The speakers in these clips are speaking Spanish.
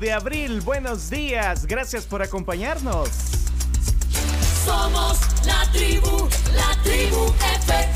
de abril, buenos días, gracias por acompañarnos. Somos la tribu, la tribu FM.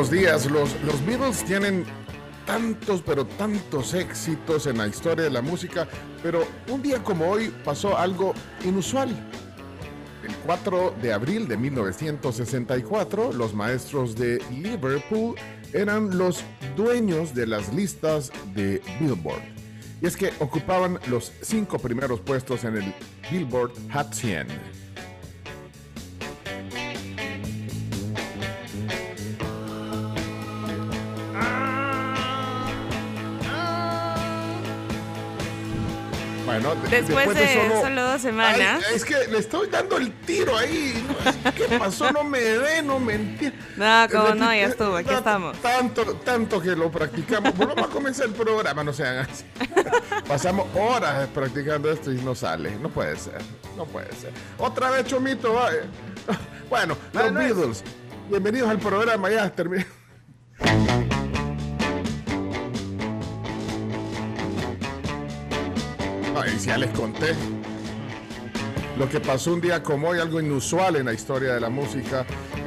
Buenos días. Los, los Beatles tienen tantos, pero tantos éxitos en la historia de la música, pero un día como hoy pasó algo inusual. El 4 de abril de 1964, los maestros de Liverpool eran los dueños de las listas de Billboard. Y es que ocupaban los cinco primeros puestos en el Billboard Hot 100. Después de solo dos semanas. Ay, es que le estoy dando el tiro ahí. ¿Qué pasó? No me ve, no me entiende. No, como no, ya estuvo, aquí ta- estamos. Tanto, tanto que lo practicamos. Volvamos a comenzar el programa, no sean así. Pasamos horas practicando esto y no sale. No puede ser, no puede ser. Otra vez, Chomito. va. Bueno, los Beatles. Bienvenidos al programa, ya terminé. Ya les conté. Lo que pasó un día como hoy, algo inusual en la historia de la música,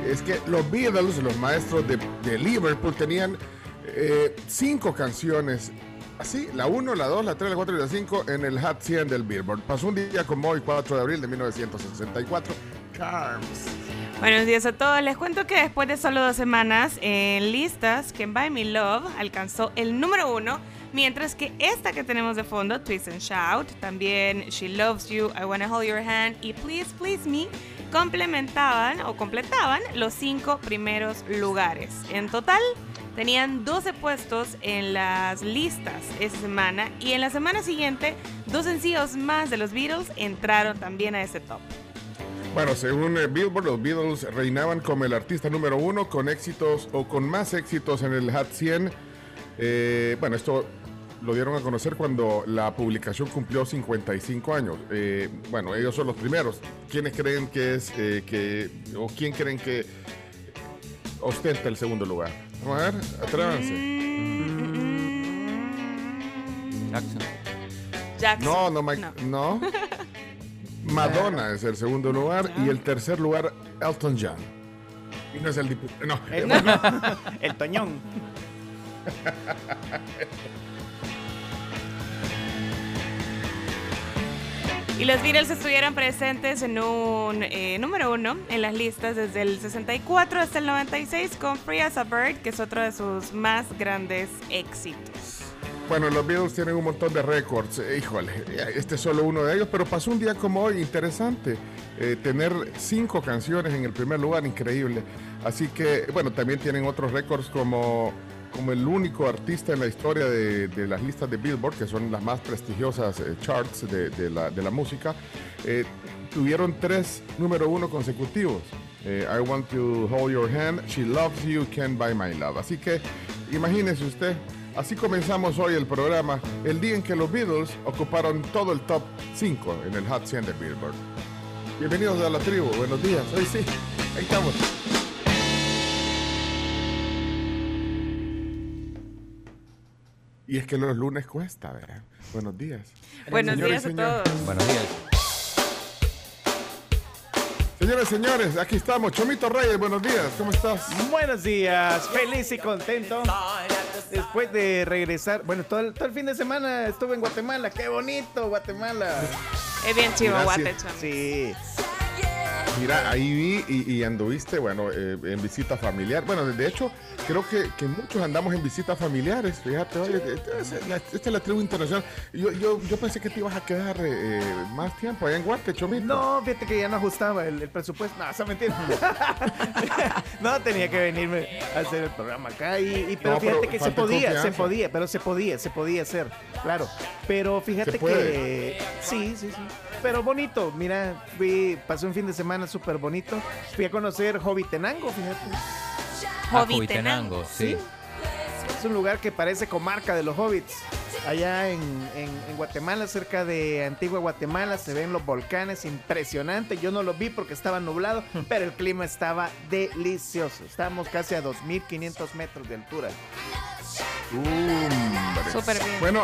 es que los Beatles, los maestros de, Liverpool, tenían eh, cinco canciones, así, la 1, la 2, la 3, la 4 y la 5 en el Hot 100 del Billboard. Pasó un día como hoy, 4 de abril de 1964. Charms. Buenos días a todos. Les cuento que después de solo dos semanas en listas, Can Buy Me Love alcanzó el número uno, mientras que esta que tenemos de fondo, Twist and Shout, también She Loves You, I Wanna Hold Your Hand y Please Please Me, complementaban o completaban los cinco primeros lugares. En total, tenían 12 puestos en las listas esa semana y en la semana siguiente, dos sencillos más de los Beatles entraron también a ese top. Bueno, según eh, Billboard, los Beatles reinaban como el artista número uno con éxitos o con más éxitos en el Hot 100. Eh, bueno, esto lo dieron a conocer cuando la publicación cumplió 55 años. Eh, bueno, ellos son los primeros. ¿Quiénes creen que es eh, que o quién creen que ostenta el segundo lugar? Vamos a ver, atrévanse. Jackson. Jackson. No, no, Mike, no. Madonna es el segundo lugar y el tercer lugar Elton John. Y no es el diputado. No, El, el Toñón. Y los Beatles estuvieron presentes en un eh, número uno en las listas desde el 64 hasta el 96 con Free as a Bird, que es otro de sus más grandes éxitos. Bueno, los Beatles tienen un montón de récords. Eh, Híjole, este es solo uno de ellos, pero pasó un día como hoy interesante. eh, tener cinco canciones en el primer lugar, increíble. Así que, bueno, también tienen otros récords como, como el único artista en la historia de, de las listas de Billboard, que son las más prestigiosas eh, charts de, de la, de la música. eh, tuvieron tres número uno consecutivos. Eh, I Want to Hold Your Hand, She Loves You, Can't Buy My Love. Así que imagínese usted, así comenzamos hoy el programa, el día en que los Beatles ocuparon todo el top 5 en el Hot 100 de Billboard. Bienvenidos a la tribu, buenos días. Hoy sí, ahí estamos. Y es que los lunes cuesta, ¿verdad? Buenos días. Buenos días a señor. todos. Buenos días. Señoras y señores, aquí estamos. Chomito Reyes, buenos días. ¿Cómo estás? Buenos días, feliz y contento. Después de regresar, bueno, todo el, todo el fin de semana estuve en Guatemala. ¡Qué bonito, Guatemala! Es bien chivo, Gracias. Guate, chamo. Sí. Mira, ahí vi y, y anduviste, bueno, eh, en visita familiar. Bueno, de hecho, creo que, que muchos andamos en visitas familiares. Fíjate, oye, esta es la, esta es la tribu internacional. Yo, yo, yo pensé que te ibas a quedar eh, eh, más tiempo allá en Guate, Chomito. No, fíjate que ya no ajustaba el, el presupuesto. No, eso mentira. no, tenía que venirme a hacer el programa acá. Y, y- pero No, pero fíjate que se podía, se podía, pero se podía, se podía hacer. Claro. Pero fíjate Se que. Sí, sí, sí. Pero bonito. Mira, fui, pasé un fin de semana súper bonito. Fui a conocer Hobbitenango, fíjate. Ah, Jovitenango. Jovitenango, sí. Es un lugar que parece comarca de los hobbits. Allá en, en- en Guatemala, cerca de Antigua Guatemala, se ven los volcanes, impresionante. Yo no los vi porque estaba nublado, pero el clima estaba delicioso. Estábamos casi a 2.500 metros de altura. Súper bien. Bueno,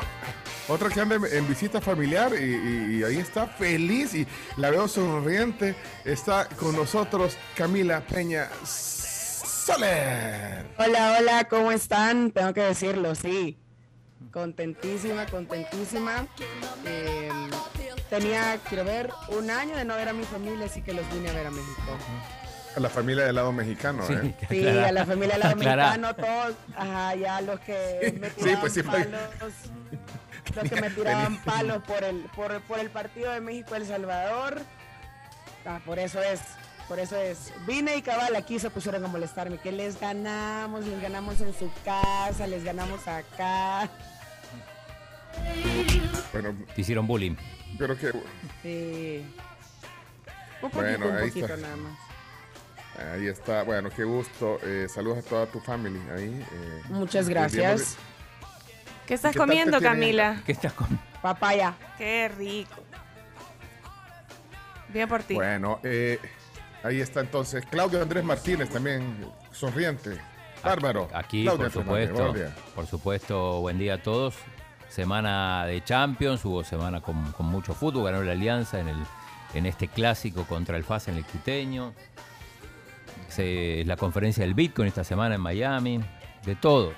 otra que anda en- en visita familiar y, y- y ahí está feliz y la veo sonriente. Está con nosotros Camila Peña Soler. Hola, hola, ¿cómo están? Tengo que decirlo, sí. Contentísima, contentísima. Eh, tenía, quiero ver, un año de no ver a mi familia, así que los vine a ver a México. A la familia del lado mexicano, Sí, ¿eh? Sí, a la familia del lado aclara. mexicano, todos, ajá, ya los que me Sí, pues sí, fue- palos, los que me tiraban palos por el, por, por el partido de México-El Salvador. Ah, por eso es, por eso es. Vine y cabal, aquí se pusieron a molestarme, que les ganamos, les ganamos en su casa, les ganamos acá. Bueno, Te hicieron bullying. pero que Sí. Un poquito, Bueno, un ahí poquito está. nada más. ahí está. Bueno, qué gusto. Eh, saludos a toda tu familia ahí. eh, Muchas gracias. ¿Qué estás ¿Qué tal te comiendo? Camila? ¿Qué estás con...? Papaya. Qué rico. Bien por ti. Bueno, eh, ahí está entonces Claudio Andrés Martínez también, sonriente. Bárbaro. Aquí, Claudia por supuesto. Por supuesto, buen día a todos. Semana de Champions, hubo semana con, con mucho fútbol, ganó la Alianza en, el, en este clásico contra el FAS en el Quiteño. Se, la conferencia del Bitcoin esta semana en Miami, de todo.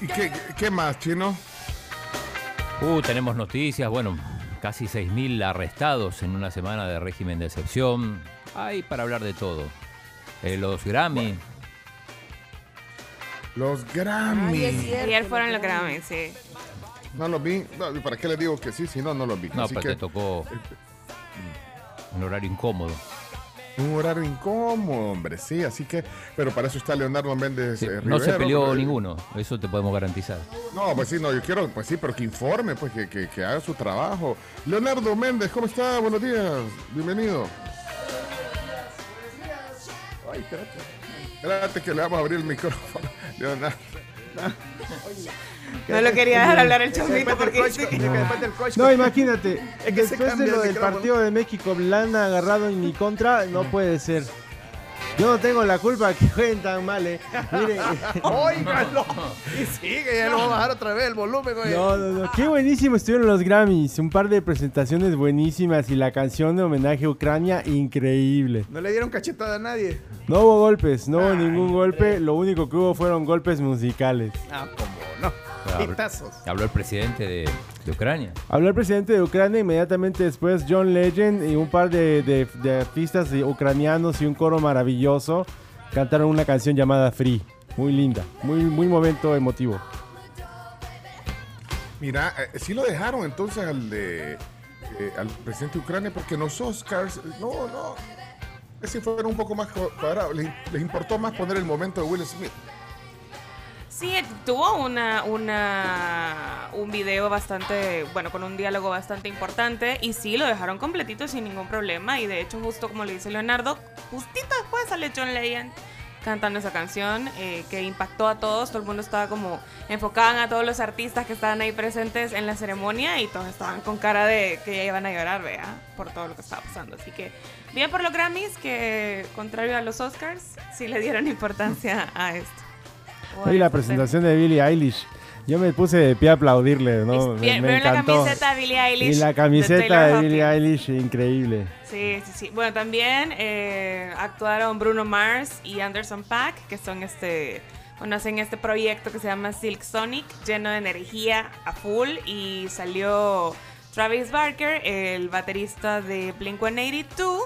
¿Y, y qué, qué más, Chino? Uh, tenemos noticias, bueno, casi 6.000 arrestados en una semana de régimen de excepción. Hay para hablar de todo. Eh, los Grammy, Los Grammy. Ayer fueron los los Grammy, sí. no los vi. No, ¿Para qué les digo que sí? Si no, no los vi. no, Así pero que te tocó un horario incómodo. Un horario incómodo, hombre, sí. Así que, pero para eso está Leonardo Méndez Sí, eh, no se peleó eh, ninguno, eso te podemos garantizar. No, pues sí, no, yo quiero, pues sí, pero que informe, pues que, que, que haga su trabajo. Leonardo Méndez, ¿cómo está? Buenos días, bienvenido. Ay, espérate. Espérate que le vamos a abrir el micrófono, Leonardo. No lo quería dejar hablar el chomito porque del coach- No, imagínate. Es que se después de lo el del partido de México, la han agarrado en mi contra, no puede ser. Yo no tengo la culpa que jueguen tan mal, eh. Mire, Óigalo. Y sigue, ya lo vamos a bajar otra vez el volumen, güey. no, no, no. Qué buenísimo estuvieron los Grammys. Un par de presentaciones buenísimas y la canción de homenaje a Ucrania, increíble. No le dieron cachetada a nadie. No hubo golpes, no hubo ningún golpe. Lo único que hubo fueron golpes musicales. Ah, como no. Habló, el presidente de, de Ucrania. Habló el presidente de Ucrania, inmediatamente después John Legend y un par de, de- de artistas ucranianos y un coro maravilloso cantaron una canción llamada Free. Muy linda, muy, muy momento emotivo. Mira, eh, sí lo dejaron entonces al de eh, al presidente de Ucrania porque los Oscars, no, no, ese fueron un poco más cu- cuadrados. Les, les importó más poner el momento de Will Smith. Sí, tuvo una, una, un video bastante, bueno, con un diálogo bastante importante y sí, lo dejaron completito sin ningún problema y de hecho, justo como le dice Leonardo, justito después sale John Legend cantando esa canción eh, que impactó a todos, todo el mundo estaba como enfocado a todos los artistas que estaban ahí presentes en la ceremonia y todos estaban con cara de que ya iban a llorar, vea, por todo lo que estaba pasando. Así que bien por los Grammys que, contrario a los Oscars, sí le dieron importancia a esto. O a Y la presentación de Billie Eilish. Yo me puse de pie a aplaudirle, ¿no? Y Me, me vieron la encantó. camiseta de Billie Eilish. Y la de camiseta Taylor de Billie. Eilish, increíble. Sí, sí, sí. Bueno, también eh, actuaron Bruno Mars y Anderson Paak, que son este. Bueno, hacen este proyecto que se llama Silk Sonic, lleno de energía a full. Y salió Travis Barker, el baterista de Blink 182,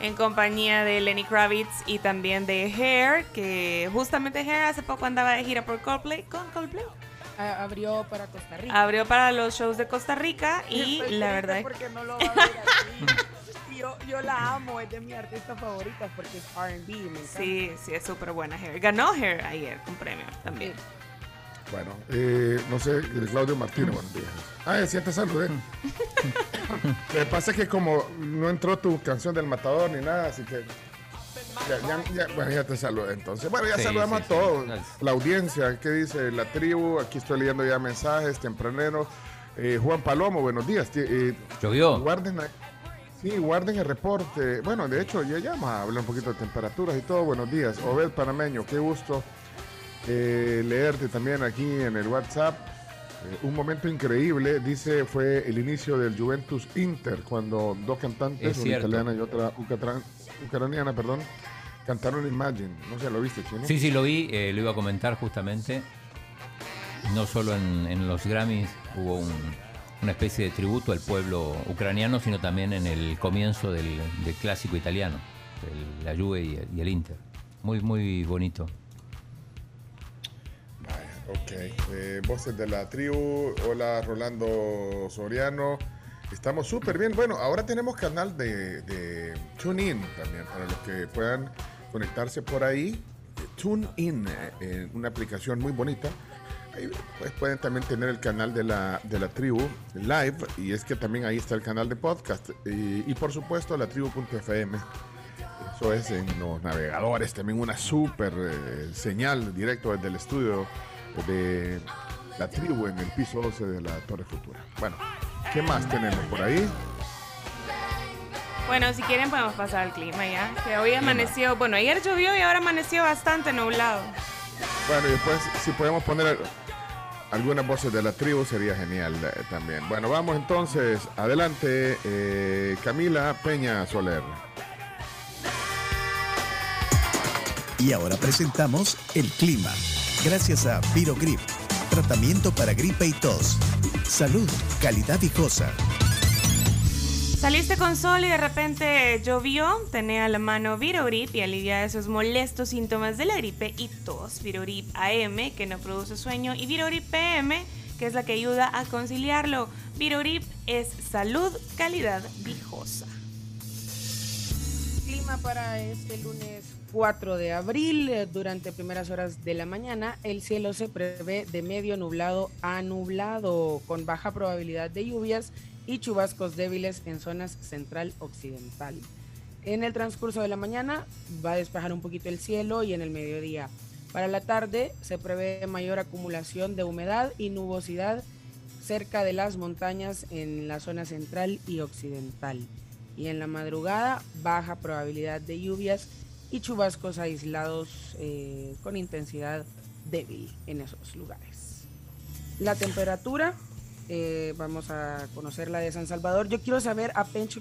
en compañía de Lenny Kravitz y también de Hair, que justamente Hair hace poco andaba de gira por Coldplay. ¿Con Coldplay? A- abrió para Costa Rica. Abrió para los shows de Costa Rica y Estoy la verdad. porque no lo va a ver yo, yo la amo, es de mis artistas favoritas porque es R&B. Sí, sí, es súper buena Hair. Ganó Hair ayer con premio también. Bueno, eh, no sé, Claudio Martínez, buenos días. Ah, sí, te saludé. Lo que pasa es que como no entró tu canción del matador ni nada, así que... Ya, ya- ya- bueno, ya te saludé entonces. Bueno, ya Sí, saludamos sí, a sí. todos. Nice. La audiencia, ¿qué dice la tribu? Aquí estoy leyendo ya mensajes tempraneros. Eh, Juan Palomo, buenos días. Eh, ¿Llovió? Guarden, sí, guarden el reporte. Bueno, de hecho, ya, vamos a hablar un poquito de temperaturas y todo. Buenos días. Obed Panameño, qué gusto eh, leerte también aquí en el WhatsApp. Eh, un momento increíble, dice, fue el inicio del Juventus Inter, cuando dos cantantes, Es una italiana y otra ucraniana, perdón, cantaron Imagine. No sé, ¿lo viste, Chino? Sí, sí, lo vi, eh, lo iba a comentar justamente. No solo en, en los Grammys hubo un- una especie de tributo al pueblo ucraniano, sino también en el comienzo del, del clásico italiano, el- la Juve y el, y el Inter. Muy, muy bonito. Ok. Eh, voces de la tribu. Hola, Rolando Soriano. Estamos súper bien. Bueno, ahora tenemos canal de, de TuneIn también, para los que puedan conectarse por ahí. TuneIn, eh, eh, una aplicación muy bonita. Ahí pues, pueden también tener el canal de la, de la tribu live y es que también ahí está el canal de podcast y, y por supuesto la tribu.fm eso es en los navegadores, también una súper eh, señal directo desde el estudio de la tribu en el piso 12 de la Torre Futura. Bueno, ¿qué más tenemos por ahí? Bueno, si quieren podemos pasar al clima ya. Que hoy amaneció, bueno, ayer llovió y ahora amaneció bastante nublado. Bueno, y después si podemos poner algunas voces de la tribu sería genial eh, también. Bueno, vamos entonces, adelante, eh, Camila Peña Soler. Y ahora presentamos el clima. Gracias a Virogrip, tratamiento para gripe y tos. Salud, calidad viejosa. Saliste con sol y de repente llovió, tenía a la mano Virogrip y alivia esos molestos síntomas de la gripe y tos. Virogrip AM, que no produce sueño, y Virogrip PM, que es la que ayuda a conciliarlo. Virogrip es salud, calidad viejosa. Clima para este lunes 4 de abril. eh, Durante primeras horas de la mañana, el cielo se prevé de medio nublado a nublado, con baja probabilidad de lluvias y chubascos débiles en zonas central occidental. En el transcurso de la mañana va a despejar un poquito el cielo y en el mediodía. Para la tarde se prevé mayor acumulación de humedad y nubosidad cerca de las montañas en la zona central y occidental. Y en la madrugada baja probabilidad de lluvias y chubascos aislados eh, con intensidad débil en esos lugares. La temperatura, eh, vamos a conocer la de San Salvador. Yo quiero saber a Pencho,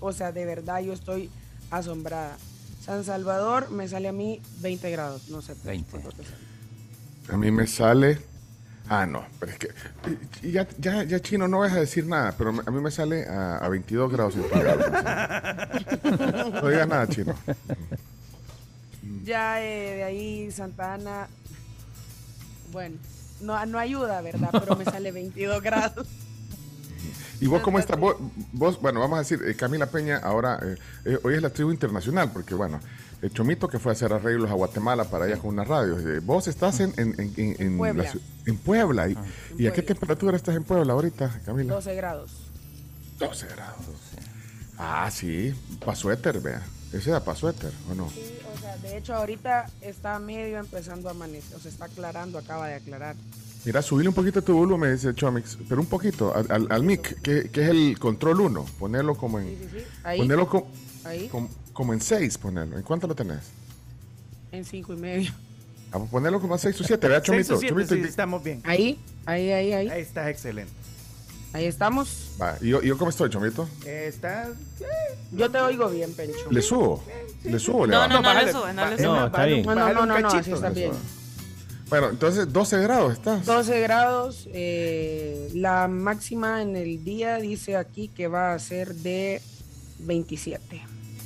o sea, de verdad yo estoy asombrada. San Salvador me sale a mí 20 grados, no sé. Pencho, 20. ¿cuánto te sale? A mí me sale. Ah, no, pero es que. Ya, ya, ya chino, no vas a decir nada, pero a mí me sale a, a 22 grados centígrados. No digas nada, chino. Ya eh, de ahí Santa Ana, bueno, no, no ayuda, ¿verdad? Pero me sale 22 grados. ¿Y vos cómo estás? Vos, vos, bueno, vamos a decir, eh, Camila Peña, ahora, eh, eh, hoy es la tribu internacional, porque bueno, el Chomito que fue a hacer arreglos a Guatemala para allá con una radio. eh, vos estás en, en, en, en- en Puebla. la en Puebla. ¿Y, ¿y a qué temperatura estás en Puebla ahorita, Camila? 12 grados. 12 grados. Ah, sí, pa' suéter, vea. Ese era pa' suéter, ¿o no? Sí, sea, de hecho ahorita está medio empezando a amanecer, o sea, está aclarando, acaba de aclarar. Mira, subile un poquito tu volumen, dice Chomix, pero un poquito, al, al- al mic, que, que es el control 1, ponerlo como Sí, en... sí, sí. Ahí, Ponerlo co- ahí, com- como en 6, ponerlo. ¿En cuánto lo tenés? en cinco y medio. Vamos a ponerlo como a 6 o 7. Vea, Seis Chomito. o siete, Chomito, sí, estamos bien. Ahí, ahí, ahí, ahí. Ahí está excelente. Ahí estamos. Va, ¿y yo, yo cómo estoy, Chomito? Eh, Está. Yo te oigo bien, Pencho. ¿Le subo? ¿Le subo No, no, no bájale, le sube, no le sube. No, está bien. No, no, no, no, no, así está bien. Bueno, entonces 12 grados estás. 12 grados. eh, la máxima en el día dice aquí que va a ser de 27.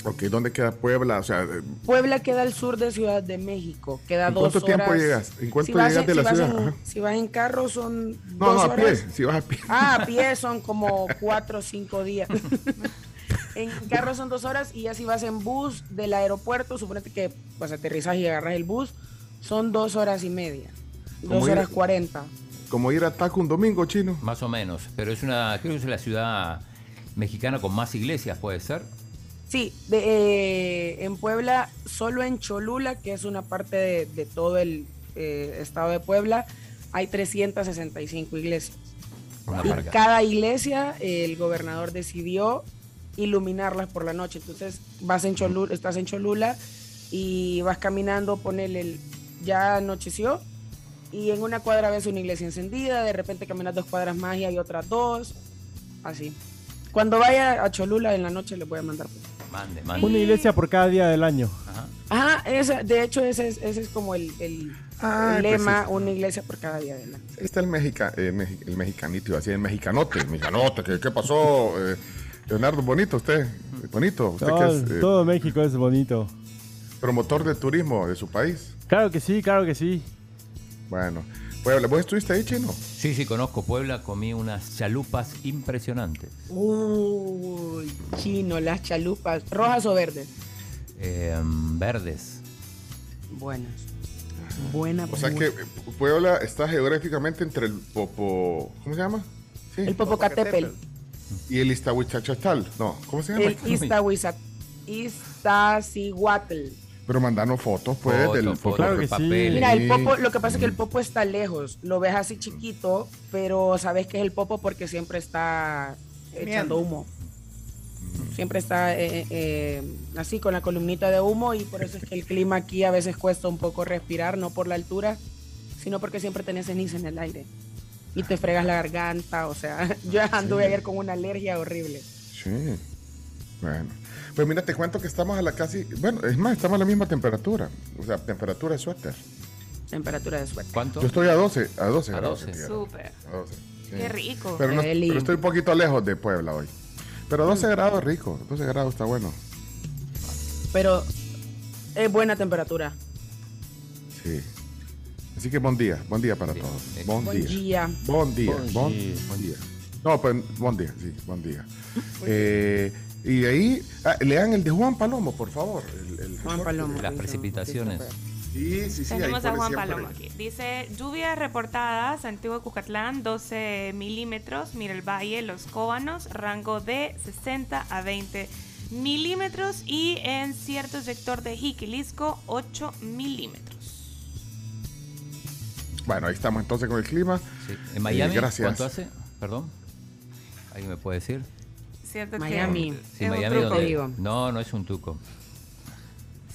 Ok, ¿dónde queda Puebla? O sea, eh, Puebla queda al sur de Ciudad de México. Queda ¿En dos cuánto tiempo llegas? ¿En cuánto si vas llegas en- de si la vas ciudad? en- si vas en carro son no, dos no, a horas. pie. Si vas a pie. Ah, a pie son como cuatro o cinco días. en carro son dos horas y ya si vas en bus del aeropuerto, suponete que pues aterrizas y agarras el bus, son dos horas y media. Dos ir- horas cuarenta. Como ir a Taco un domingo, chino. Más o menos. Pero es una, creo que es la ciudad mexicana con más iglesias, ¿puede ser? Sí, de, eh, en Puebla, solo en Cholula, que es una parte de, de todo el eh, estado de Puebla, hay 365 iglesias. Una Y marca. cada iglesia, eh, el gobernador decidió iluminarlas por la noche. Entonces, vas en Cholula, estás en Cholula y vas caminando, ponele el, ya anocheció y en una cuadra ves una iglesia encendida, de repente caminas dos cuadras más y hay otras dos, así. Cuando vaya a Cholula en la noche les voy a mandar. Mande, mande. Una iglesia por cada día del año. Ajá. Ajá, esa, de hecho ese es, ese es como el, el- el pues lema, sí. una iglesia por cada día del año. Ahí está el, mexica, eh, mexi- el mexicanito, iba a decir el mexicanote. El mexicanote, ¿qué, qué pasó? Eh, Leonardo, bonito usted. Bonito. Usted Todo, que es eh, todo México es bonito. promotor de turismo de su país. Claro que sí, claro que sí. Bueno, Puebla, ¿vos estuviste ahí, chino? Sí, sí, conozco Puebla, comí unas chalupas impresionantes. Uy, chino, las chalupas, rojas o verdes. Eh, verdes. Buenas. Buena. O sea que Puebla está geográficamente entre el Popo. ¿Cómo se llama? Sí. el Popocatépetl, Y el Iztahuichachatal. No, ¿cómo se llama? el Iztahuiza- Iztaccíhuatl. Pero mandanos fotos, pues, Fotos, del fotos, Popo. Claro que sí. papeles. Mira, el Sí. popo, lo que pasa es que el popo está lejos, lo ves así chiquito, pero sabes que es el popo porque siempre está echando humo. Siempre está eh, eh, así con la columnita de humo y por eso es que el clima aquí a veces cuesta un poco respirar, no por la altura, sino porque siempre tenés ceniza en el aire y te fregas la garganta, o sea, yo anduve ayer con una alergia horrible. Sí. Bueno. Pues mira, te cuento que estamos a la casi. Bueno, es más, estamos a la misma temperatura. O sea, temperatura de suéter. Temperatura de suerte. ¿Cuánto? Yo estoy a 12, a 12 A grados. 12. centígrados. Súper. A 12. sí. Qué rico. Pero, no- pero estoy un poquito lejos de Puebla hoy. Pero 12 grados rico. 12 grados está bueno. Pero es buena temperatura. Sí. Así que buen día. Buen día para Sí, todos. sí. Buen Buen día. día. Buen día. Buen Buen, día. buen día. No, pues buen día, sí, buen día. Eh, y de ahí, ah, lean el de Juan Palomo, por favor. El, el Juan. Palomo. Las precipitaciones. Sí, sí, sí. Tenemos a Juan. Palomo aquí. Dice, lluvias reportadas, Antiguo Cucatlán, 12 milímetros, Mira el Valle, Los Cóbanos, rango de 60 a 20 milímetros y en cierto sector de Jiquilisco, 8 milímetros. Bueno, ahí estamos entonces con el clima. Sí. ¿En Miami Eh, gracias. cuánto hace? Perdón. ¿Alguien me puede decir? Siento Miami. que Sí, es Miami un truco. donde- digo. No, no es un tuco.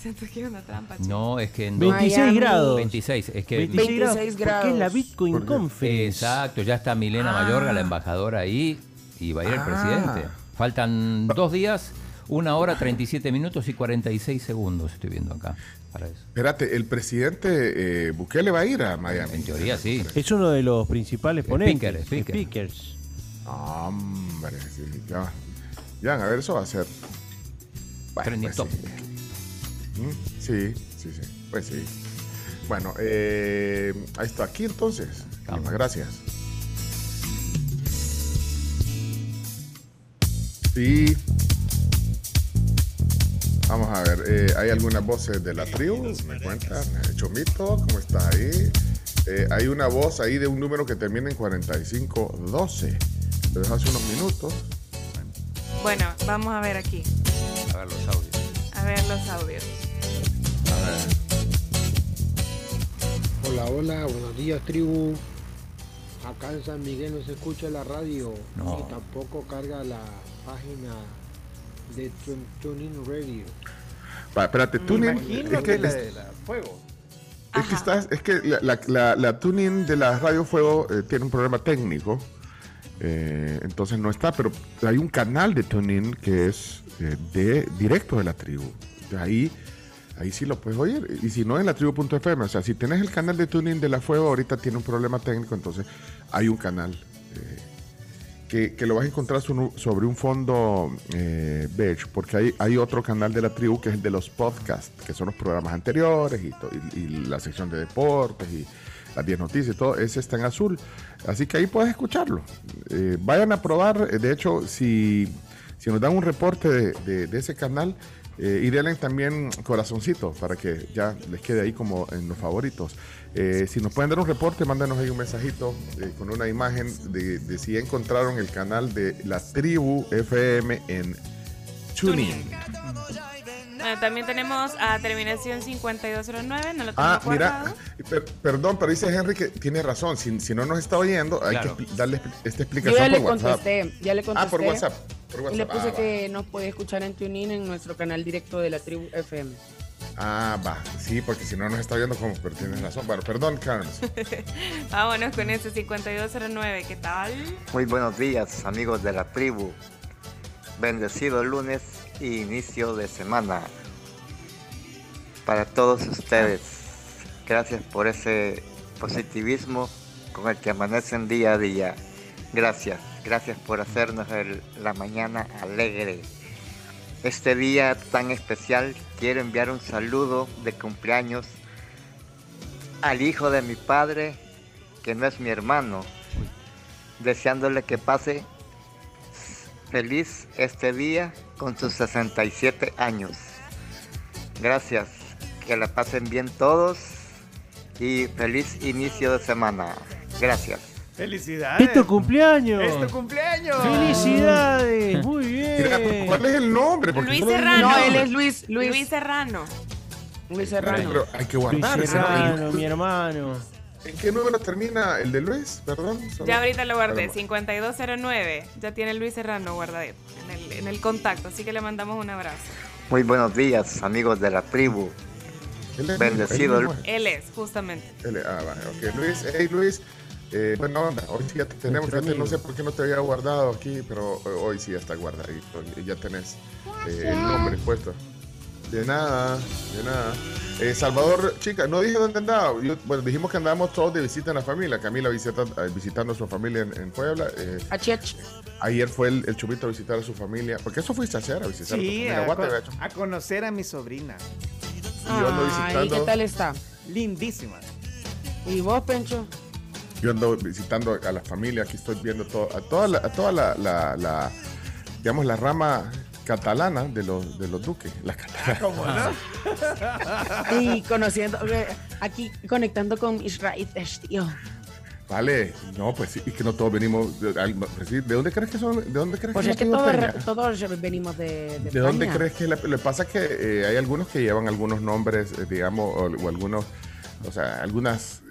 Siento que es una trampa. chico. No, es que en 26 Miami. grados. 26, es que 26 grados. 26 Porque es la. Bitcoin. Conference. Exacto, ya está Milena Mayorga, la embajadora ahí, y va a ir el Ah. presidente. Faltan dos días, una hora, 37 minutos y 46 segundos, estoy viendo acá, para eso. Espérate, el presidente eh, Bukele va a ir a Miami. En teoría sí. Es uno de los principales Speaker, ponentes. speaker. Speakers. Hombre, sí, ya. Ya, a ver, eso va a ser. Bueno, Trending pues topic. sí. Mm, Sí, sí, sí. Pues sí. Bueno, eh, ahí está. Aquí entonces. Muchas gracias. Y vamos a ver, eh, ¿hay algunas voces de la tribu? ¿Me cuentan? Eh, Chomito, ¿cómo está ahí? Eh, hay una voz ahí de un número que termina en 4512. Lo dejó hace unos minutos. Bueno, vamos a ver aquí. A ver los audios. A ver los audios. A ver. Hola, hola, buenos días tribu. Acá en San Miguel no se escucha la radio No. y tampoco carga la página de Tun- TuneIn Radio. Va, espérate, imagino es que la de la fuego. Es que, estás, es que la, la, la, la tuning de la Radio Fuego eh, tiene un problema técnico. Eh, entonces no está, pero hay un canal de tuning que es eh, de directo de la tribu. Ahí, ahí sí lo puedes oír. Y si no, en la tribu.fm. O sea, si tienes el canal de tuning de la Fuego, ahorita tiene un problema técnico, entonces hay un canal. eh, que, que lo vas a encontrar sobre un fondo eh, beige, porque hay, hay otro canal de la tribu que es el de los podcasts, que son los programas anteriores y la sección de deportes y las 10 noticias y todo, ese está en azul. Así que ahí puedes escucharlo. Eh, vayan a probar, eh, de hecho, si, si nos dan un reporte de, ese canal, eh, y denle también corazoncito para que ya les quede ahí como en los favoritos. Eh, si nos pueden dar un reporte, mándanos ahí un mensajito eh, con una imagen de, de si encontraron el canal de la tribu FM en TuneIn. Bueno, también tenemos a terminación 5209, no lo tengo Ah, mira, per- perdón, pero dice Henry que tiene razón. Si, si no nos está oyendo, hay Claro. que darle esta Yo explicación ya le por WhatsApp. contesté, ya le contesté. Ah, por WhatsApp. Por Y le puse Ah, va. que nos puede escuchar en TuneIn en nuestro canal directo de la tribu FM. Ah, va. Sí, porque si no nos está oyendo, como, pero tienes razón. Bueno, perdón, Carlos. Vámonos con ese 5209, ¿qué tal? Muy buenos días, amigos de la tribu. Bendecido lunes inicio de semana. Para todos ustedes, gracias por ese positivismo con el que amanecen día a día. Gracias, gracias por hacernos la mañana alegre. Este día tan especial quiero enviar un saludo de cumpleaños al hijo de mi padre, que no es mi hermano, deseándole que pase feliz este día con sus 67 años. Gracias, que la pasen bien todos y feliz inicio de semana. Gracias. ¡Felicidades! ¡Es tu cumpleaños! ¡Es tu cumpleaños! ¡Felicidades! Muy bien. ¿cuál es el nombre? Porque Luis Serrano. No, él es Luis, Luis, Luis, Serrano. Luis Serrano. pero hay que Luis guardar. nombre. Serrano, mi hermano. ¿En qué número termina el de Luis? Perdón. solo- Ya ahorita lo guardé, Perdón. 5209. Ya tiene Luis Serrano guardadito en el, en el contacto, así que le mandamos un abrazo. Muy buenos días, amigos de la tribu. Él es Bendecido él Él es, justamente. es. Él es- ah, va, ok. Luis, hey Luis. Eh, buena onda, hoy sí ya te tenemos, fíjate, no sé por qué no te había guardado aquí, pero hoy sí ya está guardadito, y ya tenés eh, el nombre puesto. De nada, de nada. Eh, Salvador, chica, no dije dónde andaba. Yo- bueno, dijimos que andábamos todos de visita en la familia. Camila visita, eh, visitando a su familia en, en Puebla. Eh, Achech. ayer fue el, el Chubito a visitar a su familia. Porque eso fuiste a hacer, a visitar Sí, a a, tu familia. Guate, gacho. a conocer a mi sobrina. Y yo ando Ay, visitando. ¿qué tal está? Lindísima. ¿Y vos, Pencho? Yo ando visitando a la familia, aquí estoy viendo todo, a toda la, a toda la, la- la, digamos, la rama catalana de los, de los duques. La catalana. ¿Cómo no? Y conociendo, eh, aquí conectando con Israel, tío. Vale, no, pues sí, y que no todos venimos. De, al- pues sí, ¿de dónde crees que son? ¿De dónde crees Pues que es que todos, todos venimos de, de, ¿De dónde crees que le, le pasa que eh, hay algunos que llevan algunos nombres, eh, digamos, o, o algunos, o sea, algunas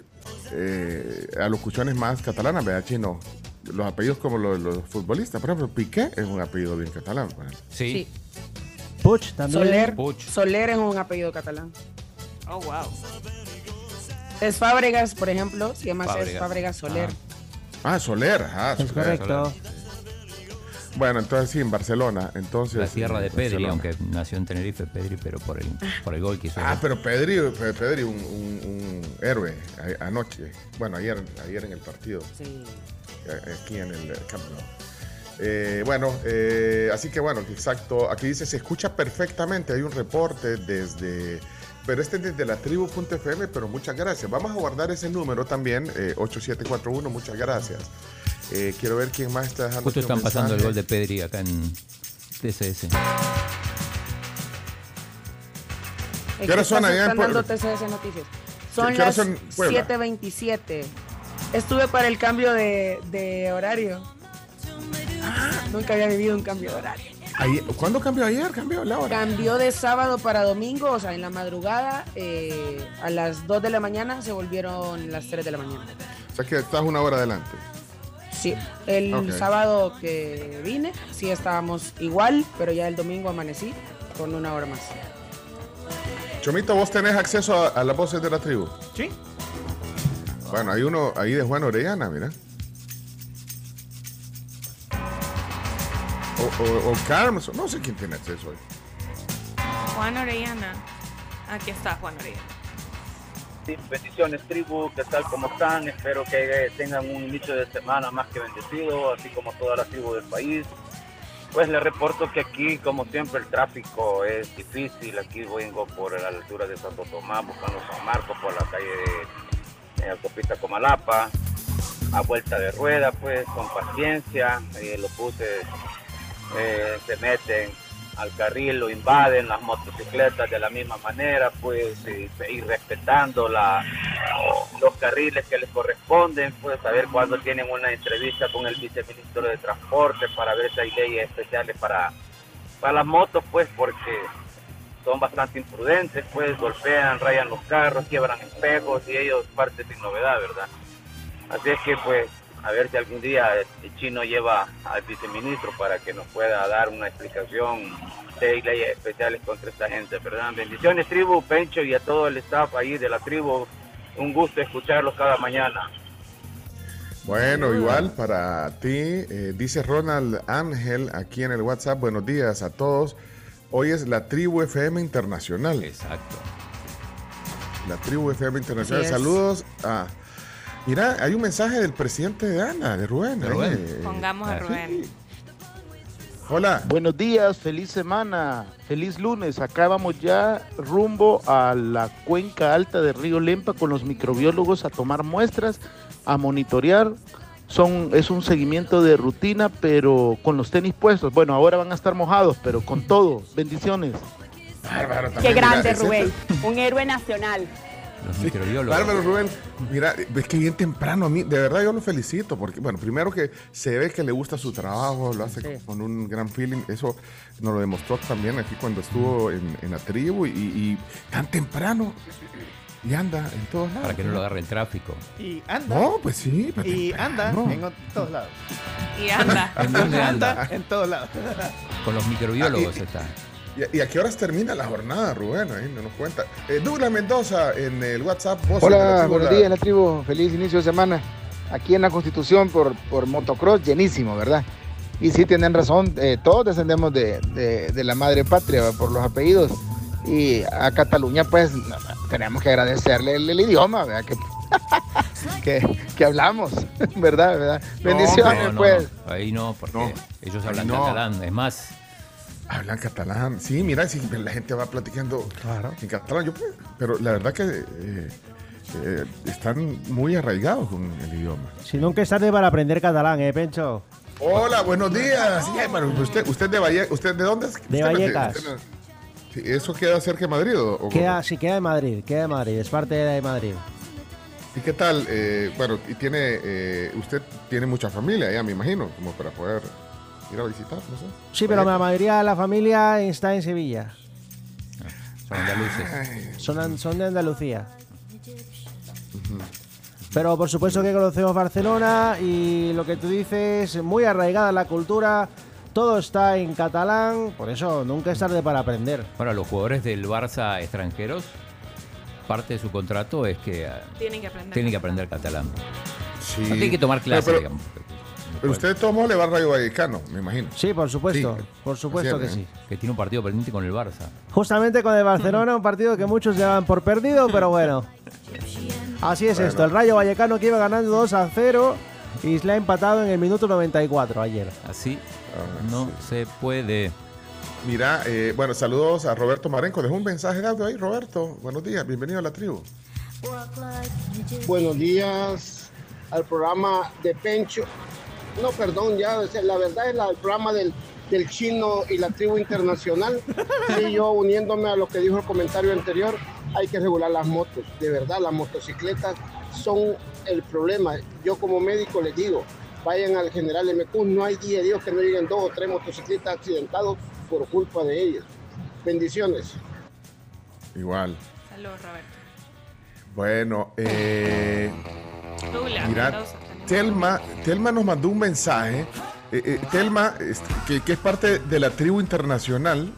eh, alocuciones más catalanas, ¿verdad, chino? Los apellidos como los, los futbolistas, por ejemplo, Piqué es un apellido bien catalán. por ejemplo. Sí. Puch también. Soler, Puch. Soler es un apellido catalán. Oh, wow. Es Fábregas, por ejemplo, se llama Fábregas. Fábregas Soler. Ah, Soler, ah, Es Soler. correcto. Bueno, entonces sí, en Barcelona. Entonces, La tierra de Pedri, Barcelona. aunque nació en Tenerife, Pedri, pero por el, por el gol que hizo. Ah, pero Pedri, Pe- Pedri un, un- un héroe anoche. Bueno, ayer, ayer en el partido, Sí. Eh, aquí en el Camp Nou. Eh, bueno, eh, así que bueno, exacto. Aquí dice, se escucha perfectamente. Hay un reporte desde... Pero este es desde la tribu.fm, pero muchas gracias. Vamos a guardar ese número también, eh, 8741, muchas gracias. Eh, quiero ver quién más está dejando. Justo están pasando el gol de Pedri acá en TCS. ¿Qué hora son allá en están dando Puebla? TCS Noticias. Son las son en Puebla? 7.27. Estuve para el cambio de, de horario. Nunca había vivido un cambio de horario. Ayer- ¿Cuándo cambió ayer? ¿Cambió la hora? Cambió de sábado para domingo, o sea, en la madrugada, eh, a las 2 de la mañana se volvieron las 3 de la mañana. O sea que estás una hora adelante. Sí, el sábado que vine, sí estábamos igual, pero ya el domingo amanecí con una hora más. Chomito, ¿vos tenés acceso a, a las voces de la tribu? Sí. Bueno, hay uno ahí de Juan Orellana, mira. O, o, o Carms, no sé quién tiene acceso hoy. Juan Orellana. Aquí está Juan Orellana. Sí, bendiciones tribu, ¿qué tal? ¿Cómo están? Espero que tengan un inicio de semana más que bendecido, así como toda la tribu del país. Pues les reporto que aquí, como siempre, el tráfico es difícil. Aquí vengo por la altura de Santo Tomás, buscando San Marcos, por la calle de eh, Autopista Comalapa, a vuelta de rueda, pues con paciencia. eh, los buses eh, se meten al carril, lo invaden, las motocicletas de la misma manera, pues y, y respetando la, los carriles que les corresponden, pues saber cuándo tienen una entrevista con el viceministro de Transporte para ver si hay leyes especiales para, para las motos, pues porque son bastante imprudentes, pues golpean, rayan los carros, quiebran espejos y ellos parten sin novedad, ¿verdad? Así es que pues a ver si algún día el chino lleva al viceministro para que nos pueda dar una explicación de leyes especiales contra esta gente, ¿verdad? Bendiciones tribu, Pencho y a todo el staff ahí de la tribu. Un gusto escucharlos cada mañana. Bueno, igual para ti, eh, dice Ronald Ángel aquí en el WhatsApp, buenos días a todos. Hoy es la tribu FM Internacional. Exacto. La tribu FM Internacional. Saludos a... Mira, hay un mensaje del presidente de Ana, de Rubén. Ahí, Rubén. eh, Pongamos a Rubén. Hola. Buenos días, feliz semana, feliz lunes. Acá vamos ya rumbo a la cuenca alta de Río Lempa con los microbiólogos a tomar muestras, a monitorear. Son, es un seguimiento de rutina, pero con los tenis puestos. Bueno, ahora van a estar mojados, pero con todo. Bendiciones. Bárbaro Qué también, grande, Rubén. Un héroe nacional. Bárbaro Rubén, mira, es que bien temprano a mí, de verdad yo lo felicito, porque, bueno, primero que se ve que le gusta su trabajo, lo hace con un gran feeling, eso nos lo demostró también aquí cuando estuvo en, en la tribu y, y tan temprano y anda en todos lados. Para que no lo agarre el tráfico. Y anda. No, pues sí. pero Y anda en todos lados. Y anda. ¿En dónde anda? en todos lados. Con los microbiólogos Ah, y- está. ¿Y, y a qué horas termina la jornada, Rubén? Ahí no nos cuenta. Eh, Douglas Mendoza en el WhatsApp. la Hola, tribu, buenos la- días, la tribu. Feliz inicio de semana. Aquí en la Constitución por, por motocross, llenísimo, ¿verdad? Y sí, tienen razón, eh, todos descendemos de, de- de la madre patria por los apellidos. Y a Cataluña, pues, tenemos que agradecerle el, el idioma, ¿verdad? Que, que, que hablamos, ¿verdad? ¿verdad? Bendiciones, No, no, pues. no, ahí no, porque No. ellos hablan no. catalán. Es más, Hablan catalán. Sí, mira, si la gente va platicando en catalán. Yo, pues, pero la verdad que eh, eh, están muy arraigados con el idioma. Si nunca es tarde para aprender catalán, ¿eh, Pencho? Hola, buenos días. Sí, bueno, usted, usted de Vallecas, ¿usted de dónde es? De Usted- Vallecas. usted Sí, ¿Eso queda cerca de Madrid? O, o- Queda, sí, queda de Madrid, queda de Madrid, es parte de Madrid. ¿Y qué tal? Eh, bueno, y tiene, eh, usted tiene mucha familia ya, me imagino, como para poder ir a visitar, no sé. Sí, pero la mayoría de la familia está en Sevilla. son andaluces. Son, an- son de Andalucía. Pero por supuesto que conocemos Barcelona y lo que tú dices, muy arraigada la cultura, todo está en catalán, por eso nunca es tarde para aprender. Bueno, los jugadores del Barça extranjeros, parte de su contrato es que eh, Tienen que aprender. tienen que aprender catalán. Sí. No tienen que tomar clases, Pero- digamos. Pero usted tomó le va al Rayo Vallecano, me imagino. Sí, por supuesto, Sí, por supuesto que cierto, sí. Que tiene un partido pendiente con el Barça. Justamente con el Barcelona, un partido que muchos llevan por perdido, pero bueno. Así es Bueno. esto, el Rayo Vallecano que iba ganando 2 a 0 y se le ha empatado en el minuto 94 ayer. Así Ah, no se puede. Mira, eh, bueno, saludos a Roberto Marenco. Dejó un mensaje de audio ahí, Roberto. Buenos días, bienvenido a la tribu. Buenos días al programa de Pencho. No, perdón, ya, la verdad es la- el programa del, del chino y la tribu internacional. Y yo uniéndome a lo que dijo el comentario anterior, hay que regular las motos. De verdad, las motocicletas son el problema. Yo como médico les digo, vayan al general MQ, no hay día de Dios que no lleguen dos o tres motocicletas accidentados por culpa de ellos. Bendiciones. Igual. Saludos, Roberto. Bueno, eh, Mendoza, Telma, Telma nos mandó un mensaje. Eh, eh, Telma, este, que, que es parte de la tribu internacional,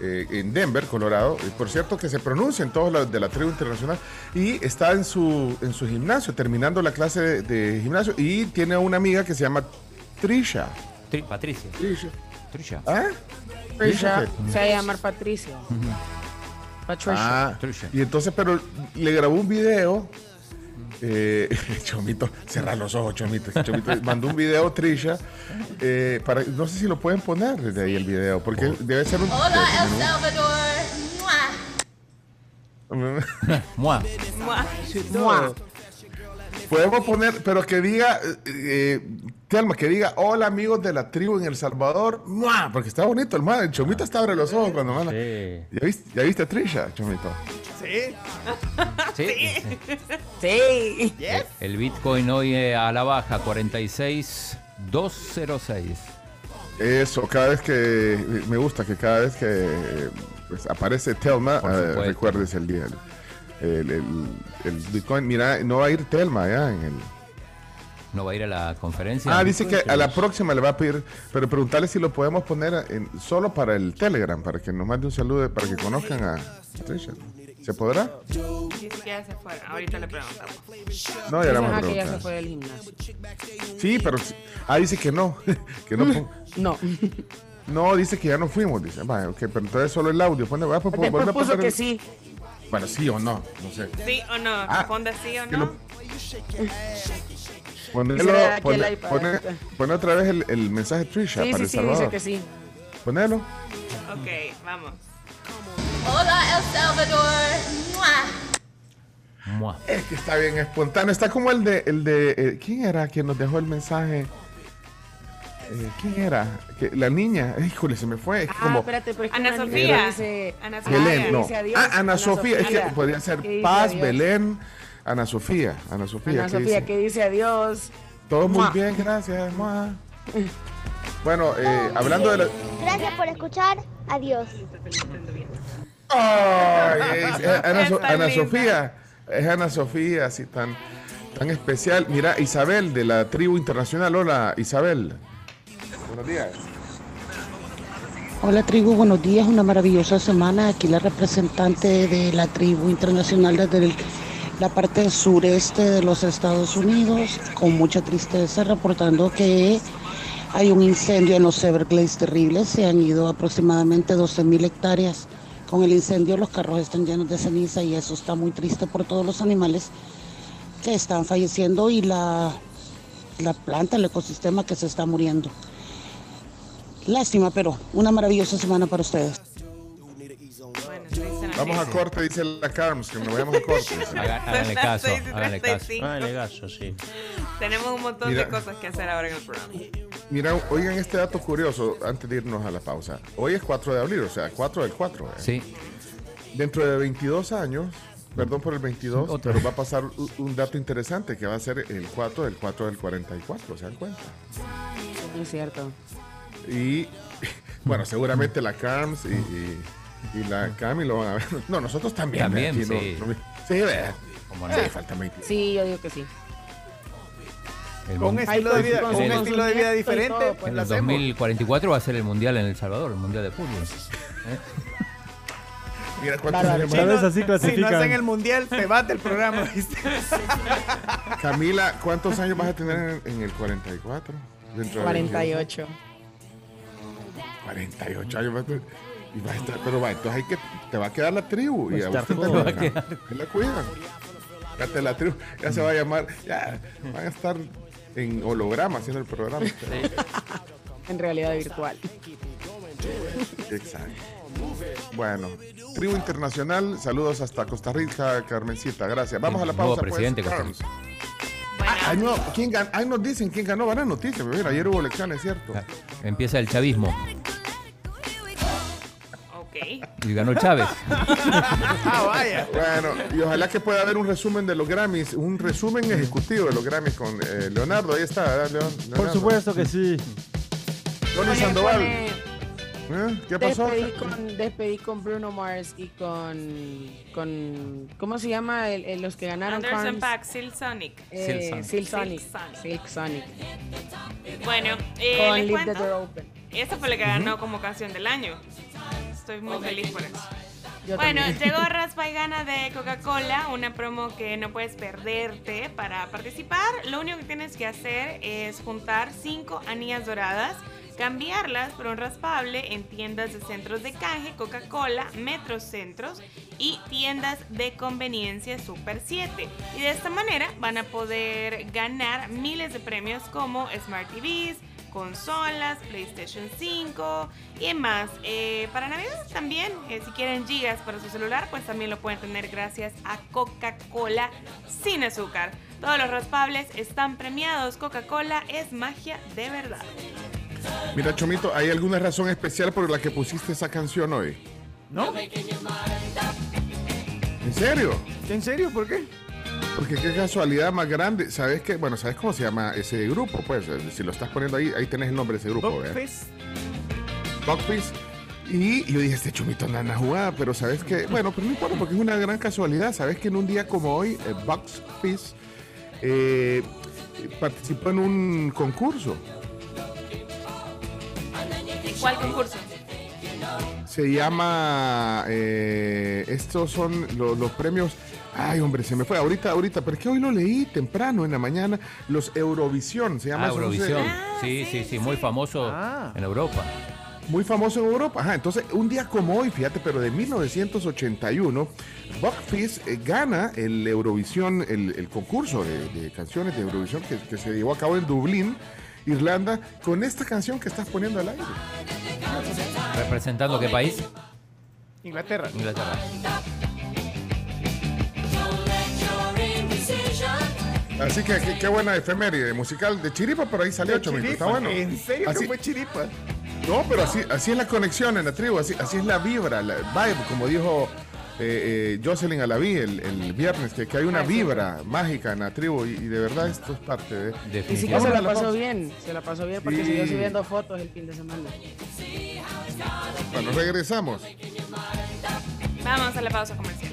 eh, en Denver, Colorado. Y por cierto, que se pronuncian todos los de la tribu internacional. Y está en su, en su gimnasio, terminando la clase de, de gimnasio. Y tiene una amiga que se llama Trisha. Tri- Patricia. Trisha. Trisha. ¿Ah? Trisha, se va a llamar Patricia. Patricia. Ah, y entonces, pero le grabó un video. Eh, Chomito, cerra los ojos, Chomito. Chomito mandó un video, Trisha. eh, para, no sé si lo pueden poner desde ahí el video, porque debe ser un. Hola, El Salvador. ¡Mua! Mua. Mua. Podemos poner, pero que diga, eh, Telma, que diga, hola amigos de la tribu en El Salvador, ¡mua! porque está bonito el el Chomito está abre los ojos cuando manda. ¿Ya viste, ¿Ya viste a Trisha, Chomito? Sí. Sí. Sí. El Bitcoin hoy eh, a la baja, 46,206. Eso, cada vez que, me gusta que cada vez que pues, aparece Telma, eh, recuerdes el día. El, el- el Bitcoin, mira, no va a ir Telma ya en el... ¿No va a ir a la conferencia? Ah, dice que a la próxima le va a pedir, pero preguntarle si lo podemos poner en- solo para el Telegram, para que nos mande un saludo, para que conozcan a Trisha. ¿Se podrá? Dice que ya se fue. Ahorita le preguntamos. No, ya le vamos a Ajá, que ya preguntar. se fue del gimnasio. Sí, pero... Ah, dice que no. que no, pon- No. no, dice que ya no fuimos, dice. Vaya, ok, pero entonces solo el audio. Pone, va, puso que sí. Bueno, sí o no, no sé. ¿Sí o no? Ah, Responde sí o no. Lo- Ponelo, el pone, pone- otra vez el, el mensaje Trisha Sí, para sí, El sí, Salvador. dice que sí. Ponelo. Ok, vamos. Hola, El Salvador. ¡Mua! Mua. Es que está bien espontáneo. Está como el de. El de eh, ¿Quién era quien nos dejó el mensaje? Eh, ¿Quién era? Que, la niña. Híjole, se me fue. Es que Ah, como. espérate, pero es que Ana Sofía. dice- Ana Sofía. Belén, no. dice adiós. Ah, Ana, Ana Sofía. Es que Sofía. podría ser Paz, adiós. Belén, Ana Sofía. Ana Sofía. Ana ¿qué Sofía dice? que dice adiós. Todo muy bien, gracias. mua. Bueno, eh, hablando de la. Gracias por escuchar. Adiós. Ay, es- es Ana, So-. Sofía, es Ana Sofía, así tan, tan especial. Mira, Isabel de la tribu internacional. Hola, Isabel. Buenos días. Hola tribu, buenos días, una maravillosa semana. Aquí la representante de la tribu internacional desde el- la parte sureste de los Estados Unidos, con mucha tristeza, reportando que hay un incendio en los Everglades terribles. Se han ido aproximadamente 12 mil hectáreas. Con el incendio los carros están llenos de ceniza y eso está muy triste por todos los animales que están falleciendo y la, la planta, el ecosistema que se está muriendo. Lástima, pero una maravillosa semana para ustedes. Vamos a corte, dice la Carms, que nos vayamos a corte. háganle caso, háganle caso. 35. Háganle caso, sí. Tenemos un montón Mira. de cosas que hacer ahora en el programa. Mira, oigan este dato curioso antes de irnos a la pausa. Hoy es 4 de abril, o sea, 4 del 4. ¿eh? Sí. Dentro de 22 años, perdón por el 22, Otra. pero va a pasar un, un dato interesante que va a ser el 4 del 4 del 44, ¿se dan cuenta? Es cierto. Y bueno, seguramente la Carms y, y- y la Cami lo van a ver. No, nosotros también. También, aquí no- sí. no- sí, vea. Como no. Sí, falta 20. Sí, yo digo que sí. El Con un estilo de vida, un estilo de vida diferente, todo, pues en el hacemos. 2044 va a ser el mundial en El Salvador, el mundial de fútbol. ¿Eh? Mira cuántos vez así Si no hacen el mundial, se bate el programa, ¿viste? Camila, ¿cuántos años vas a tener en, en el 44? Dentro de 48. 48 años vas a tener. Y vas a estar, pero va, entonces hay que, te va a quedar la tribu. Va a y a estar usted joven. también, ¿ah? Que la cuidan. Fíjate, la tribu ya se va a llamar, ya van a estar en holograma haciendo el programa. En realidad virtual. Exacto. Bueno, tribu internacional, saludos hasta Costa Rica, Carmencita, gracias. Vamos a la Nuevo pausa. pues, presidente Carms. Bueno, Ah, no, ¿quién gan- ahí nos dicen quién ganó, van a noticias. Mira, ayer hubo elecciones, ¿cierto? Ah, Empieza el chavismo. Y ganó Chávez. Ah, vaya. Bueno, y ojalá que pueda haber un resumen de los Grammys, un resumen ejecutivo de los Grammys con eh, Leonardo. Ahí está, ¿verdad, Leon? Por Leonardo. supuesto que sí. Tony Sandoval. pone- ¿Eh? ¿Qué pasó? Despedí con, despedí con Bruno Mars y con, con ¿cómo se llama el- el- los que ganaron Anderson Carms? Paak, Silk Sonic. Eh, Silk Sonic. Silk Sonic. Bueno, eh, Con les Leave the cuento. Door Open. Esa fue la que ganó como canción del año. Estoy muy feliz por eso. Yo bueno, también. llegó Raspa y Gana de Coca-Cola, una promo que no puedes perderte. Para participar, lo único que tienes que hacer es juntar cinco anillas doradas, cambiarlas por un raspable en tiendas de centros de canje, Coca-Cola, Metrocentros y tiendas de conveniencia Super 7. Y de esta manera van a poder ganar miles de premios como Smart TVs, consolas, PlayStation 5 y más. Eh, para Navidad también, eh, si quieren gigas para su celular, pues también lo pueden tener gracias a Coca-Cola sin azúcar. Todos los raspables están premiados. Coca-Cola es magia de verdad. Mira, Chomito, ¿hay alguna razón especial por la que pusiste esa canción hoy? ¿No? ¿En serio? ¿En serio? ¿Por qué? Porque qué casualidad más grande. ¿Sabes qué? Bueno, ¿sabes cómo se llama ese grupo? Pues eh, si lo estás poniendo ahí, ahí tenés el nombre de ese grupo. Buckfist. Buckfist. Y yo dije, este chomito anda en la jugada, pero sabes que, bueno, pero no importa porque es una gran casualidad. Sabes que en un día como hoy, eh, Buckfist eh, participó en un concurso. ¿Cuál concurso? Se llama. eh, estos son lo- los, premios. Ay, hombre, se me fue. Ahorita, ahorita, pero es que hoy lo leí temprano en la mañana. Los Eurovisión. Se llama Ah, eso, no sé. Eurovisión. Sí, sí, sí, muy famoso en Europa. Muy famoso en Europa. Ajá, entonces, un día como hoy, fíjate, pero de 1981, Buckfist eh, gana el Eurovisión, el, el concurso de, de canciones de Eurovisión que, que se llevó a cabo en Dublín, Irlanda, con esta canción que estás poniendo al aire. ¿Representando qué país? Inglaterra. Inglaterra. Así que qué, qué buena efeméride musical de Chiripa, pero ahí salió Chomito. Está bueno. ¿En serio Así- que fue chiripa? No, pero así, así es la conexión en la tribu, así, así es la vibra, la vibe, como dijo eh, eh, Jocelyn Alaví el, el viernes, que, que hay una Ah, sí. vibra mágica en la tribu y, y de verdad esto es parte de... Y sí que se la pasó bien, se la pasó bien porque Sí. siguió subiendo fotos el fin de semana. Bueno, regresamos. Vamos a la pausa comercial.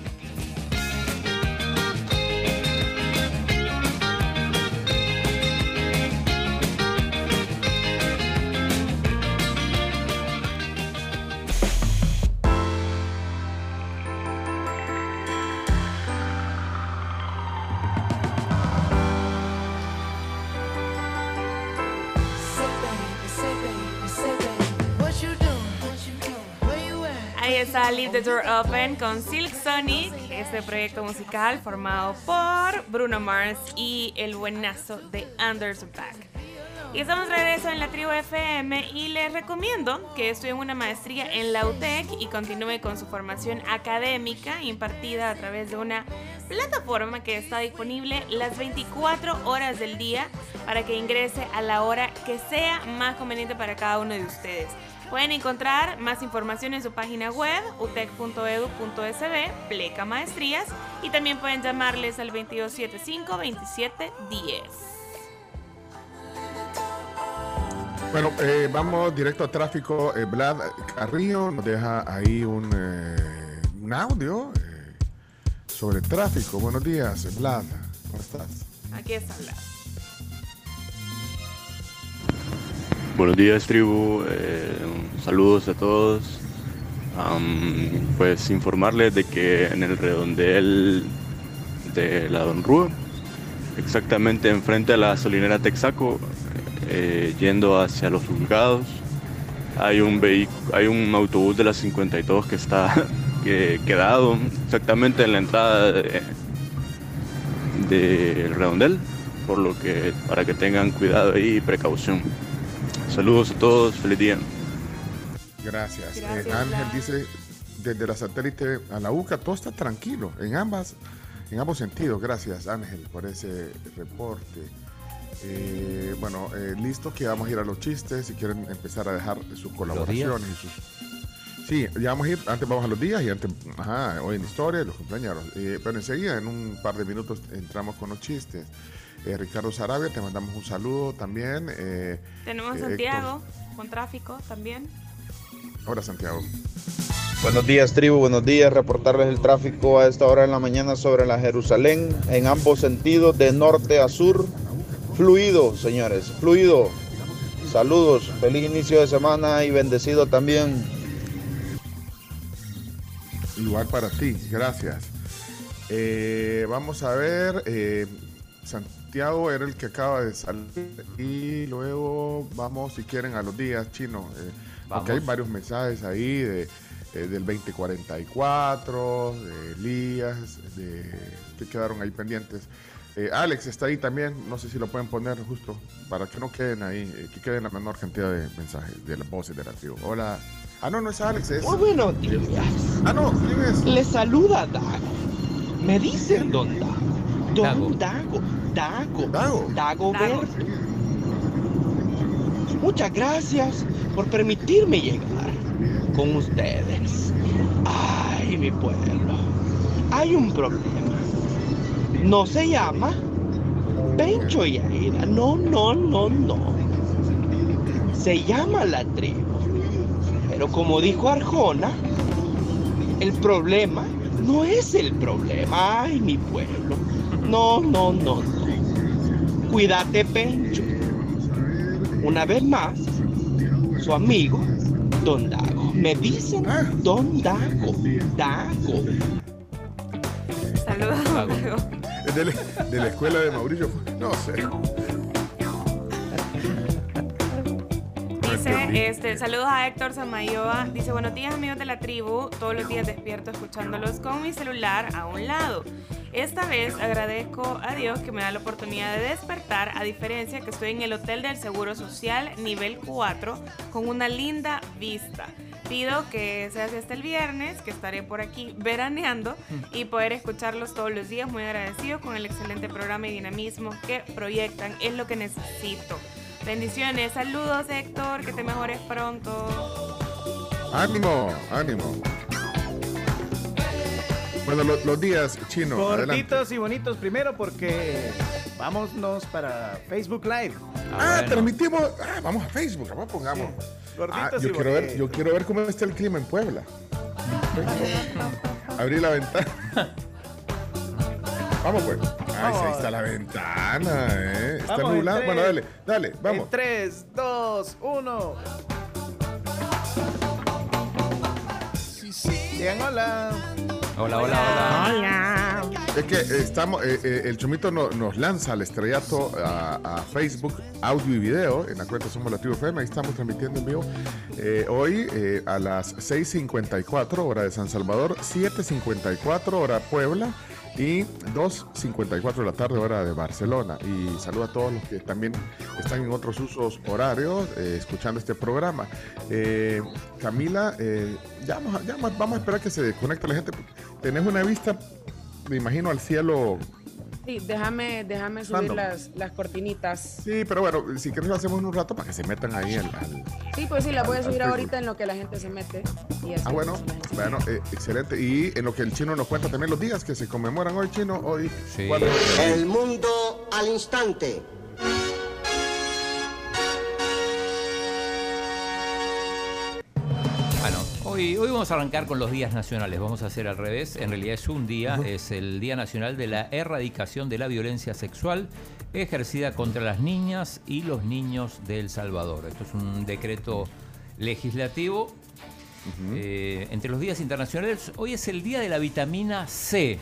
Ahí Leave the Door Open con Silk Sonic, este proyecto musical formado por Bruno Mars y el buenazo de Anderson Paak. Y estamos de regreso en la tribu FM y les recomiendo que estudien una maestría en la UTEC y continúe con su formación académica impartida a través de una plataforma que está disponible las 24 horas del día para que ingrese a la hora que sea más conveniente para cada uno de ustedes. Pueden encontrar más información en su página web utec.edu.sb, pleca maestrías, y también pueden llamarles al 2275-2710. Bueno, eh, vamos directo a tráfico. Eh, Vlad Carrillo nos deja ahí un, eh, un audio eh, sobre tráfico. Buenos días, Vlad. ¿Cómo estás? Aquí está Vlad. Buenos días, tribu. eh, saludos a todos. Pues informarles de que en el redondel de la Don Rúa, exactamente enfrente a la gasolinera Texaco, eh, yendo hacia los juzgados, hay un hay un autobús de la 52 que está que- quedado exactamente en la entrada de- del redondel, por lo que para que tengan cuidado y precaución. Saludos a todos, feliz día. Gracias. Gracias, Eh, Ángel dice, desde la satélite a la UCA, todo está tranquilo, en ambas, en ambos sentidos. Gracias, Ángel, por ese reporte. Eh, bueno, eh, listo que vamos a ir a los chistes, si quieren empezar a dejar sus colaboraciones. y sus- Sí, ya vamos a ir, antes vamos a los días y antes, ajá, hoy en historia, los cumpleaños. Eh, pero enseguida, en un par de minutos, entramos con los chistes. Eh, Ricardo Sarabia, te mandamos un saludo también. eh, Tenemos eh, Santiago con tráfico también. Hola, Santiago. Buenos días, tribu. Buenos días. Reportarles el tráfico a esta hora en la mañana sobre la Jerusalén en ambos sentidos, de norte a sur. Fluido, señores, fluido. Saludos, feliz inicio de semana y bendecido también. Igual para ti, gracias. Eh, vamos a ver, eh, Santiago era el que acaba de salir y luego vamos, si quieren, a los días chinos, eh, porque hay varios mensajes ahí de, eh, del 2044, de Elías, de, que quedaron ahí pendientes. Eh, Alex está ahí también, no sé si lo pueden poner justo para que no queden ahí, eh, que queden la menor cantidad de mensajes de las voces de la tribu. Hola. Ah, no, no es Alex, es. Muy buenos días. Ah, no, ¿quién es? Le saluda Dago. Me dicen Don Dago. Dago. Dago. Dago. Dago Verde. Muchas gracias por permitirme llegar con ustedes. Ay, mi pueblo. Hay un problema. No se llama Pencho y Aida. No, no, no, no. Se llama la tribu. Pero como dijo Arjona, el problema no es el problema. Ay, mi pueblo. No, no, no, no. Cuídate, Pencho. Una vez más, su amigo, Don Dago. Me dicen Don Dago. Dago. Saludos. Es de, la- de la escuela de Mauricio. No sé. Dice, este, saludos a Héctor Samayoa. Dice, buenos días amigos de la tribu. Todos los días despierto escuchándolos con mi celular a un lado. Esta vez agradezco a Dios que me da la oportunidad de despertar, a diferencia que estoy en el Hotel del Seguro Social nivel 4 con una linda vista. Pido que se hace hasta el viernes, que estaré por aquí veraneando y poder escucharlos todos los días. Muy agradecido con el excelente programa y dinamismo que proyectan. Es lo que necesito. Bendiciones, saludos Héctor, que te mejores pronto. Ánimo, ánimo. Bueno, lo- los días chino, adelante. Cortitos y bonitos primero porque vámonos para Facebook Live. Ah, transmitimos. Ah, vamos a Facebook, vamos, pongamos. Ah, Gorditos yo, y quiero ver, yo quiero ver cómo está el clima en Puebla. Abrí la ventana. Vamos pues. Ay, sí, ahí está la ventana, ¿eh? Está Vamos en nublado. tres. Bueno, dale, dale, vamos. En 3, 2, 1. Bien, hola. Hola, hola, hola. Es que estamos, eh, eh, el Chomito no- nos lanza al estrellato a, a Facebook, audio y video, en la cuenta Somos la Tribu FM, ahí estamos transmitiendo en vivo. Eh, hoy eh, a las 6.54 hora de San Salvador, 7.54 hora Puebla y 2.54 de la tarde hora de Barcelona. Y saludo a todos los que también están en otros usos horarios eh, escuchando este programa. Eh, Camila, eh, ya, vamos, a- ya vamos a esperar que se conecte la gente. Tenés una vista me imagino al cielo. Sí, déjame, déjame subir las, las cortinitas. Sí, pero bueno, si quieres lo hacemos en un rato para que se metan ahí al. al- Sí, pues sí, las voy a subir ahorita en lo que la gente se mete. Y así Ah, bueno, bueno, eh, excelente. Y en lo que el chino nos cuenta también los días que se conmemoran hoy, chino, hoy. Sí. El mundo al instante. Hoy, hoy vamos a arrancar con los días nacionales. Vamos a hacer al revés. En realidad es un día, es el Día Nacional de la Erradicación de la Violencia Sexual ejercida contra las niñas y los niños de El Salvador. Esto es un decreto legislativo. Eh, entre los días internacionales, hoy es el día de la vitamina C.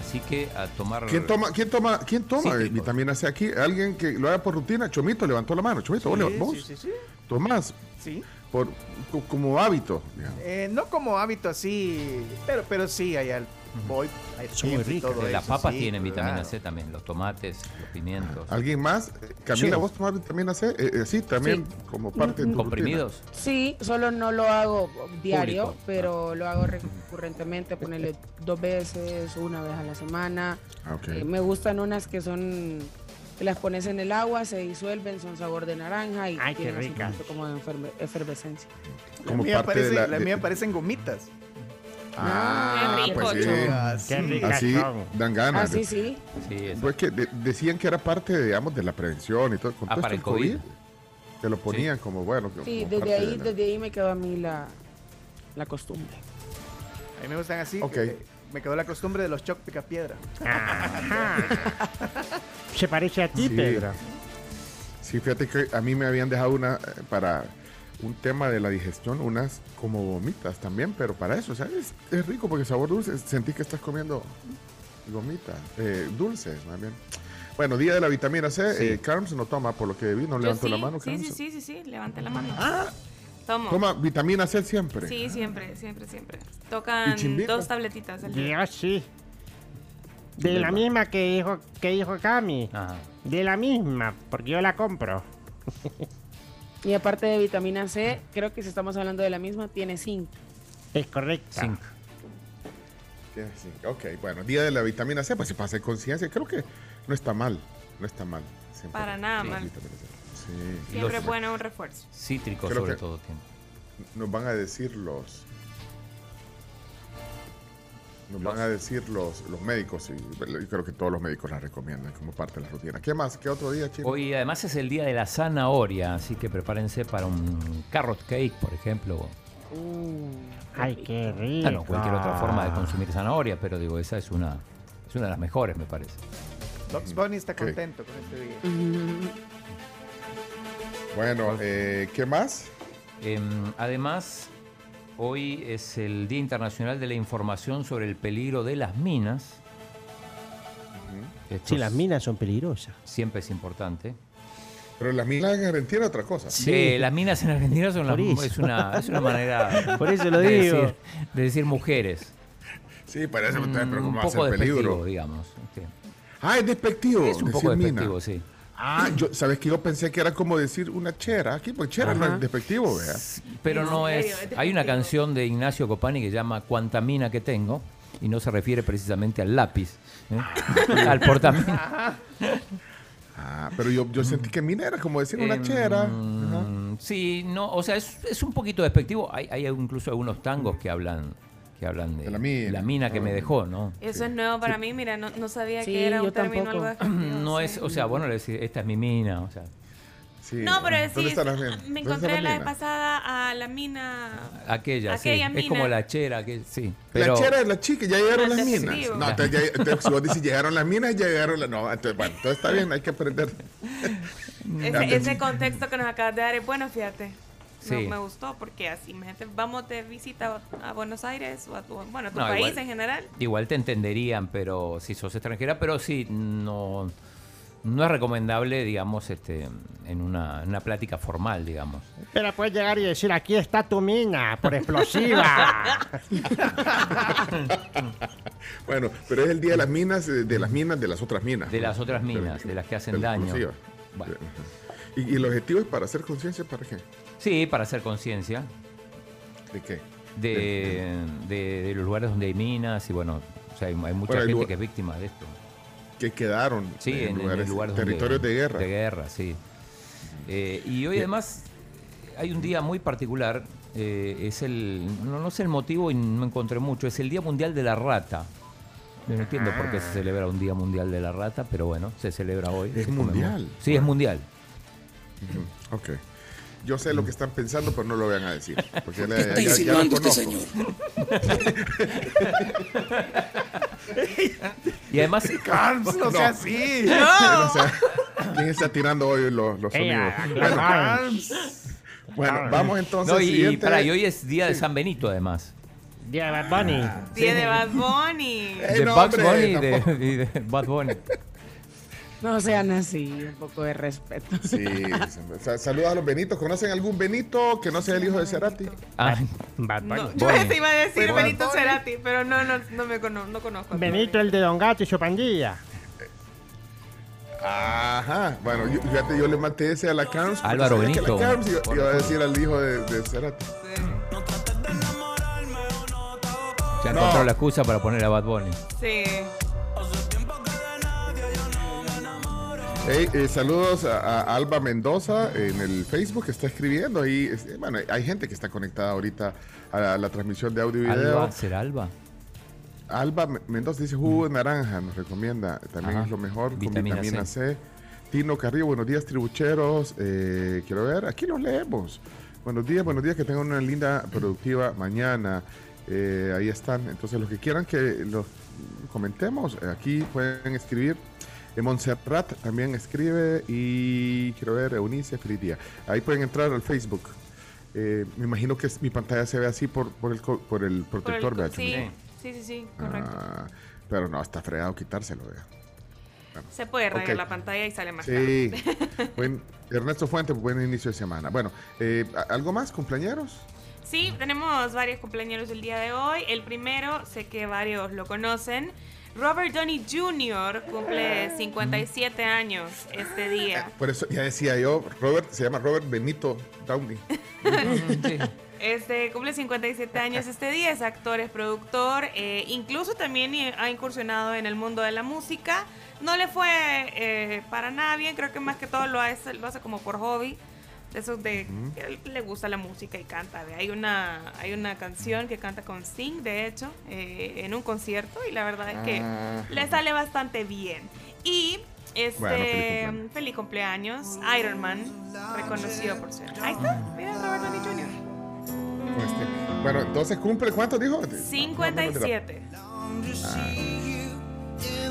Así que a tomar. ¿Quién toma, quién toma, quién toma Sí, eh, vitamina C aquí? ¿Alguien que lo haga por rutina? Chomito levantó la mano. Chomito, vos, Sí, vos sí, sí, sí. tomás Sí. Por, co- como hábito. Eh, no como hábito así, pero, pero sí, allá voy. hay Son muy ricas. todo Las papas sí, tienen vitamina claro. C también, los tomates, los pimientos. ¿Alguien más? Eh, Camila, Sí. ¿vos tomás vitamina C? Eh, eh, sí, también como parte de tu ¿Comprimidos? Sí, solo no lo hago diario, Público. pero lo hago recurrentemente, ponerle dos veces, una vez a la semana. Ah. Eh, me gustan unas que son, que las pones en el agua, se disuelven, son sabor de naranja y Ay, tienen así rica. un poquito como de enferme- efervescencia. La Como mía, parte de parece, la- de- mía parecen gomitas. Ah, Qué rico, pues sí. Qué ricas Así dan ganas. Ah, sí, sí. Pues que de- decían que era parte, digamos, de la prevención y todo. Con Ah, todo para esto el del COVID. Te lo ponían como, bueno. Sí, parte desde ahí, de la- desde ahí me quedó a mí la, la costumbre. A mí me gustan así. Ok. que me quedó la costumbre de los choc pica piedra. Se parece a ti, Sí. Pedro. Sí, fíjate que a mí me habían dejado una eh, para un tema de la digestión, unas como vomitas también, pero para eso, o sea, es, es rico porque sabor dulce, sentí que estás comiendo gomitas, eh, dulces más bien. Bueno, día de la vitamina C, eh, Carms no toma, por lo que vi, no Yo levantó sí, la mano, Sí, Carms. sí, sí, sí, sí, levanté la mano. Tomo. Toma vitamina C siempre. Sí, siempre, siempre, siempre. ¿Y Tocan dos tabletitas al día. Yo sí. De la misma que dijo, que dijo Cami. De la misma, porque yo la compro. Y aparte de vitamina C, creo que si estamos hablando de la misma, tiene zinc. Es correcto. Tiene zinc. Ok, bueno, día de la vitamina C, pues si pasa conciencia, creo que no está mal, no está mal. Siempre. Para nada mal. Sí. Siempre es bueno un refuerzo. Cítricos Creo sobre todo. tiene. Nos van a decir los. Nos van a decir los, los médicos, y yo creo que todos los médicos la recomiendan como parte de la rutina. ¿Qué más? ¿Qué otro día, chicos? Hoy además es el día de la zanahoria, así que prepárense para un carrot cake, por ejemplo. Ay, qué rico. Bueno, cualquier otra forma de consumir zanahoria, pero digo, esa es una, es una de las mejores, me parece. Bugs Bunny está contento con este día. Bueno, eh, ¿qué más? Em, además, hoy es el Día Internacional de la Información sobre el peligro de las minas. Sí, las minas son peligrosas. siempre es importante. Pero las minas en Argentina es otra cosa. Sí, las minas en Argentina son las, eso. es, una, es una manera Por eso lo de digo. decir, de decir mujeres. Sí, parece que Mm, ustedes, pero un ¿cómo va a poco ser peligro? despectivo, digamos. sí. Ah, es despectivo. Es un poco despectivo, mina. sí. Ah, yo, ¿sabes que Yo pensé que era como decir una chera aquí, porque chera no es despectivo, ¿vea? Pero ¿En no es. ¿Es Hay una canción de Ignacio Copani que se llama Cuánta mina que tengo y no se refiere precisamente al lápiz, ¿eh? al portamina. Ah, pero yo, yo sentí que mina era como decir una chera. Ajá. Mm, Sí, no, o sea, es, es un poquito despectivo. Hay, hay incluso algunos tangos que hablan que hablan de, la mina, que me dejó, ¿no? Eso es nuevo para mí, mira, no, no sabía Sí, que era un término tampoco. algo No sí. es, o sea, bueno, le decís, esta es mi mina, o sea, Sí. No, pero ¿Dónde sí, están las minas? me ¿Dónde encontré la vez pasada a la mina. aquella, sí. Aquella Es como la chera, que sí. Pero, La chera es la chica, ya llegaron las minas. No, entonces, ya- entonces, si vos dices llegaron las minas, ya llegaron las. No, entonces, bueno, entonces está bien, hay que aprender. Ese, ese contexto que nos acabas de dar es bueno, fíjate. Sí. me gustó porque así, imagínate, vamos de visita a Buenos Aires o a tu, bueno, a tu No, país igual. en general. igual te entenderían, pero si sos extranjera, pero sí, no, no es recomendable, digamos, este, en una, en una plática formal, digamos. Pero puedes llegar y decir, aquí está tu mina, por explosiva. Bueno, pero es el día de las minas, eh, de las minas, de las otras minas. De ¿no? las otras minas, de las que hacen de daño. explosivas. Bueno. Ajá. ¿Y, y el objetivo es para hacer conciencia para qué? Sí, para hacer conciencia ¿De qué? de, de- de los lugares donde hay minas y bueno, o sea, hay, hay mucha Bueno, gente lugar- que es víctima de esto. Que quedaron Sí, en, en lugares, lugares donde- territorios de guerra. De guerra, sí. Eh, y hoy además hay un día muy particular, eh, es el, no, no sé el motivo y no encontré mucho, es el Día Mundial de la Rata. Yo no entiendo por qué se celebra un Día Mundial de la Rata, pero bueno, se celebra hoy. Es conmemora. mundial. Sí, es mundial. Ujú, Ok. Yo sé lo que están pensando, pero no lo vayan a decir. Porque la- está ya- ya la insinuando usted, conozco. Y además... Carms, no sea así. No sé. ¿Quién está tirando hoy los, los sonidos? Bueno, Carms. bueno, vamos entonces No, y, siguiente. pará, y hoy es Día de San Benito además. Día de Bad Bunny. Día de Bad Bunny. Eh, de no, Bugs hombre, Bunny y de, y de Bad Bunny. No sean así, un poco de respeto. Sí, sa- saludos a los Benitos. ¿Conocen algún Benito que no sea el hijo de Cerati? Ah, Bad Bunny. No, yo ese iba a decir Benito. Cerati, pero no, no, no me cono- no conozco. Benito el de Don Gato y su pandilla. Ajá. Bueno, yo, fíjate, yo le maté ese a la Carms. Álvaro Benito. La Carms iba, iba a decir al hijo de, de Cerati. Ya No. encontró la excusa para poner a Bad Bunny. Sí. Hey, eh, saludos a, a Alba Mendoza en el Facebook que está escribiendo ahí. es- bueno, hay gente que está conectada ahorita a la, la transmisión de audio y video. Alba, ¿será Alba? Alba Me- Mendoza dice jugo de naranja, nos recomienda. También Ajá. es lo mejor con Vitamina vitamina, C. Tino Carrillo, buenos días, tribucheros. Eh, quiero ver, aquí los leemos. Buenos días, buenos días, que tengan una linda, productiva mañana. Eh, ahí están. Entonces, los que quieran que los comentemos, eh, aquí pueden escribir. Montserrat también escribe y quiero ver, Eunice, feliz día. Ahí pueden entrar al Facebook. Eh, me imagino que mi pantalla se ve así por, por, el, por el Por el protector, sí, sí, sí, sí, correcto. Ah, pero no, está fregado quitárselo, vea. Se puede rayar ok. la pantalla y sale más Sí. Buen- Ernesto Fuentes, buen inicio de semana. Bueno, eh, ¿a- ¿algo más, cumpleañeros? Sí, tenemos varios cumpleaños el día de hoy. El primero, sé que varios lo conocen. Robert Downey Jr. cumple 57 años este día. Por eso ya decía yo, Robert, se llama Robert Benito Downey. Este cumple 57 años este día, es actor, es productor, eh, incluso también eh, ha incursionado en el mundo de la música. No le fue eh, para nada bien, creo que más que todo lo hace, lo hace como por hobby. De esos de que le gusta la música y canta. Hay una, hay una canción que canta con Sting, de hecho, eh, en un concierto, y la verdad es que Ah. le sale bastante bien. Y este Bueno, feliz feliz, cumpleaños. Iron Man, reconocido por ser. Ahí está, mira Robert Downey Jr. Este, bueno, entonces cumple, ¿cuánto dijo? 57.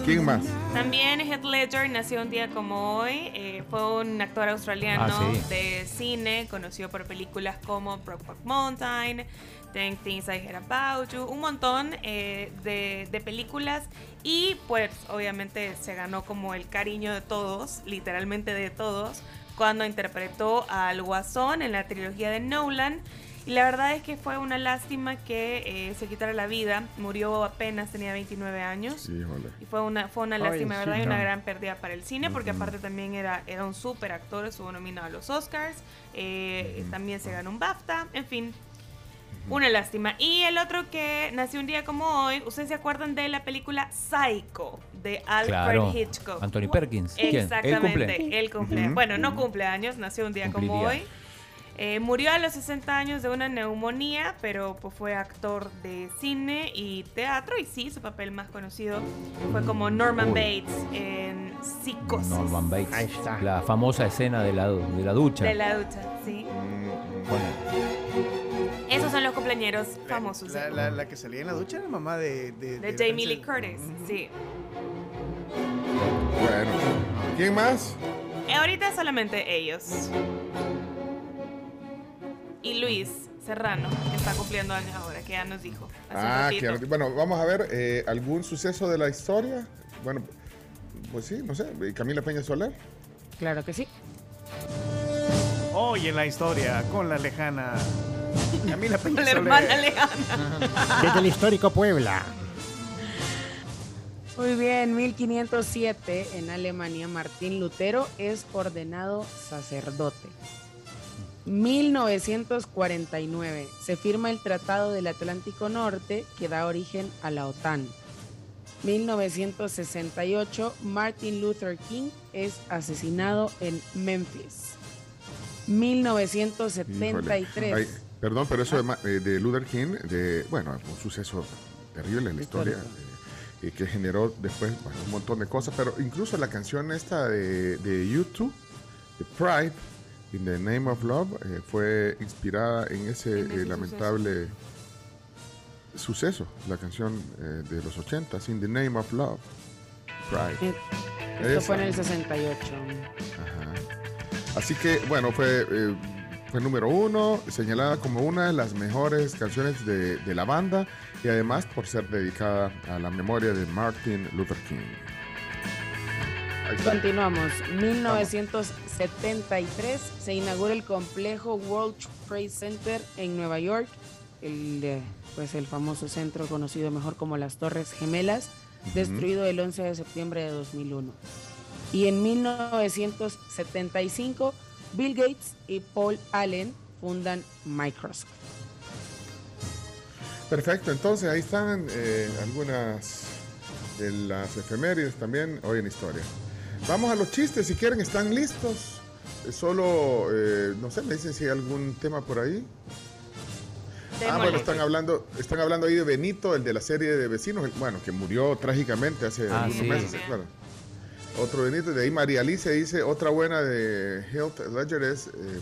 ¿Quién más? También Heath Ledger nació un día como hoy. eh, fue un actor australiano Ah, sí. de cine, conocido por películas como Brokeback Mountain, Ten Things I Heard About You, un montón eh, de, de películas. Y pues obviamente se ganó como el cariño de todos, literalmente de todos, cuando interpretó al Guasón en la trilogía de Nolan. Y la verdad es que fue una lástima que eh, se quitara la vida. Murió apenas, tenía 29 años. Híjole. Y fue una, fue una lástima, ¿verdad? Y una gran pérdida para el cine, porque aparte también era, era un súper actor, estuvo nominado a los Oscars, eh, también se ganó un BAFTA, en fin. Una lástima. Y el otro que nació un día como hoy, ¿ustedes se acuerdan de la película Psycho de Alfred Claro. Hitchcock? Anthony Perkins. ¿Quién? ¿Él Exactamente, cumple? él cumple. Bueno, no cumple años, nació un día como hoy. Eh, murió a los 60 años de una neumonía, pero pues, fue actor de cine y teatro. Y sí, su papel más conocido fue como Norman Bates en Psicosis. Norman Bates. La famosa escena de la, de la ducha. De la ducha, sí. Bueno, Esos son los cumpleaños famosos. La, la- la que salía en la ducha era la mamá de... De, de de Jamie Lee. Curtis, sí. bueno. ¿Quién más? Eh, Ahorita solamente ellos. Y Luis Serrano, que está cumpliendo años ahora, que ya nos dijo. hace Ah, que- bueno, vamos a ver eh, algún suceso de la historia. Bueno, pues sí, no sé, Camila Peña Soler. Claro que sí. Hoy en la historia, con la lejana Camila Peña La Soler. hermana lejana. Desde el histórico Puebla. Muy bien, 1507 en Alemania, Martín Lutero es ordenado sacerdote. 1949 se firma el Tratado del Atlántico Norte que da origen a la OTAN. 1968 Martin Luther King es asesinado en Memphis. 1973 Híjole. Ay, perdón, pero eso de, eh, de Luther King, de, bueno, un suceso terrible en la historia. eh, y que generó después bueno, un montón de cosas, pero incluso la canción esta de, de YouTube, de Pride, In the Name of Love, eh, fue inspirada en ese eh, lamentable suceso, la canción eh, de los 80, In the Name of Love, Pride. Esto fue en el 68. Ajá. Así que, bueno, fue, fue número uno, señalada como una de las mejores canciones de, de la banda y además por ser dedicada a la memoria de Martin Luther King. Continuamos. 1973 se inaugura el complejo World Trade Center en Nueva York, el, pues el famoso centro conocido mejor como las Torres Gemelas, destruido el 11 de septiembre de 2001. Y en 1975 Bill Gates y Paul Allen fundan Microsoft. Perfecto, entonces ahí están eh, algunas de las efemérides también hoy en historia. Vamos a los chistes, si quieren, están listos. Eh, Solo, eh, no sé, me dicen si hay algún tema por ahí. Ah, bueno, están hablando, están hablando ahí de Benito, el de la serie de vecinos, el- bueno, que murió trágicamente hace Ah, algunos sí. meses. Otro Benito, de ahí María Alicia dice, otra buena de Health Ledger es eh,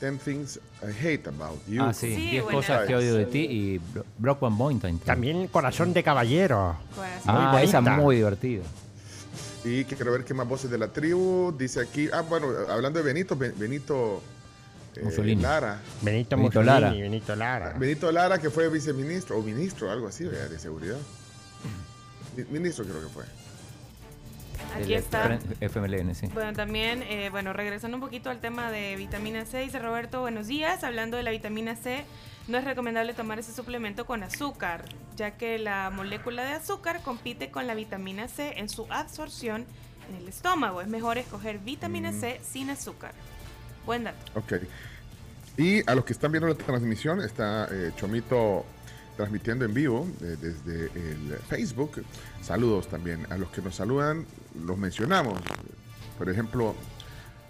10 Things I Hate About You. Ah, sí. 10 cosas que odio de ti y Bro- Brokeback Mountain. También Corazón de Caballero. Ah, Muy esa bonita. muy divertida. Y que quiero ver qué más voces de la tribu. Dice aquí, ah, bueno, hablando de Benito, Ben- Benito eh, Mussolini. Lara. Benito, Benito Mussolini, Lara. Benito Lara. Benito Lara, que fue viceministro, o ministro, algo así, ¿verdad? de seguridad. Mi- Ministro creo que fue. Aquí está. FMLN, sí. Bueno, también, eh, bueno, regresando un poquito al tema de vitamina C, dice Roberto, buenos días, hablando de la vitamina C, no es recomendable tomar ese suplemento con azúcar, ya que la molécula de azúcar compite con la vitamina C en su absorción en el estómago. Es mejor escoger vitamina C sin azúcar. Buen dato. Ok. Y a los que están viendo la transmisión, está eh, Chomito transmitiendo en vivo eh, desde el Facebook. Saludos también. A los que nos saludan, los mencionamos. Por ejemplo,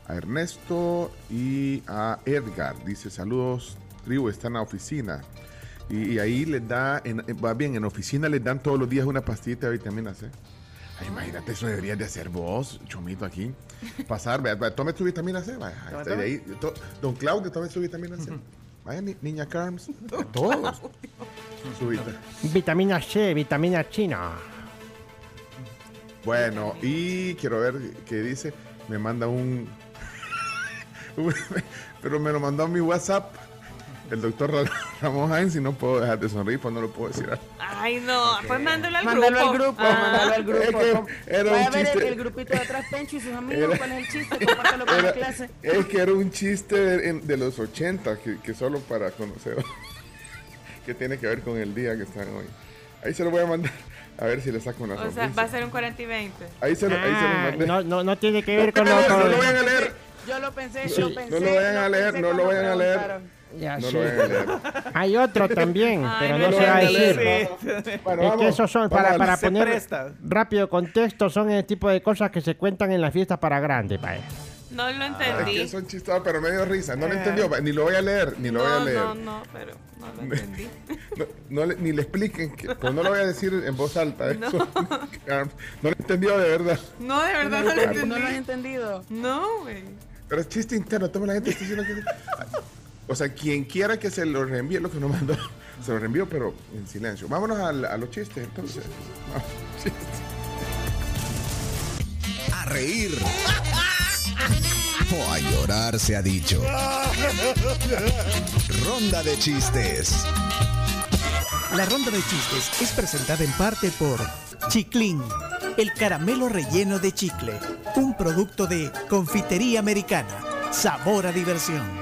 a Ernesto y a Edgar. Dice saludos, tribu, está en la oficina. Y, y ahí les da, en- va bien, en oficina les dan todos los días una pastillita de vitamina C. Ay, imagínate, eso deberías de hacer vos, Chomito, aquí. Pasar, vea, vea, tome tu vitamina C. Vaya, ahí Toma, está, toma. y ahí, to- don Claudio, tome su vitamina C. Vaya, ni- niña Carms, todos. Su vita. Vitamina C, vitamina china. Bueno, y quiero ver qué dice. Me manda un. un- pero me lo mandó a mi WhatsApp. El doctor Ra- Ramón Hines y no puedo dejar de sonreír, pues no lo puedo decir. Ay, no, pues mándalo al Mándalo grupo. al grupo, Ah. mándalo al grupo. Es que Com- era Vaya un a ver el, chiste. el grupito de atrás, Pencho y sus amigos. Era- ¿Cuál es el chiste? Compártelo con la clase. es que era un chiste de, los 80, que, que solo para conocer. que tiene que ver con el día que están hoy. Ahí se lo voy a mandar. A ver si le saco una O sea, sonrisa. va a ser un 40 y 20. Ahí se lo, ahí se lo Ah, mandé. no, no, no tiene que ver con No, lo no con- lo vayan a leer. Yo lo pensé, Sí, yo no pensé. lo vayan a leer, no lo vayan a leer. Ya No sé. lo vayan a leer. Hay otro también, Ay, pero no no, se va a decir. Bueno, es vamos, que esos son, para, para poner presta. rápido contexto, son el tipo de cosas que se cuentan en las fiestas para grandes, vaya. No lo Es entendí. que son chistosos, pero me dio risa. No lo Eh. entendió. Ni lo voy a leer, ni lo voy a no, leer. no, no, pero no lo entendí. No, no le- ni le expliquen, que, pues no lo voy a decir en voz alta. eso. no lo entendió de verdad. No, de verdad no lo entendí. ¿No lo has entendido? No, güey. Pero es chiste interno, toda la gente está diciendo que... O sea, quien quiera que se lo reenvíe lo que nos mandó, se lo reenvío, pero en silencio. Vámonos a, los chistes, entonces. Chistes. A reír. O a llorar se ha dicho. Ronda de chistes. La ronda de chistes es presentada en parte por Chiclin, el caramelo relleno de chicle, un producto de confitería americana. Sabor a diversión.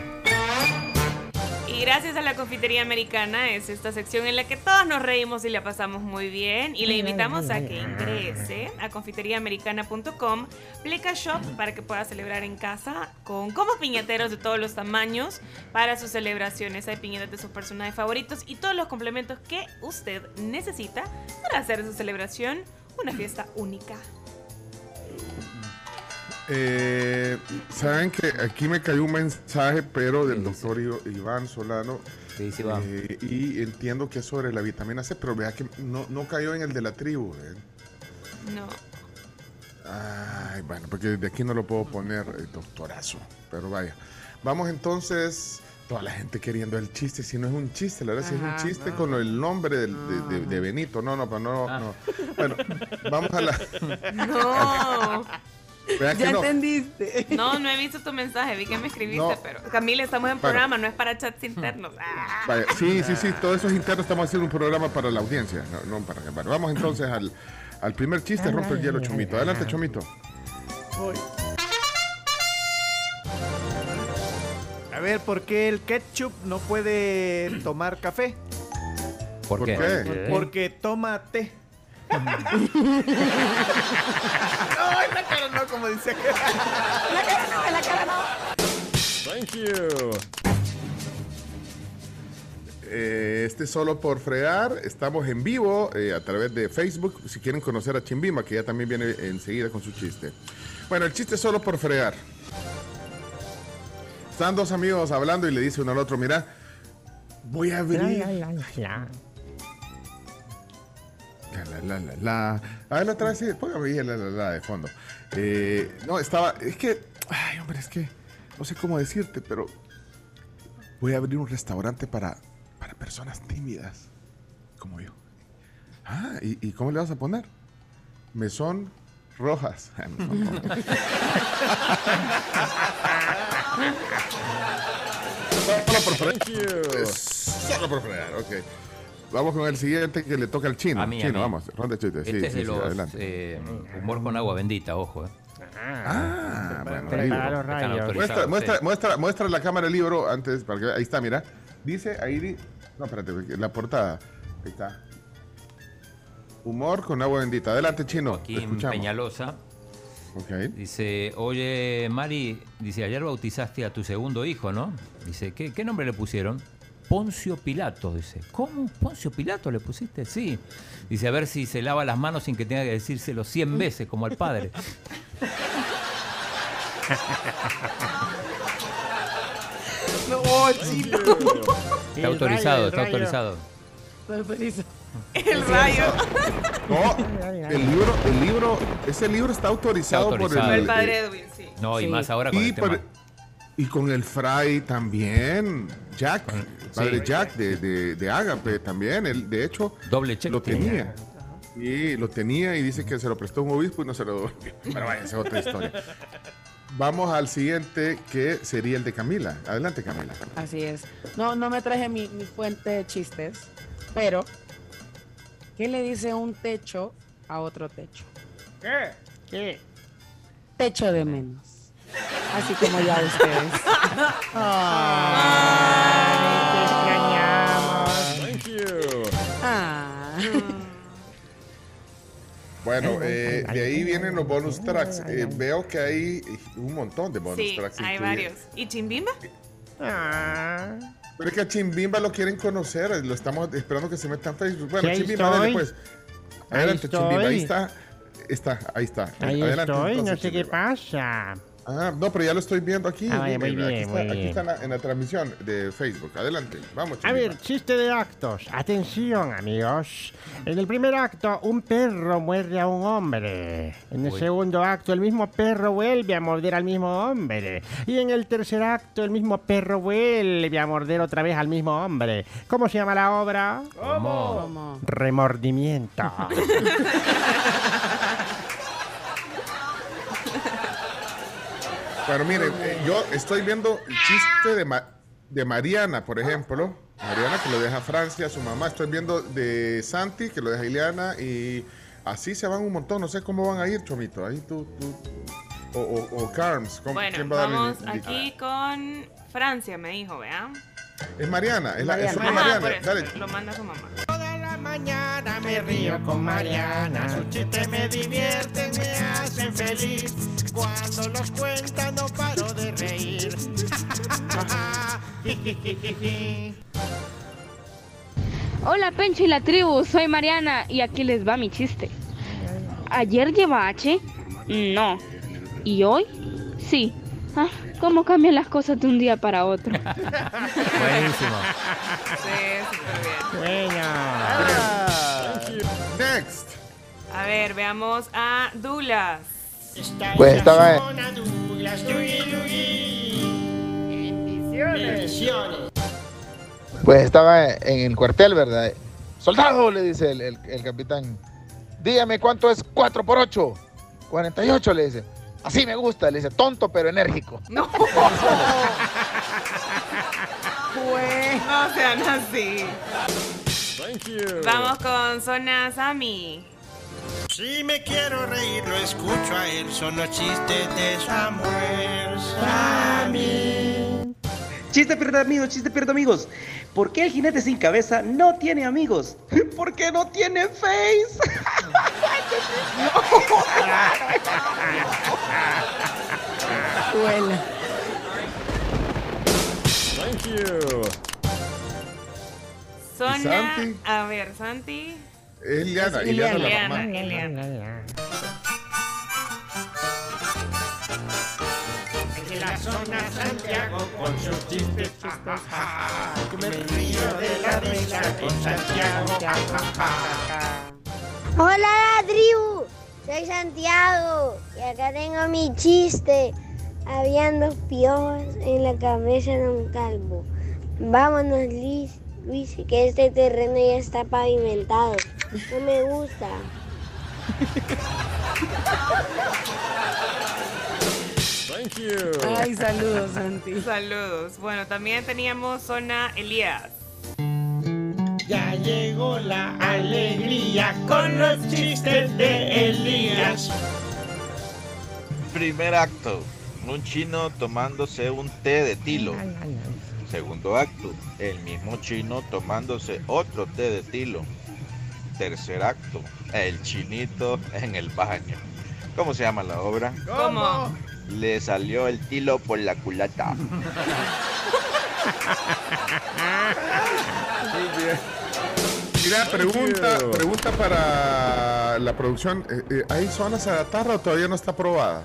Y gracias a la confitería americana es esta sección en la que todos nos reímos y la pasamos muy bien. Y le invitamos a que ingrese a confiteriaamericana.com, Pleca Shop, para que pueda celebrar en casa con como piñateros de todos los tamaños para sus celebraciones. Hay piñatas de sus personajes favoritos y todos los complementos que usted necesita para hacer su celebración una fiesta única. Eh, Saben que aquí me cayó un mensaje, pero del doctor I- Iván Solano. Iván? Eh, y entiendo que es sobre la vitamina C, pero vea que no, no cayó en el de la tribu. ¿eh? No. Ay, bueno, porque desde aquí no lo puedo poner, eh, doctorazo. Pero vaya. Vamos entonces, toda la gente queriendo el chiste. Si no es un chiste, la verdad, si es un chiste con el nombre del- de, de- de Benito. No, no, pero no, no. Bueno, vamos a la. No. Ya no. entendiste. No, no he visto tu mensaje, vi que me escribiste, No. pero Camila, estamos en Bueno. programa, no es para chats internos. Ah. Sí, sí, sí, todo eso es interno. Estamos haciendo un programa para la audiencia, no, no para bueno, Vamos entonces al, al primer chiste, rompe el hielo, Chomito. Adelante, Chomito. A ver, ¿por qué el ketchup no puede tomar café? ¿Por, ¿Por qué? qué? Porque toma té. No, en la cara no, como dice. La cara no, en la cara no. Thank you. Eh, este es solo por fregar. Estamos en vivo eh, a través de Facebook. Si quieren conocer a Chimbima, que ya también viene enseguida con su chiste. Bueno, el chiste es solo por fregar. Están dos amigos hablando y le dice uno al otro: Mira, voy a abrir. La, la, la, la, la. A ver, otra vez, póngame ahí la, la, la de fondo. Eh, no, estaba. Es que. Ay, hombre, es que. No sé cómo decirte, pero. Voy a abrir un restaurante para, para personas tímidas. Como yo. Ah, ¿y, y cómo le vas a poner? Mesón rojas. Mesón rojas. Solo por fregar. Solo por fregar, ok. Vamos con el siguiente que le toca al chino. A mí, a chino, mí. vamos, ronda de chistes. Sí, Este es sí, de sí, los eh, humor con agua bendita, ojo. eh. Ah, bueno, libro. Están autorizados, Muestra, muestra, sí. muestra, muestra la cámara el libro antes, para que, ahí está, mira. Dice, ahí di, no, espérate, la portada. Ahí está. Humor con agua bendita. Adelante, chino. Joaquín escuchamos. Peñalosa. Ok. Dice, oye, Mari, dice, ayer bautizaste a tu segundo hijo, ¿no? Dice, ¿qué, qué nombre le pusieron? Poncio Pilato, dice. ¿Cómo? ¿Poncio Pilato le pusiste? Sí. Dice, a ver si se lava las manos sin que tenga que decírselo 100 veces, como al padre. No. Está autorizado, está autorizado. Está autorizado. El rayo. No, el libro, el libro, ese libro está autorizado, Está por el, El padre Edwin, sí. No, y Sí. más ahora con y, el tema. por- y con el Fray también. Jack, padre sí. Jack de, de, de Ágape también. Él, de hecho, Doble cheque. lo tenía. Sí, lo tenía y dice que se lo prestó un obispo y no se lo devolvió. Pero vaya, esa es otra historia. Vamos al siguiente, que sería el de Camila. Adelante, Camila. Así es. No, no me traje mi, mi fuente de chistes, pero ¿qué le dice un techo a otro techo? ¿Qué? ¿Qué? Techo de menos. Así como ya ustedes. Ay, te extrañamos. Thank you. Ah. Bueno, eh, de ahí vienen los bonus tracks. Eh, veo que hay un montón de bonus Sí, tracks. hay incluidos. varios. ¿Y Chimbimba? Ah. Pero es que a Chimbimba lo quieren conocer, lo estamos esperando que se meta en Facebook. Bueno, Chimbimba, dale estoy. pues. Ahí Adelante, Chimbimba, ahí estoy. está. Está, ahí está. Ahí Adelante, estoy, no entonces, sé qué Chimbimba. pasa. Ah, no, pero ya lo estoy viendo aquí. Ah, vaya, muy Miren, aquí bien, está, muy aquí bien. está en la, en la transmisión de Facebook. Adelante, vamos, A Chimbimba. ver, chiste de actos. Atención, amigos. En el primer acto, un perro muerde a un hombre. En el Uy. segundo acto, el mismo perro vuelve a morder al mismo hombre. Y en el tercer acto, el mismo perro vuelve a morder otra vez al mismo hombre. ¿Cómo se llama la obra? ¿Cómo? ¿Cómo? Remordimiento. Bueno, miren, eh, yo estoy viendo el chiste de, Ma- de Mariana, por ejemplo. Mariana que lo deja Francia, su mamá. Estoy viendo de Santi que lo deja Ileana y así se van un montón. No sé cómo van a ir, Chomito. Ahí tú, tú. O, o, o Carms. ¿cómo- Bueno, quién va a darle vamos indi- aquí con Francia, me dijo, ¿vea? Es Mariana, es la es Mariana. Ajá, Mariana. por eso, Dale. lo manda su mamá. Toda la mañana me río con Mariana. Sus chistes me divierten, me hacen feliz. Cuando los cuenta no paro de reír. Hola Pencho y la tribu, soy Mariana y aquí les va mi chiste. ¿Ayer lleva H? No. ¿Y hoy? Sí. Ah, ¿Cómo cambian las cosas de un día para otro? Buenísimo. Sí, súper bien. Bueno. Next. A ver, veamos a Douglas. Pues estaba- Bendiciones. Pues estaba en el cuartel, ¿verdad? Soldado, le dice el, el- el capitán. Dígame cuánto es 4 por 8. 48, le dice. Así me gusta, le dice. Tonto pero enérgico. No. No sean así. Thank you. Vamos con Zona Sami. Si me quiero reír, lo escucho a él. Son los chistes de Samuel Sammy. Chiste pierdo amigos, chiste pierdo amigos. ¿Por qué el jinete sin cabeza no tiene amigos? Porque no tiene face. Duela. Thank you. Zona. Santi? A ver, Santi. Es Ileana, Es Ileana zona Santiago con sus chistes, ja. Me río de la risa con Santiago. Hola la tribu, soy Santiago y acá tengo mi chiste. Habían dos piojos en la cabeza de un calvo. Vámonos, Luis, Luis, que este terreno ya está pavimentado. No me gusta. Thank you. Ay, saludos, Santi. Saludos. Bueno, también teníamos zona Elías. Ya llegó la alegría con los chistes de Elías. Primer acto, un chino tomándose un té de tilo. Segundo acto, el mismo chino tomándose otro té de tilo. Tercer acto, el chinito en el baño. ¿Cómo se llama la obra? ¿Cómo? Le salió el tilo por la culata. Mira, pregunta, pregunta para la producción. Eh, eh, ¿Hay zonas a Gatarra o todavía no está aprobada?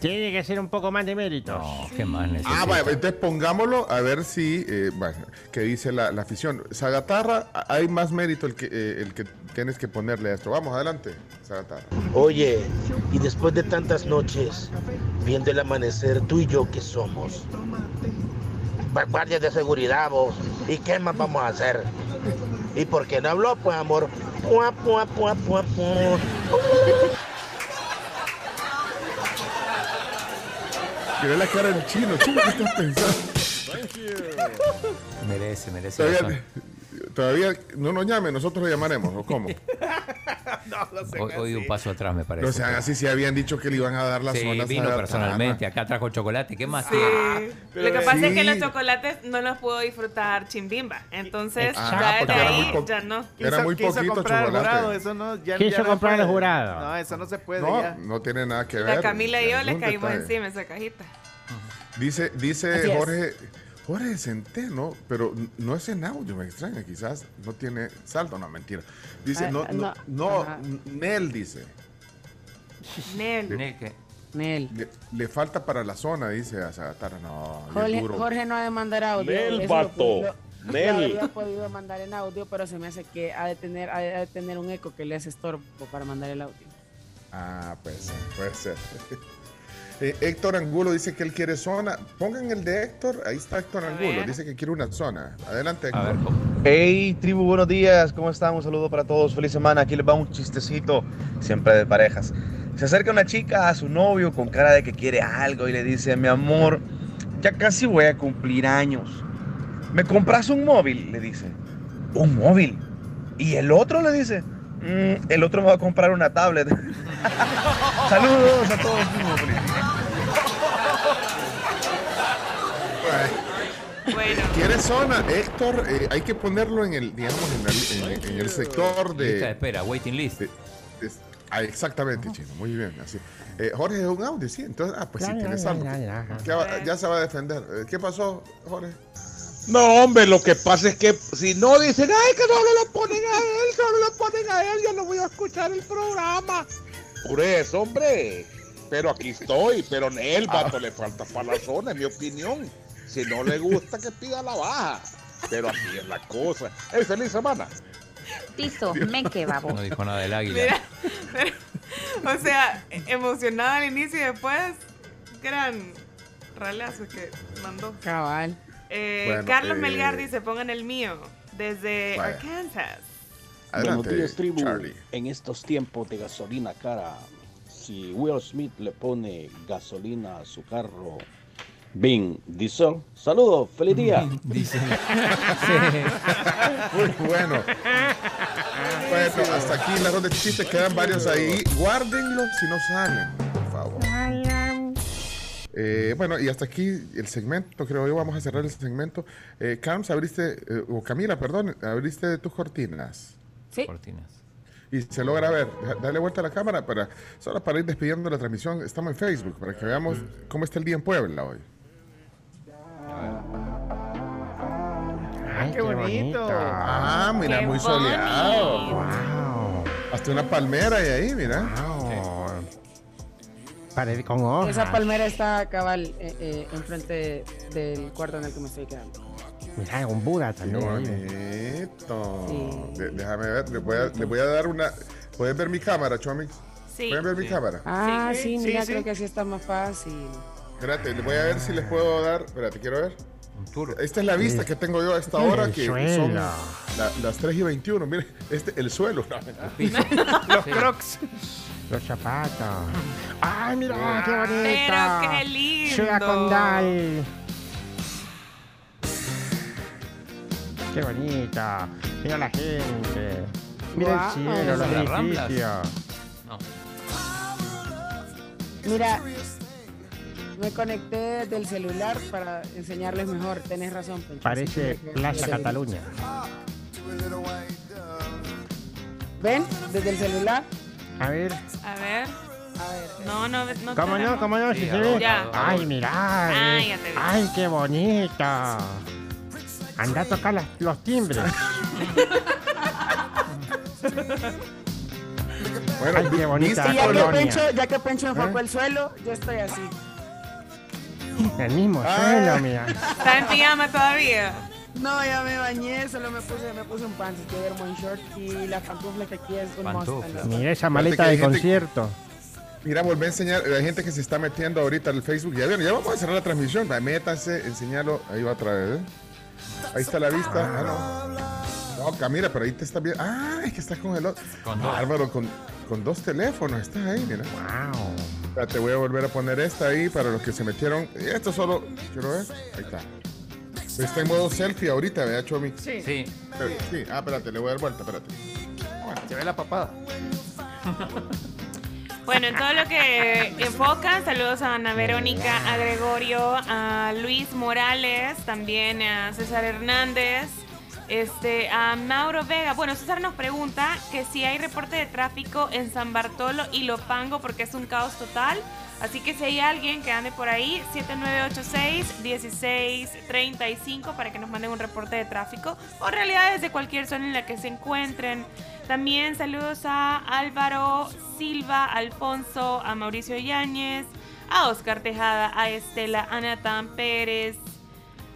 Tiene que ser un poco más de méritos. No, ¿qué más Ah, bueno, entonces pongámoslo a ver si, eh, bueno, qué dice la, la afición. Zagatarra, hay más mérito el que, eh, el que tienes que ponerle a esto. Vamos, adelante, Zagatarra. Oye, y después de tantas noches viendo el amanecer, tú y yo, ¿qué somos? Guardias de seguridad, vos. ¿Y qué más vamos a hacer? ¿Y por qué no habló, pues, amor? Pua, pua, pua, Mira la cara del chino, chino, ¿qué estás pensando? Merece, merece. razón. Todavía, no nos llame, nosotros lo llamaremos, ¿o cómo? Hoy, hoy un paso atrás, me parece. No sean así, si habían dicho que le iban a dar las Sí, zonas vino personalmente, acá trajo chocolate. ¿Qué más Sí. Lo que pasa es que los chocolates no los pudo disfrutar Chimbimba. Entonces, Ah, ya muy ahí ya no. Era muy quiso poquito comprar chocolate. jurado, eso no, ya, Quiso ya no comprar puede. jurado. No, eso no se puede No, ya. no tiene nada que ver. La Camila y yo le caímos detalle. encima esa cajita. Dice, dice es. Jorge, Jorge Centeno, pero no es en audio, me extraña, quizás no tiene saldo, no, mentira. Dice, Ah, no, no, no, no. Nel dice. Nel. Nel, ¿qué? Nel. Le, le falta para la zona, dice a Zagatara. No, Jorge, duro. Jorge no ha de mandar audio. Nel, eso vato. Lo, lo- lo Nel. habría podido mandar en audio, pero se me hace que ha de tener, ha de, ha de tener un eco que le hace estorbo para mandar el audio. Ah, pues puede ser. Eh, Héctor Angulo dice que él quiere zona. Pongan el de Héctor, ahí está Héctor Angulo, dice que quiere una zona. Adelante, Héctor. Hey, tribu, buenos días. ¿Cómo están? Un saludo para todos. Feliz semana. Aquí les va un chistecito, siempre de parejas. Se acerca una chica a su novio con cara de que quiere algo y le dice, mi amor, ya casi voy a cumplir años. ¿Me compras un móvil? Le dice. ¿Un móvil? ¿Y el otro? Le dice. "Mm, el otro me va a comprar una tablet. Saludos a todos. Bueno. ¿Quiere zona? Héctor, eh, hay que ponerlo en el, digamos, en el, en- en el sector de. Lista de espera, waiting list. Ah, exactamente, chino, muy bien. Así. Eh, Jorge es un audio, sí. Entonces, ah, pues sí, Ya, ya, tienes ya, algo. ya, ya. Ya, va- ya se va a defender. Eh, ¿Qué pasó, Jorge? No, hombre, lo que pasa es que si no dicen, ay, que solo lo ponen a él, solo lo ponen a él, yo no voy a escuchar el programa. Por eso, hombre. Pero aquí estoy, pero en el vato le falta para la zona, en mi opinión. Si no le gusta, que pida la baja. Pero así es la cosa. ¡Ey, feliz semana! Tizo, me que babo. No dijo nada del águila. Mira, pero, o sea, emocionada al inicio y después, gran ralazo que mandó. Cabal. Eh, Bueno, Carlos eh, Melgar dice, pongan el mío, desde Vaya. Arkansas. Buenos días, tribu. En estos tiempos de gasolina cara, si Will Smith le pone gasolina a su carro, Bing Diesel. Saludos, feliz día. Muy bueno. Bueno, hasta aquí la ronda de chistes. Quedan varios ahí. Guárdenlos si no salen, por favor. Eh, bueno, y hasta aquí el segmento, creo yo. Vamos a cerrar el segmento. Eh, Carms, abriste, eh, o Camila, perdón, abriste tus cortinas. Sí. Cortinas. Y se logra ver. Da- Dale vuelta a la cámara para, solo para ir despidiendo la transmisión. Estamos en Facebook para que veamos cómo está el día en Puebla hoy. Ah, qué bonito. Ah, mira, Qué muy bonito. soleado. Hasta una palmera hay ahí, mira. Con. Esa palmera está cabal eh, eh, enfrente del cuarto en el que me estoy quedando. Mira, un Buda Qué también. bonito. De- déjame ver, le voy, a, le voy a dar una. ¿Pueden ver mi cámara, Chomix? Sí. ¿Pueden ver mi cámara? Ah, Sí, mira, sí. creo que así está más fácil. Espérate, le voy a ver si les puedo dar. Espérate, quiero ver. Esta es la vista que tengo yo a esta hora, El que suelo. son la- las 3 y 21. Mire, este, el suelo. Los crocs. Los zapatos. ¡Ay, mira, qué bonito! Pero qué lindo. Ciudad Condal. Qué bonita. Mira la gente. Mira el cielo, los edificios. No. Mira, me conecté del celular para enseñarles mejor. Tenés razón, Pencho. Parece Sí, Plaza sí. Cataluña. ¿Ven? Desde el celular. A ver. A ver. No, no, no. ¿Cómo no? ¿Cómo no? ¿Sí se ve? Ya. Ay, mira. Ay, ya te vi. Ay, qué bonito. Anda a tocar las- los timbres. Bueno, Ay, qué bonita Y ya que, colonia. Pencho, ya que Pencho enfocó ¿Eh? el suelo, yo estoy así. El mismo Ah. suelo, mira. Está en pijama todavía. No, ya me bañé, solo me puse, me puse un pants, que duermo en short y la pantufla que aquí es un must. Mira esa maleta de concierto. Mira, volví a enseñar, hay gente que se está metiendo ahorita al Facebook. Ya vieron, ya vamos a cerrar la transmisión. Métanse, enseñalo. Ahí va otra vez. ¿eh? Ahí está la vista. Ah, no. No, Camila, pero ahí te está viendo. Ah, es que estás con el otro. Con dos. Bárbaro, con, con dos teléfonos. Estás ahí, mira. Wow. Te voy a volver a poner esta ahí para los que se metieron. Esto solo. Quiero ver. Ahí está. Está en modo selfie ahorita, ¿verdad, Chomi? Sí. Sí. Pero- Sí, ah, espérate, le voy a dar vuelta, espérate. Se ve la papada. Bueno, en todo lo que enfocan, saludos a Ana Verónica, a Gregorio, a Luis Morales, también a César Hernández, este, a Mauro Vega. Bueno, César nos pregunta que si hay reporte de tráfico en San Bartolo y Lopango porque es un caos total. Así que si hay alguien que ande por ahí, 7986-1635 para que nos manden un reporte de tráfico o realidades de cualquier zona en la que se encuentren. También saludos a Álvaro Silva, Alfonso, a Mauricio Yáñez, a Oscar Tejada, a Estela, a Natán Pérez.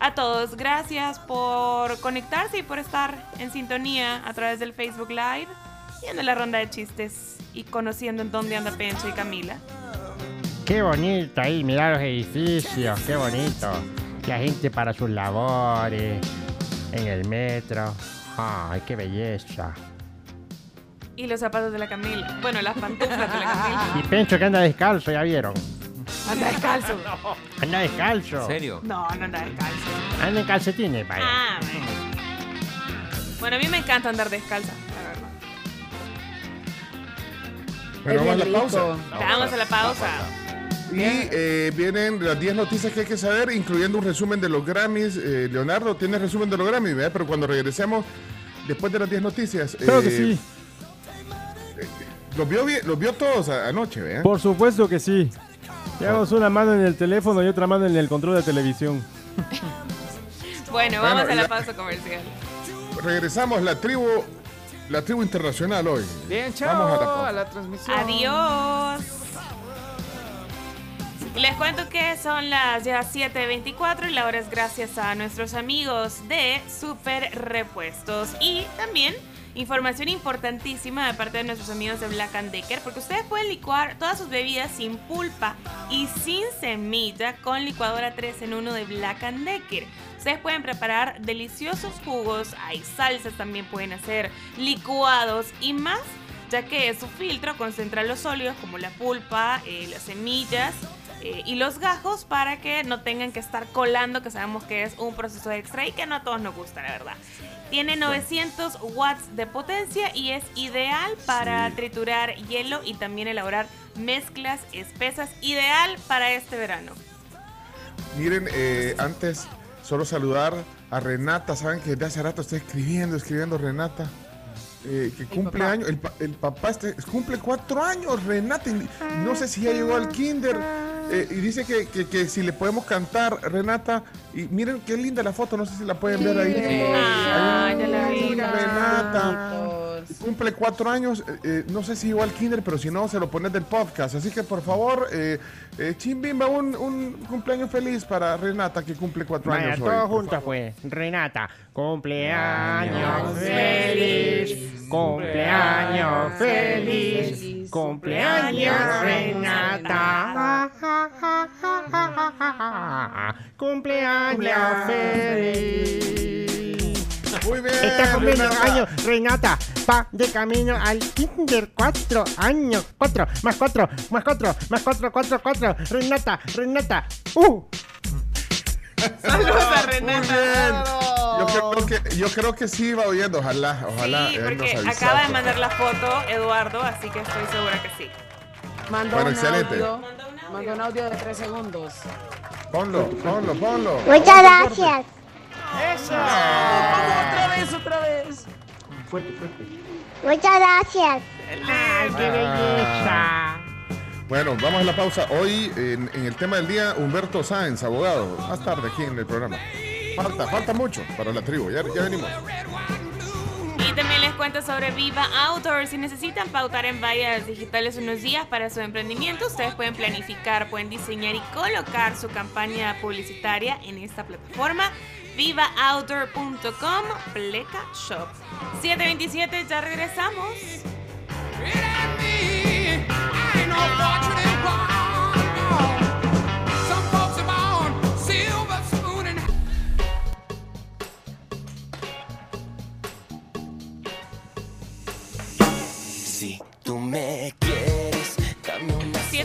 A todos, gracias por conectarse y por estar en sintonía a través del Facebook Live, viendo la ronda de chistes y conociendo en dónde anda Pencho y Camila. Qué bonito ahí, mira los edificios, qué bonito. La gente para sus labores, en el metro. Ay, qué belleza. Y los zapatos de la Camila. Bueno, las pantuflas de la Camila. Y Pencho que anda descalzo, ya vieron. Anda descalzo. Anda descalzo. ¿En serio? No, no anda descalzo. Anda en calcetines, vaya. Ah, bueno. A mí me encanta andar descalza, la verdad. Es vamos a la pausa. Vamos a la pausa. Y eh, vienen las 10 noticias que hay que saber, incluyendo un resumen de los Grammys. Eh, Leonardo, tiene resumen de los Grammys, ¿verdad? Pero cuando regresemos, después de las 10 noticias. Claro que eh, sí. Los vio, los vio todos a- anoche, ¿verdad? Por supuesto que sí. Llevamos una mano en el teléfono y otra mano en el control de televisión. Bueno, Bueno, vamos a la la- pausa comercial. Regresamos, la tribu, la tribu internacional hoy. Bien, Vamos a la chao a la transmisión. Adiós. Les cuento que son las ya 7.24 y la hora es gracias a nuestros amigos de Super Repuestos. Y también información importantísima de parte de nuestros amigos de Black and Decker, porque ustedes pueden licuar todas sus bebidas sin pulpa y sin semilla con licuadora 3 en 1 de Black and Decker. Ustedes pueden preparar deliciosos jugos, hay salsas también pueden hacer licuados y más ya que su filtro concentra los sólidos como la pulpa, eh, las semillas eh, y los gajos para que no tengan que estar colando, que sabemos que es un proceso extra y que no a todos nos gusta, la verdad. Tiene 900 watts de potencia y es ideal para triturar hielo y también elaborar mezclas espesas, ideal para este verano. Miren, eh, antes solo saludar a Renata, saben que desde hace rato está escribiendo, escribiendo Renata. Eh, que cumple años, el, pa- el papá este- cumple cuatro años, Renata, y no sé si ya llegó al kinder, eh, y dice que, que- que si le podemos cantar, Renata, y miren qué linda la foto, no sé si la pueden ver ahí. Ah, ya la vi. Renata. Cumple cuatro años, eh, eh, no sé si llegó al kinder, pero si no, se lo pones del podcast. Así que por favor, eh, eh, Chimbimba, un, un cumpleaños feliz para Renata que cumple cuatro Vaya, años todos juntos pues. Renata, cumpleaños feliz, cumpleaños feliz, cumpleaños Renata, cumpleaños feliz. Muy bien, Está cumpliendo años Renata. Va de camino al kinder. Cuatro años. Cuatro, más cuatro, más cuatro, más cuatro, cuatro, cuatro. Renata, Renata. ¡Uh! Saludos a Muy Renata. bien. Yo creo, que, yo creo que sí va oyendo, ojalá, ojalá. Sí, él nos porque acaba de mandar la foto Eduardo, así que estoy segura que sí. Mandó Bueno, un excelente. audio. Mandó un audio de tres segundos. Ponlo, ponlo, ponlo. Muchas gracias. ¡Eso! Otra vez, otra vez. Fuerte, fuerte. Muchas gracias. ¡Ay, qué belleza! Bueno, vamos a la pausa. Hoy, en, en el tema del día, Humberto Sáenz, abogado. Más tarde aquí en el programa. Falta, falta mucho para la tribu. Ya, ya venimos. Y también les cuento sobre Viva Outdoor. Si necesitan pautar en vallas digitales unos días para su emprendimiento, ustedes pueden planificar, pueden diseñar y colocar su campaña publicitaria en esta plataforma. VivaOutdoor.com Pleca Shop. 727, ya regresamos. Si tú me quieres,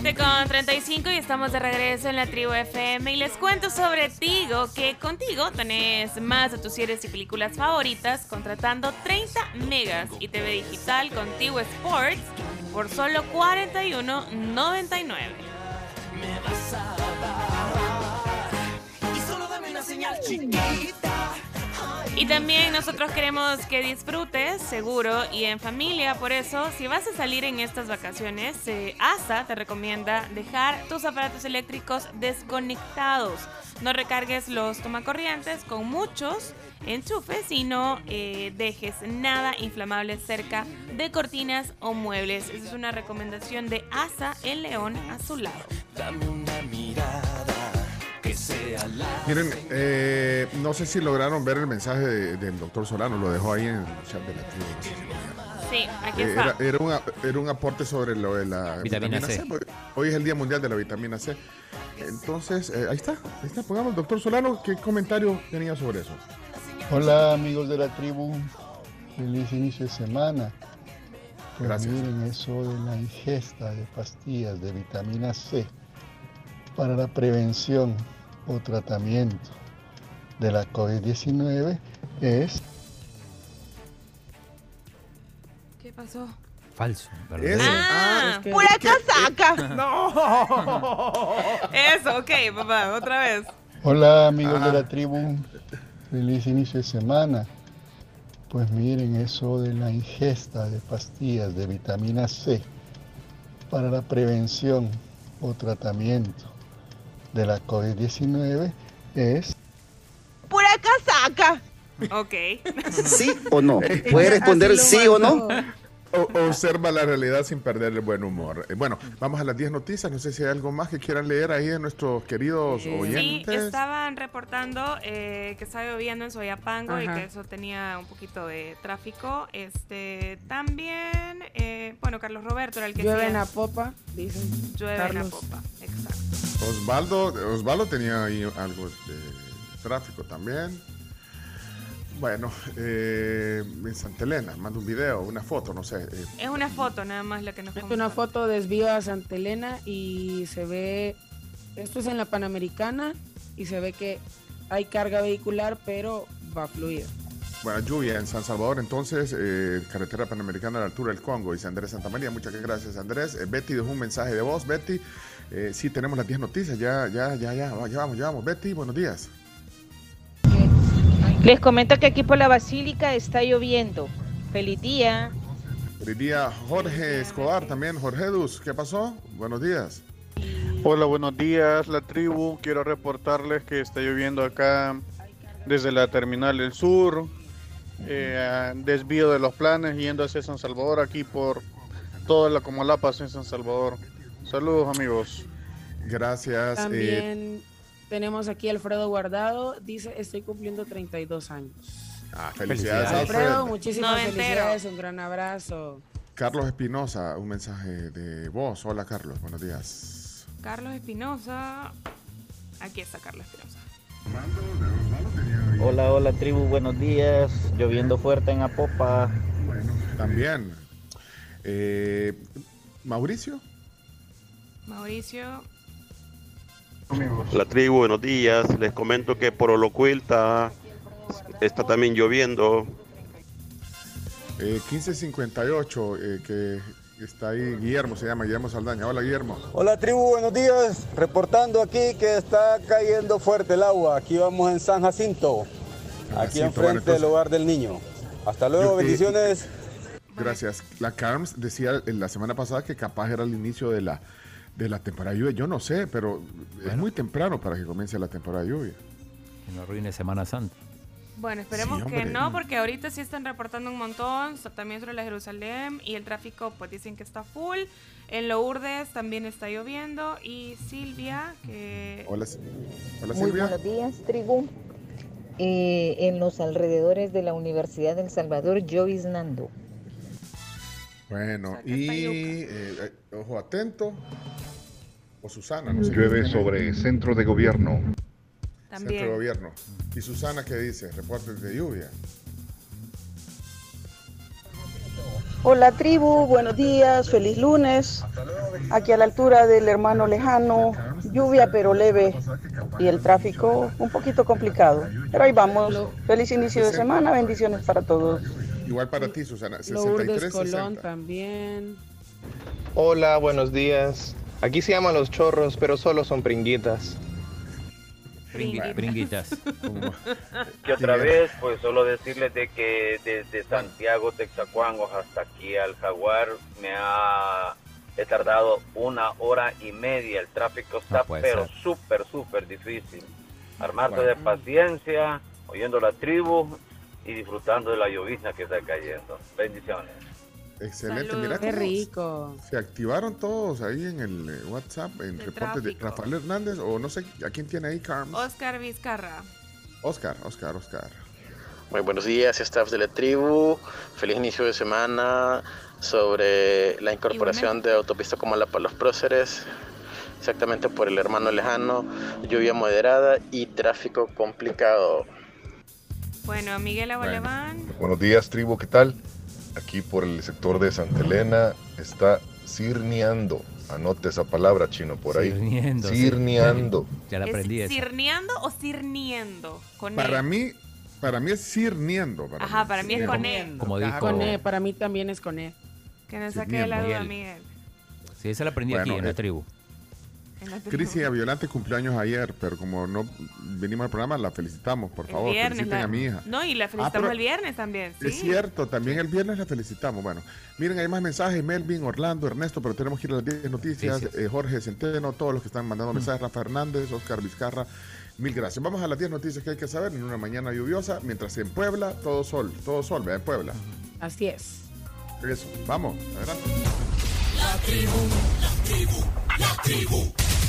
7 con 35 y estamos de regreso en la tribu FM y les cuento sobre Tigo, que contigo tenés más de tus series y películas favoritas contratando 30 megas y TV digital con Tigo Sports por solo 41.99. me vas a dar. Y solo dame una señal chiquita. Y también nosotros queremos que disfrutes seguro y en familia, por eso si vas a salir en estas vacaciones, eh, ASA te recomienda dejar tus aparatos eléctricos desconectados. No recargues los tomacorrientes con muchos enchufes y no eh, dejes nada inflamable cerca de cortinas o muebles. Esa es una recomendación de ASA El León a su lado. Dame una mirada. Miren, eh, no sé si lograron ver el mensaje de- del doctor Solano. Lo dejó ahí en el chat de la tribu. Sí, aquí Eh, está. era, era era un aporte sobre lo de la Vitamina C. Hoy es el Día Mundial de la Vitamina C. Entonces, eh, ahí está, ahí está. Pongamos, doctor Solano, ¿qué comentario tenía sobre eso? Hola amigos de la tribu, feliz inicio de semana. Pues Gracias. miren eso de la ingesta de pastillas de vitamina C para la prevención o tratamiento de la COVID-19 es ¿Qué pasó? Falso. Es- verdadero. Ah, que- pura casaca. No. Eso, ok, papá, otra vez. Hola amigos Ah. de la tribu, feliz inicio de semana. Pues miren eso de la ingesta de pastillas de vitamina C para la prevención o tratamiento de la COVID-19 es ¡Pura casaca! Ok. ¿Sí o no? ¿Puede responder sí o no? O- observa la realidad sin perder el buen humor. Eh, bueno, vamos a las 10 noticias. No sé si hay algo más que quieran leer ahí de nuestros queridos Sí, oyentes. estaban reportando eh, que estaba lloviendo en Soyapango y Ajá. que eso tenía un poquito de tráfico. Este, también, eh, bueno, Carlos Roberto era el que Llueve en la popa, dicen. llueve en la Carlos. popa. Exacto. Osvaldo, Osvaldo tenía ahí algo de tráfico también. Bueno, eh, en Santa Elena, manda un video, una foto, no sé. eh, Es una foto nada más la que nos Es una foto desvío a Santa Elena y se ve, esto es en la Panamericana y se ve que hay carga vehicular, pero va a fluir. Bueno, lluvia en San Salvador, entonces, eh, carretera panamericana a la altura del Congo, dice Andrés Santamaría. Muchas gracias, Andrés. Eh, Betty dejó un mensaje de voz. Betty, eh, sí, tenemos las 10 noticias, ya, ya, ya, ya, ya vamos, ya vamos. Betty, buenos días. Les comento que aquí por la Basílica está lloviendo. Feliz día. Feliz día, Jorge Escobar también. Jorge Dus, ¿qué pasó? Buenos días. Hola, buenos días, la tribu. Quiero reportarles que está lloviendo acá desde la terminal del sur, eh, desvío de los planes yendo hacia San Salvador, aquí por toda la Comalapas en San Salvador. Saludos, amigos. Gracias. eh, tenemos aquí a Alfredo Guardado, dice, estoy cumpliendo 32 años. ah, felicidades, Alfredo, Alfred. muchísimas Noventero. felicidades, un gran abrazo. Carlos Espinosa, un mensaje de voz. Hola, Carlos, buenos días. Carlos Espinosa. Aquí está Carlos Espinosa. Hola, hola tribu, buenos días. Lloviendo fuerte en Apopa. También. Eh, Mauricio. Mauricio. La tribu, buenos días. Les comento que por Olocuilta está también lloviendo. Eh, 1558, eh, que está ahí Guillermo, se llama Guillermo Saldaña. Hola Guillermo. Hola tribu, buenos días. Reportando aquí que está cayendo fuerte el agua. Aquí vamos en San Jacinto. Aquí Jacinto, enfrente bueno, entonces- del hogar del niño. Hasta luego, Yo- eh, bendiciones. Gracias. La Carms decía en la semana pasada que capaz era el inicio de la, de la temporada de lluvia. Yo no sé, pero es muy temprano para que comience la temporada de lluvia. Que no arruine Semana Santa. Bueno, esperemos Sí, que no, porque ahorita sí están reportando un montón, también sobre la Jerusalén y el tráfico pues dicen que está full. En Lourdes también está lloviendo y Silvia, que... Hola, hola Muy Silvia. buenos días, tribu. Eh, en los alrededores de la Universidad del Salvador, lloviznando. Bueno, y eh, eh, ojo atento. O Susana, no sé. Llueve sobre centro de gobierno. Centro de gobierno. ¿Y Susana qué dice? Reportes de lluvia. Hola tribu, buenos días, feliz lunes. Aquí a la altura del hermano lejano, lluvia pero leve y el tráfico un poquito complicado. Pero ahí vamos. Feliz inicio de semana, bendiciones para todos. Igual para ti, Susana. Lourdes 63, Colón 60. también. Hola, buenos días. Aquí se llaman los chorros, pero solo son pringuitas. Pringui- Pringuitas. Que otra vez, pues solo decirles de que desde Santiago, Texacuangos hasta aquí al Jaguar me ha he tardado una hora y media. El tráfico está puede pero súper, súper difícil. Armarse Bueno. de paciencia, oyendo la tribu y disfrutando de la llovizna que está cayendo. Bendiciones. Excelente. Salud. Mira Qué cómo rico. Se activaron todos ahí en el eh, WhatsApp, en De reportes de. Rafael Hernández, o no sé a quién tiene ahí, Carms. Oscar Vizcarra. Oscar, Oscar, Oscar. Muy buenos días, staff de la tribu. Feliz inicio de semana sobre la incorporación de autopista como la para los próceres. Exactamente por el hermano lejano, lluvia moderada y tráfico complicado. Bueno, Miguel Aboleván. Buenos días, tribu, ¿qué tal? Aquí por el sector de Santa Elena está cirneando. Anote esa palabra, chino, por ahí. Cirneando. Ya la aprendí ¿Es cirneando o cirniendo? Con Para E. mí, para mí es cirniendo. Para Ajá, para mí es con E. Como dijo- con E, para mí también es con E. Que me Sí, saque bien, la duda, Miguel. Sí, esa la aprendí Bueno, aquí en la eh, tribu. En la tribu. Crisi Aviolante cumpleaños ayer, pero como no vinimos al programa, la felicitamos, por El favor. viernes. Feliciten la- a mi hija. No, y la Ah, felicitamos el viernes también. Sí. Es cierto, también el viernes la felicitamos. Bueno, miren, hay más mensajes, Melvin, Orlando, Ernesto, pero tenemos que ir a las 10 noticias. Eh, Jorge Centeno, todos los que están Mm. mandando mensajes, Rafa Hernández, Oscar Vizcarra, mil gracias. Vamos a las 10 noticias que hay que saber en una mañana lluviosa, mientras en Puebla, todo sol, todo sol, vea, en Puebla. Así es. Eso, vamos, adelante. La tribu, la tribu, la tribu.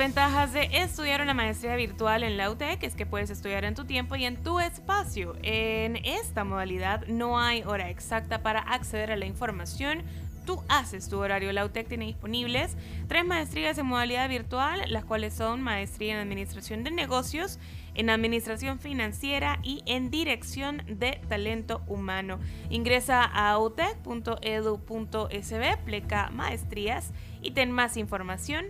Ventajas de estudiar una maestría virtual en la UTEC es que puedes estudiar en tu tiempo y en tu espacio. En esta modalidad no hay hora exacta para acceder a la información. Tú haces tu horario. La UTEC tiene disponibles tres maestrías en modalidad virtual, las cuales son maestría en Administración de Negocios, en Administración Financiera y en Dirección de Talento Humano. Ingresa a utec.edu.sb, pleca maestrías y ten más información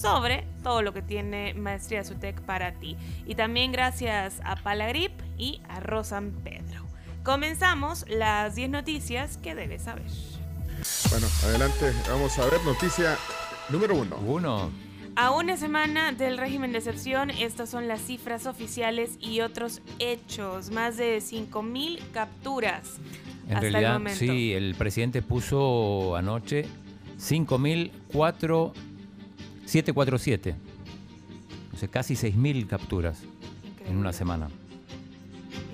sobre todo lo que tiene Maestría Sutec para ti. Y también gracias a Palagrip y a Rosan Pedro. Comenzamos las 10 noticias que debes saber. Bueno, adelante, vamos a ver noticia número uno. Uno. A una semana del régimen de excepción, estas son las cifras oficiales y otros hechos. Más de 5.000 capturas En hasta el realidad, momento. sí, el presidente puso anoche 5.747. O sea, casi 6.000 capturas en una semana.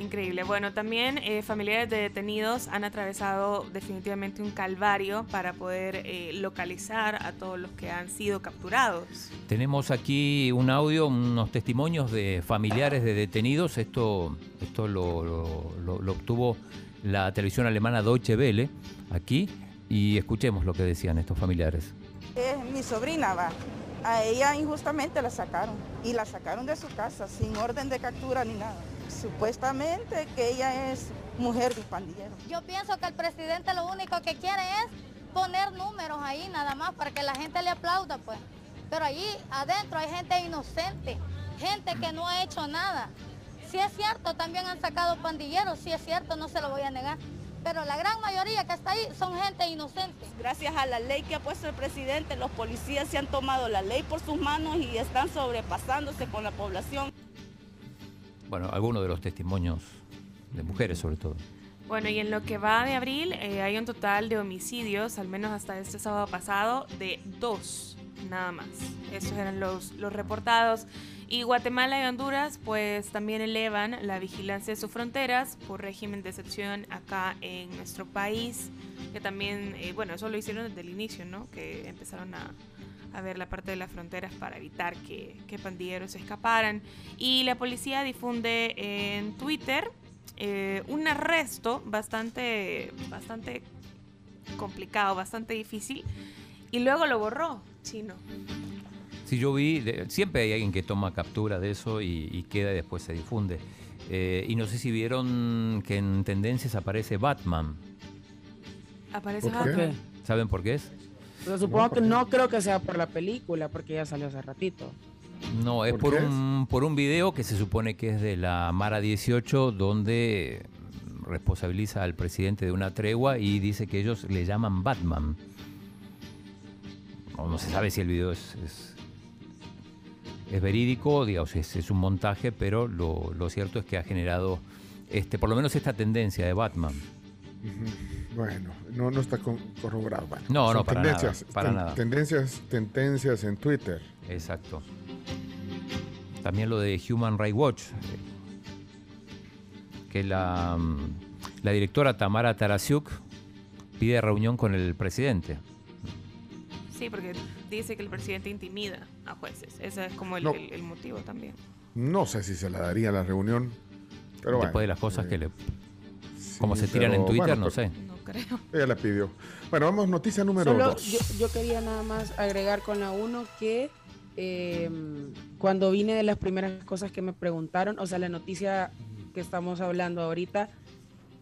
Increíble. Bueno, también eh, familiares de detenidos han atravesado definitivamente un calvario para poder eh, localizar a todos los que han sido capturados. Tenemos aquí un audio, unos testimonios de familiares de detenidos. Esto, esto lo, lo- lo- lo obtuvo la televisión alemana Deutsche Welle aquí y escuchemos lo que decían estos familiares. Es mi sobrina, va. A ella injustamente la sacaron. Y la sacaron de su casa, sin orden de captura ni nada. Supuestamente que ella es mujer de pandillero. Yo pienso que el presidente lo único que quiere es poner números ahí nada más para que la gente le aplauda, pues. Pero allí adentro hay gente inocente, gente que no ha hecho nada. Si es cierto, también han sacado pandilleros, si es cierto, no se lo voy a negar. Pero la gran mayoría que está ahí son gente inocente. Gracias a la ley que ha puesto el presidente, los policías se han tomado la ley por sus manos y están sobrepasándose con la población. Bueno, algunos de los testimonios de mujeres sobre todo. Bueno, y en lo que va de abril eh, hay un total de homicidios, al menos hasta este sábado pasado, de dos, nada más. Esos eran los, los reportados. Y Guatemala y Honduras pues también elevan la vigilancia de sus fronteras por régimen de excepción acá en nuestro país, que también, eh, bueno, eso lo hicieron desde el inicio, ¿no? Que empezaron a, ver la parte de las fronteras para evitar que, que pandilleros escaparan. Y la policía difunde en Twitter eh, un arresto bastante, bastante complicado, bastante difícil, y luego lo borró, chino. Si yo vi, siempre hay alguien que toma captura de eso y, y queda y después se difunde. Eh, y no sé si vieron que en tendencias aparece Batman. Aparece ¿Por qué? Batman. ¿Saben por qué es? Pero supongo que no creo que sea por la película, porque ya salió hace ratito. No, es ¿Por un, por un video que se supone que es de la Mara 18, donde responsabiliza al presidente de una tregua y dice que ellos le llaman Batman. No, no se sabe si el video es, es, es verídico, digamos, es, es un montaje, pero lo, lo cierto es que ha generado este, por lo menos esta tendencia de Batman. Bueno, no, no está corroborado. Bueno, No, son no, para tendencias, nada, para ten- nada. Tendencias, tendencias en Twitter. Exacto. También lo de Human Rights Watch, que la, mm, la directora Tamara Tarasiuk pide reunión con el presidente. Sí, porque dice que el presidente intimida a jueces. Ese es como el, No. el- el motivo también. No sé si se la daría la reunión, pero bueno. Después de las cosas eh, que le... Como se tiran pero en Twitter, bueno, no pero- sé. No creo. Ella la pidió. Bueno, vamos, noticia número Solo dos. yo, yo quería nada más agregar con la 1 que eh, cuando vine de las primeras cosas que me preguntaron, o sea, la noticia que estamos hablando ahorita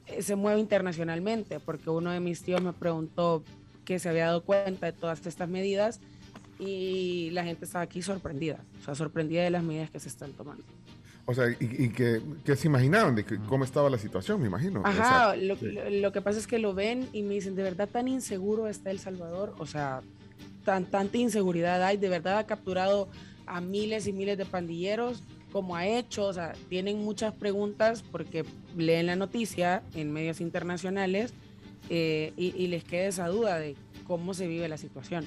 eh, se mueve internacionalmente, porque uno de mis tíos me preguntó que se había dado cuenta de todas estas medidas y la gente estaba aquí sorprendida, o sea, sorprendida de las medidas que se están tomando. O sea, y, y que, que se imaginaban de que- cómo estaba la situación, me imagino. O Ajá, sea, lo, sí. lo- lo que pasa es que lo ven y me dicen, ¿de verdad tan inseguro está El Salvador? O sea, tan, tanta inseguridad hay, de verdad ha capturado a miles y miles de pandilleros, como ha hecho, o sea, tienen muchas preguntas porque leen la noticia en medios internacionales eh, y, y les queda esa duda de cómo se vive la situación.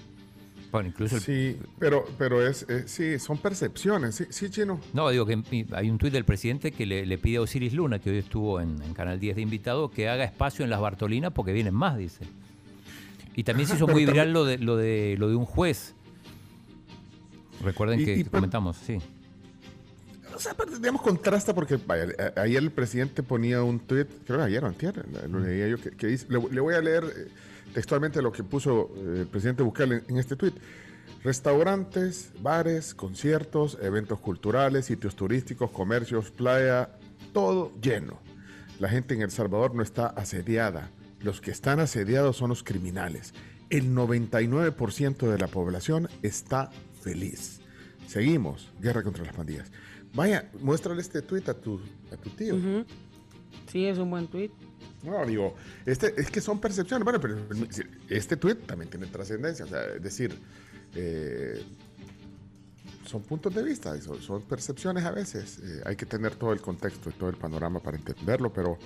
Bueno, incluso el- Sí, pero, pero es, eh, sí, son percepciones. Sí, sí, Chino. No, digo que hay un tuit del presidente que le, le pide a Osiris Luna, que hoy estuvo en, en Canal 10 de invitado, que haga espacio en las Bartolinas porque vienen más, dice. Y también se hizo muy también- viral lo de, lo de lo de un juez. Recuerden Y- que, y que pero- comentamos, sí. O sea, digamos, contrasta porque vaya, ayer el presidente ponía un tweet, creo que ayer o antier, lo leía yo, que, que dice, le, le voy a leer eh, textualmente lo que puso eh, el presidente Bukele en, este tweet. Restaurantes, bares, conciertos, eventos culturales, sitios turísticos, comercios, playa, todo lleno. La gente en El Salvador no está asediada. Los que están asediados son los criminales. El 99% de la población está feliz. Seguimos, guerra contra las pandillas. Vaya, muéstrale este tweet a tu, a tu tío. Ujú. Sí, es un buen tweet. No, digo, este, es que son percepciones. Bueno, pero este tweet también tiene trascendencia. O sea, es decir, eh, son puntos de vista, y son, son percepciones a veces. Eh, hay que tener todo el contexto y todo el panorama para entenderlo, pero,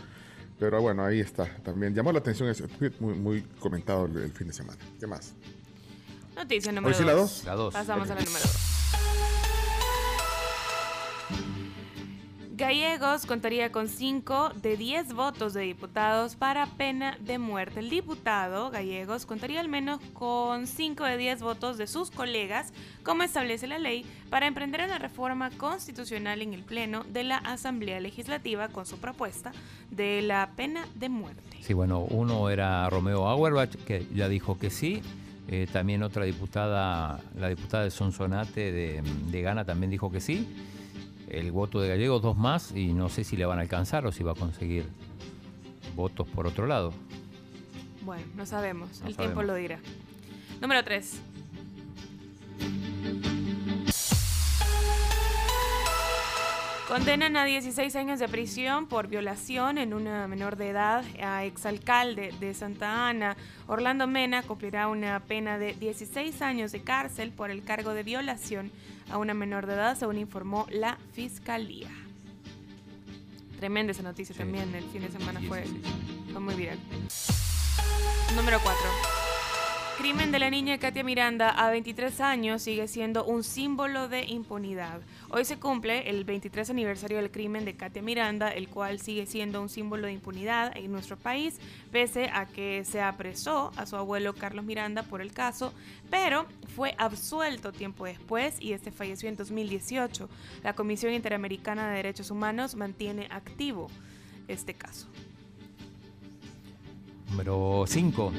pero bueno, ahí está. También llamó la atención ese tweet muy, muy comentado el, el fin de semana. ¿Qué más? Noticia número Hoy sí la dos. dos. La dos, Pasamos ok. a la número dos. Gallegos contaría con 5 de 10 votos de diputados para pena de muerte. El diputado Gallegos contaría al menos con 5 de 10 votos de sus colegas, como establece la ley, para emprender una reforma constitucional en el Pleno de la Asamblea Legislativa con su propuesta de la pena de muerte. Sí, bueno, uno era Romeo Auerbach, que ya dijo que sí. Eh, también otra diputada, la diputada de Sonsonate de, de Ghana también dijo que sí. El voto de Gallegos, dos más, y no sé si le van a alcanzar o si va a conseguir votos por otro lado. Bueno, no sabemos, No el tiempo sabemos. lo dirá. Número 3. Condenan a 16 años de prisión por violación en una menor de edad a exalcalde de Santa Ana. Orlando Mena cumplirá una pena de 16 años de cárcel por el cargo de violación a una menor de edad, según informó la fiscalía. Tremenda esa noticia también, el fin de semana fue, fue muy viral. Número 4. Crimen de la niña Katia Miranda a 23 años sigue siendo un símbolo de impunidad. Hoy se cumple el 23 aniversario del crimen de Katia Miranda, el cual sigue siendo un símbolo de impunidad en nuestro país, pese a que se apresó a su abuelo Carlos Miranda por el caso, pero fue absuelto tiempo después y este falleció en 2018. La Comisión Interamericana de Derechos Humanos mantiene activo este caso. Número 5.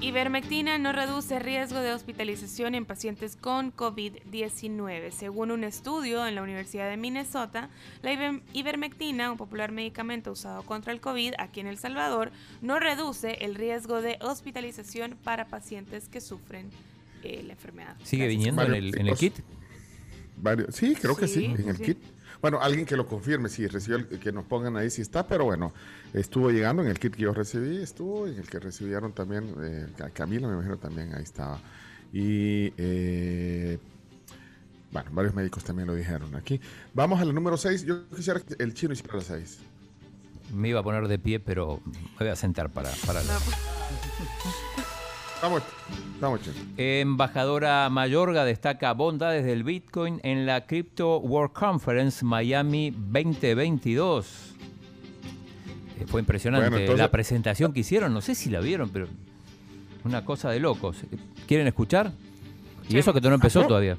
Ivermectina no reduce riesgo de hospitalización en pacientes con COVID-19. Según un estudio en la Universidad de Minnesota, la iver- ivermectina, un popular medicamento usado contra el COVID aquí en El Salvador, no reduce el riesgo de hospitalización para pacientes que sufren eh, la enfermedad. ¿Sigue Gracias. viniendo en el, en el tipos. kit? Varios- sí, creo que sí, Sí, en el sí. kit. Bueno, alguien que lo confirme, si recibió, el- que nos pongan ahí si está, pero bueno, estuvo llegando en el kit que yo recibí, estuvo en el que recibieron también, eh, Ca- Camila me imagino también ahí estaba. Y eh, bueno, varios médicos también lo dijeron aquí. Vamos a la número 6, yo quisiera que el chino hiciera la 6. Me iba a poner de pie, pero me voy a sentar para, para No, vamos chino. Embajadora Mayorga destaca bondades del Bitcoin en la Crypto World Conference Miami 2022. Eh, Fue impresionante Bueno, entonces- la presentación que hicieron, no sé si la vieron, pero una cosa de locos. ¿Quieren escuchar? Y eso que no empezó Ah, todavía.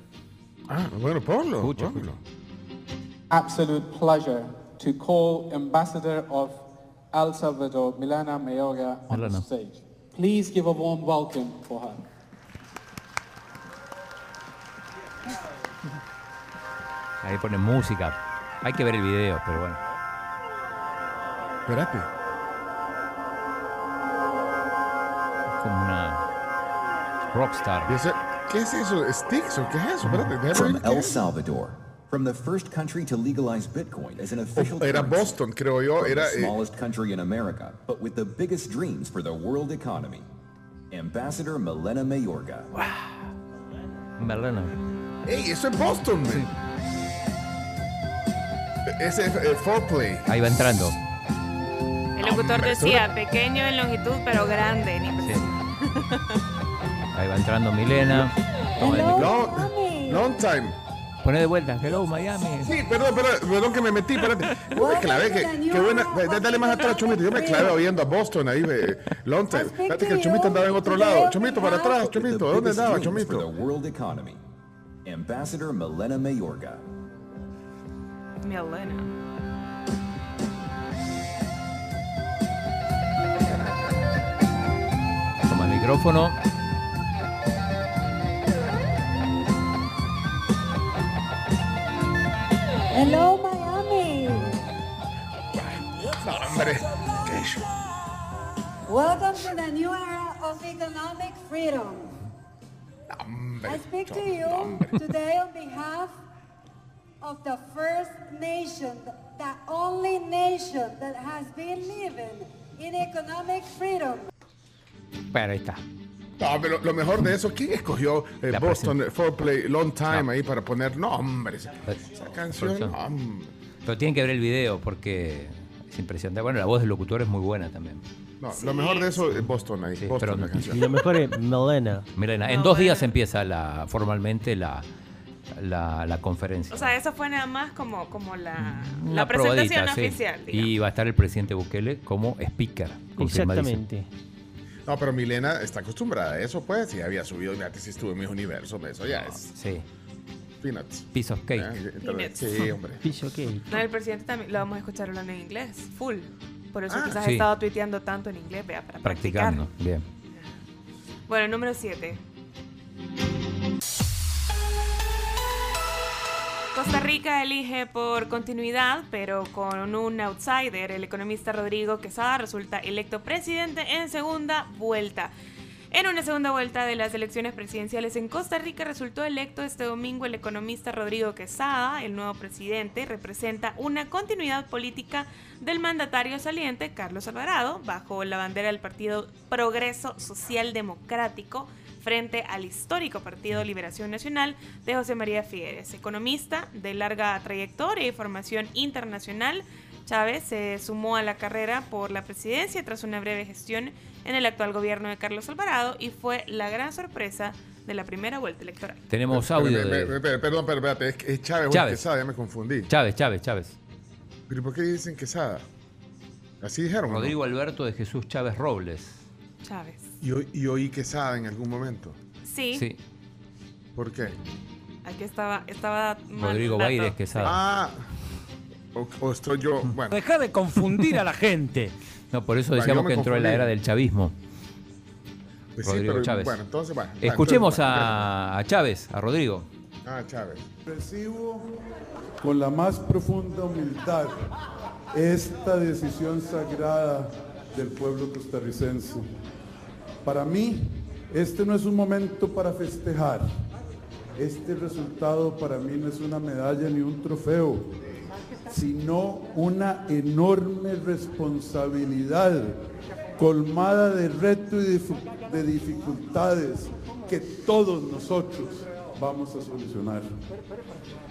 Ah, bueno, ponlo. Escucha, ponlo. absolute pleasure to call Ambassador of El Salvador, Milana Mayorga, on Milana. the stage. Please give a warm welcome for her. Ahí ponen música. Hay que ver el video, pero bueno. Espérate. Como una rockstar. ¿Qué es eso? ¿Sticks o qué es eso? Espérate, déjame From ver qué El es. Salvador, from the first country to legalize Bitcoin as an official Era currency, Boston, creo yo. Era, the eh, smallest country in America, but with the biggest dreams for the world economy. Ambassador Milena Mayorga. Merlana. ¡Ey, eso es Boston! Ese es eh, Foreplay. Ahí va entrando. El locutor decía, pequeño en longitud, pero grande. en. Ahí va entrando Milena. El long time. Pone de vuelta. Hello, Miami. Sí, perdón, perdón, perdón que me metí, espérate. Yo me clavé, que, qué buena. da- Dale más atrás, Chomito. Yo me clavé oyendo a Boston ahí, ve, long time. Fíjate que el Chomito andaba en otro lado. Chomito, para atrás, Chomito. ¿Dónde andaba, dreams for the Chomito? world economy. Ambassador Milena Mayorga. Milena. Toma el micrófono. Hello, Miami. No, hombre. Welcome to the new era of economic freedom. I speak to you today on behalf of the first nation, the only nation that has been living in economic freedom. Bueno, ahí está. No, pero lo mejor de eso, ¿quién escogió eh, Boston eh, Foreplay Long Time ahí para poner? No, hombre. Esa, esa canción, no. Pero tienen que ver el video porque es impresionante. Bueno, la voz del locutor es muy buena también. No, lo mejor de eso es Boston ahí. Boston, pero- la canción. Y lo mejor es Melena. Milena, en dos días empieza la, formalmente la, la, la conferencia. O sea, eso fue nada más como, como la, Una la presentación probadita, oficial. digamos. Y va a estar el presidente Bukele como speaker. confirmadísimo. Exactamente. No, pero Milena está acostumbrada a eso, pues. Y había subido, fíjate si estuvo en mis universos, eso ya es. Sí. Peanuts. Piece of cake. Eh, Peanuts. Sí, hombre. Piso cake. No, el presidente también lo vamos a escuchar hablando en inglés, full. Por eso Ah, quizás sí. he estado tuiteando tanto en inglés, vea, para practicar. Practicando. Bien. Bueno, número 7. Costa Rica elige por continuidad, pero con un outsider, el economista Rodrigo Quesada resulta electo presidente en segunda vuelta. En una segunda vuelta de las elecciones presidenciales en Costa Rica resultó electo este domingo el economista Rodrigo Quesada, el nuevo presidente, representa una continuidad política del mandatario saliente Carlos Alvarado, bajo la bandera del Partido Progreso Social Democrático, frente al histórico Partido Liberación Nacional de José María Figueres. Economista de larga trayectoria y formación internacional, Chávez se sumó a la carrera por la presidencia tras una breve gestión en el actual gobierno de Carlos Alvarado y fue la gran sorpresa de la primera vuelta electoral. Tenemos audio pero, de pero, pero, Perdón, pero espérate, es, es Chávez, Chávez. Quesada, ya me confundí. Chávez, Chávez, Chávez. ¿Pero por qué dicen Quesada? Así dijeron. Rodrigo Alberto de Jesús Chávez Robles. Chávez. Y, oí- y oí Quesada en algún momento. Sí, Sí. ¿Por qué? aquí estaba, estaba mal Rodrigo dato. Baires Quesada. Ah, o, o estoy yo. Bueno, Deja de confundir a la gente. No, por eso decíamos que entró en la era del chavismo. pues sí, Rodrigo pero Chávez. bueno, entonces bueno. Escuchemos entonces, a, a Chávez, a Rodrigo. Ah, Chávez. Recibo con la más profunda humildad esta decisión sagrada del pueblo costarricense. Para mí, este no es un momento para festejar. Este resultado para mí no es una medalla ni un trofeo, sino una enorme responsabilidad colmada de reto y de dificultades que todos nosotros vamos a solucionar.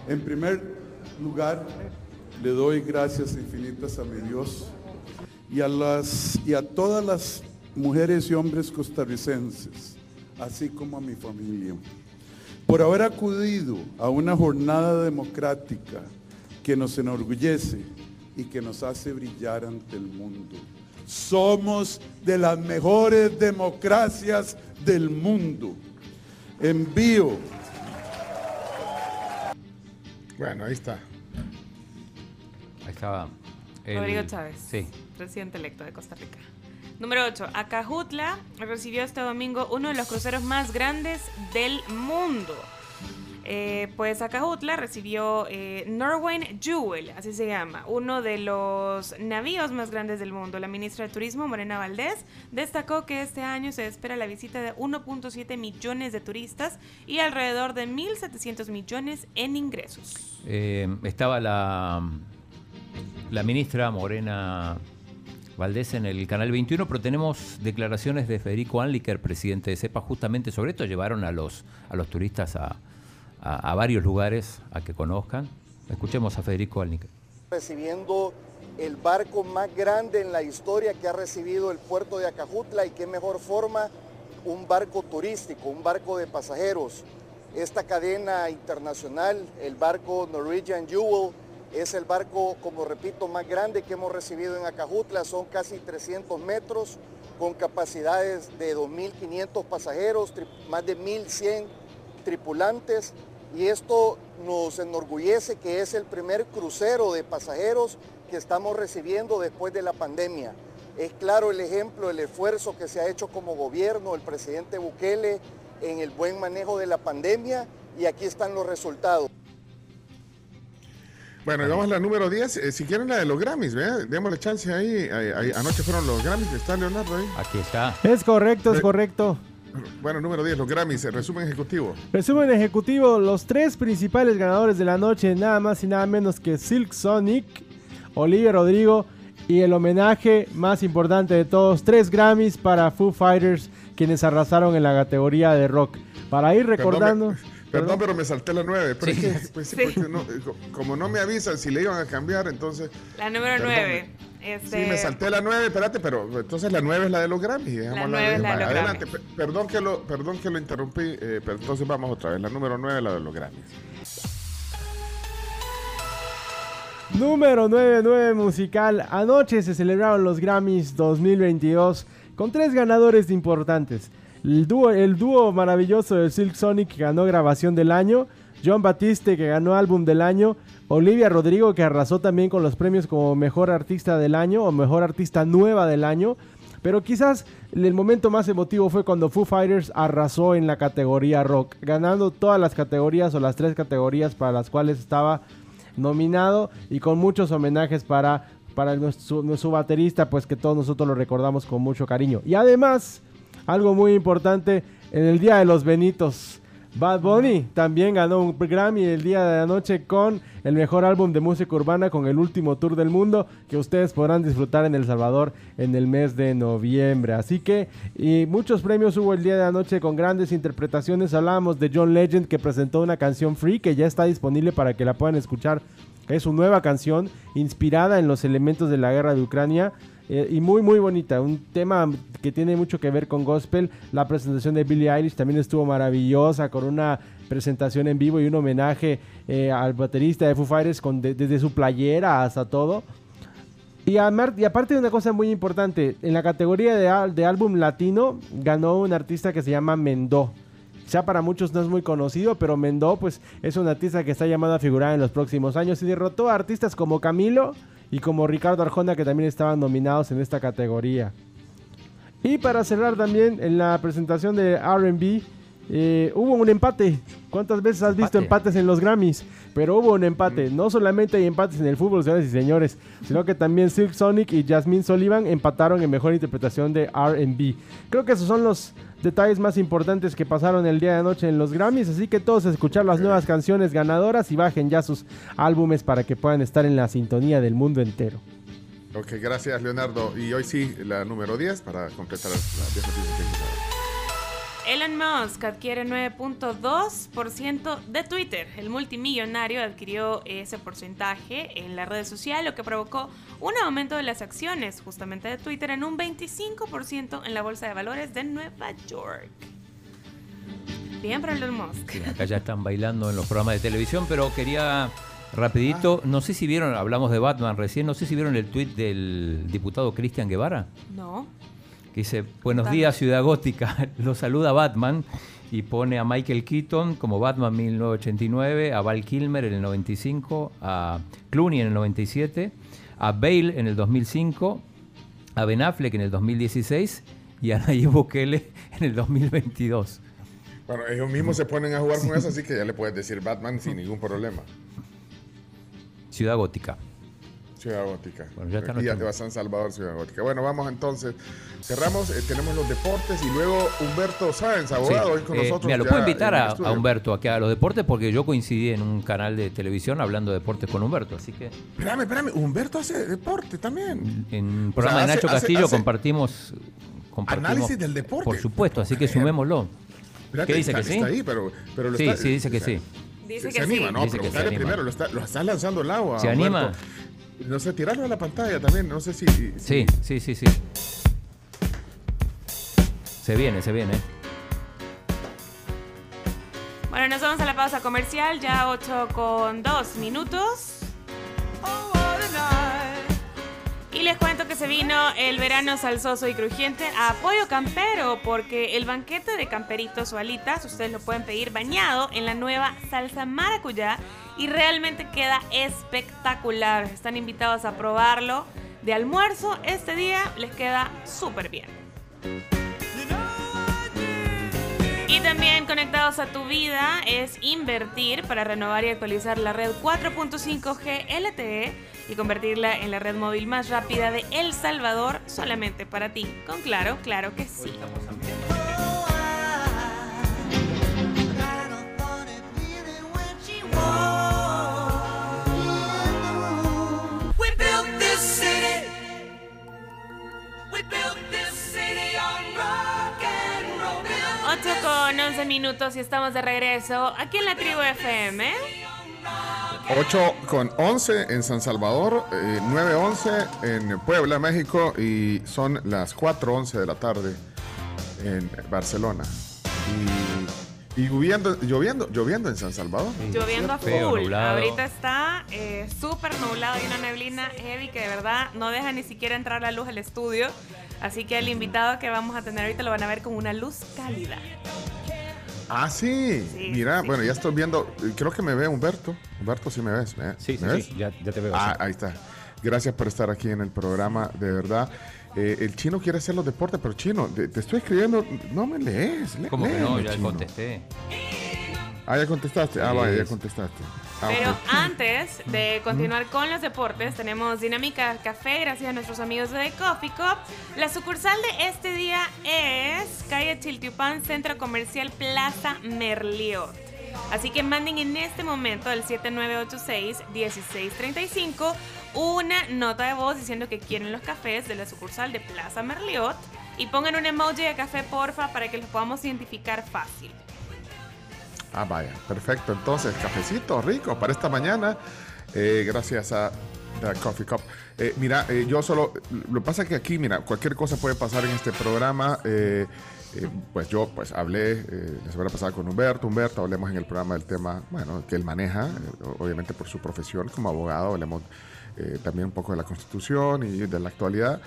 En primer lugar, le doy gracias infinitas a mi Dios y a, las, y a todas las mujeres y hombres costarricenses, así como a mi familia, por haber acudido a una jornada democrática que nos enorgullece y que nos hace brillar ante el mundo. Somos de las mejores democracias del mundo. Envío Bueno, ahí está. Ahí estaba. el- Rodrigo Chávez, Sí. presidente electo de Costa Rica. Número 8. Acajutla recibió este domingo uno de los cruceros más grandes del mundo. Eh, pues Acajutla recibió eh, Norwegian Jewel, así se llama, uno de los navíos más grandes del mundo. La ministra de Turismo, Morena Valdés, destacó que este año se espera la visita de 1.7 millones de turistas y alrededor de 1.700 millones en ingresos. Eh, estaba la, la ministra Morena Valdés en el canal 21, pero tenemos declaraciones de Federico Anliker, presidente de CEPA, justamente sobre esto. Llevaron a los, a los turistas a, a- a varios lugares a que conozcan. Escuchemos a Federico Anliker. recibiendo el barco más grande en la historia que ha recibido el puerto de Acajutla y qué mejor forma un barco turístico, un barco de pasajeros. Esta cadena internacional, el barco Norwegian Jewel, es el barco, como repito, más grande que hemos recibido en Acajutla, son casi 300 metros, con capacidades de 2.500 pasajeros, más de 1.100 tripulantes y esto nos enorgullece que es el primer crucero de pasajeros que estamos recibiendo después de la pandemia. Es claro el ejemplo, el esfuerzo que se ha hecho como gobierno, el presidente Bukele en el buen manejo de la pandemia y aquí están los resultados. Bueno, vamos a la número 10. eh, si quieren la de los Grammys, ¿ve? Démosle chance ahí. ahí- ahí. Anoche fueron los Grammys. ¿Está Leonardo ahí? Aquí está. Es correcto, es correcto. Bueno, número 10, los Grammys. Resumen ejecutivo. Resumen ejecutivo, los tres principales ganadores de la noche, nada más y nada menos que Silk Sonic, Olivia Rodrigo y el homenaje más importante de todos, tres Grammys para Foo Fighters, quienes arrasaron en la categoría de rock. Para ir recordando... Perdón, pero me salté la 9. Pero Sí. es que, pues sí, porque no- eh, co- como no me avisan si le iban a cambiar, entonces. La número Perdón. 9. Este, Sí, me salté la 9, espérate, pero entonces la 9 es la de los Grammys. dejémosla nueve de- es la de los Adelante, pe- perdón que, lo, perdón que lo interrumpí, eh, pero entonces vamos otra vez. La número 9 es la de los Grammys. Número 99 musical. Anoche se celebraron los Grammys 2022 con tres ganadores importantes. El dúo, el dúo maravilloso de Silk Sonic que ganó grabación del año. John Batiste que ganó álbum del año. Olivia Rodrigo que arrasó también con los premios como mejor artista del año o mejor artista nueva del año. Pero quizás el momento más emotivo fue cuando Foo Fighters arrasó en la categoría rock, ganando todas las categorías o las tres categorías para las cuales estaba nominado y con muchos homenajes para, para nuestro baterista, pues que todos nosotros lo recordamos con mucho cariño. Y además, algo muy importante, en el Día de los Benitos, Bad Bunny también ganó un Grammy el día de anoche con el mejor álbum de música urbana con el último tour del mundo que ustedes podrán disfrutar en El Salvador en el mes de noviembre. Así que y muchos premios hubo el día de anoche con grandes interpretaciones. Hablábamos de John Legend que presentó una canción free que ya está disponible para que la puedan escuchar. Es su nueva canción inspirada en los elementos de la guerra de Ucrania. Eh, y muy muy bonita, un tema que tiene mucho que ver con gospel. La presentación de Billie Eilish también estuvo maravillosa con una presentación en vivo y un homenaje eh, al baterista de Foo Fighters con de- desde su playera hasta todo. Y, amar- y aparte de una cosa muy importante, en la categoría de, de álbum latino ganó un artista que se llama Mendó. Ya para muchos no es muy conocido, pero Mendó pues es un artista que está llamado a figurar en los próximos años y derrotó a artistas como Camilo y como Ricardo Arjona que también estaban nominados en esta categoría. Y para cerrar también en la presentación de RB, eh, hubo un empate. ¿Cuántas veces has visto Empate. empates en los Grammys? Pero hubo un empate. No solamente hay empates en el fútbol, señores y señores, sino que también Silk Sonic y Jasmine Sullivan empataron en mejor interpretación de RB. Creo que esos son los detalles más importantes que pasaron el día de anoche en los Grammys. Así que todos escuchar las nuevas canciones ganadoras y bajen ya sus álbumes para que puedan estar en la sintonía del mundo entero. Ok, gracias Leonardo. Y hoy sí, la número 10 para completar las 10 noticias Elon Musk adquiere 9.2% de Twitter. El multimillonario adquirió ese porcentaje en la red social, lo que provocó un aumento de las acciones justamente de Twitter en un 25% en la bolsa de valores de Nueva York. Bien para Elon Musk. Sí, acá ya están bailando en los programas de televisión, pero quería rapidito, no sé si vieron, hablamos de Batman recién, no sé si vieron el tuit del diputado Cristian Guevara, No. Dice, buenos días Ciudad Gótica, lo saluda Batman y pone a Michael Keaton como Batman 1989, a Val Kilmer en el 95, a Clooney en el 97, a Bale en el 2005, a Ben Affleck en el 2016 y a Nayib Bukele en el 2022. Bueno, ellos mismos se ponen a jugar con eso, así que ya le puedes decir Batman sin ningún problema. Ciudad Gótica. Ciudad Gótica. Bueno, ya está Aquí ya San Salvador, Ciudad Gótica. Bueno, vamos entonces. Cerramos, eh, tenemos los deportes y luego Humberto Sáenz, abogado, Sí. hoy con Eh, nosotros. mira, lo puedo invitar a, a Humberto aquí a los deportes porque yo coincidí en un canal de televisión hablando de deportes con Humberto, así que Espérame, espérame, Humberto hace deporte también. en un O programa sea, de Nacho hace- Castillo hace compartimos, compartimos análisis del deporte. Por supuesto, así que sumémoslo. Espérate, ¿Qué dice está- que sí? está ahí, pero, pero lo sí, está- sí, dice que o sea, sí. Dice se, que se anima, sí. ¿no? Dice que se Preguntarle anima. primero, lo, está, lo estás lanzando al agua. ¿Se Humberto. anima? No sé, tirarlo a la pantalla también, no sé si... si- Sí, sí, sí, sí. Se viene, se viene. Bueno, nos vamos a la pausa comercial, ya 8 con 2 minutos. Y les cuento que se vino el verano salsoso y crujiente a Pollo Campero, porque el banquete de camperitos o alitas, ustedes lo pueden pedir bañado en la nueva salsa maracuyá y realmente queda espectacular. Están invitados a probarlo de almuerzo. Este día les queda súper bien. Y también conectados a tu vida es invertir para renovar y actualizar la red 4.5G LTE y convertirla en la red móvil más rápida de El Salvador solamente para ti. Con claro, claro que sí. We built this city. We built this city on rock and roll. 8 con 11 minutos y estamos de regreso aquí en la tribu FM. 8 con 11 en San Salvador, eh, 9.11 en Puebla, México y son las 4.11 de la tarde en Barcelona. Y, y lloviendo, lloviendo, lloviendo en San Salvador. Lloviendo a Feo, full. nublado. Ahorita está eh, súper nublado y una neblina heavy que de verdad no deja ni siquiera entrar la luz al estudio. Así que el invitado que vamos a tener ahorita lo van a ver con una luz cálida. Ah, sí. Sí, Mira, sí. bueno, ya estoy viendo. eh, Creo que me ve Humberto. Humberto, sí me ves. ¿me- Sí, sí, ves? sí, ya, ya te veo. Ah, sí. ahí está. Gracias por estar aquí en el programa, de verdad. Eh, el chino quiere hacer los deportes, pero chino, te, te estoy escribiendo, no me lees. ¿Cómo que no? Ya chino. contesté. Ah, ya contestaste. Ah, vaya, ya contestaste. Ah, Pero antes de continuar con los deportes, tenemos Dinámica Café, gracias a nuestros amigos de Coffee Cup. La sucursal de este día es calle Chiltiupán, Centro Comercial Plaza Merliot. Así que manden en este momento al 7986-1635 una nota de voz diciendo que quieren los cafés de la sucursal de Plaza Merliot y pongan un emoji de café porfa para que los podamos identificar fácil. Ah, vaya, perfecto. Entonces, cafecito rico para esta mañana. eh, gracias a Coffee Cup. Eh, mira, eh, yo solo. Lo pasa que aquí, mira, cualquier cosa puede pasar en este programa. eh, pues yo pues hablé la semana pasada con Humberto. Humberto, hablemos en el programa del tema, bueno, que él maneja, obviamente por su profesión como abogado, hablemos también un poco de la constitución y de la actualidad.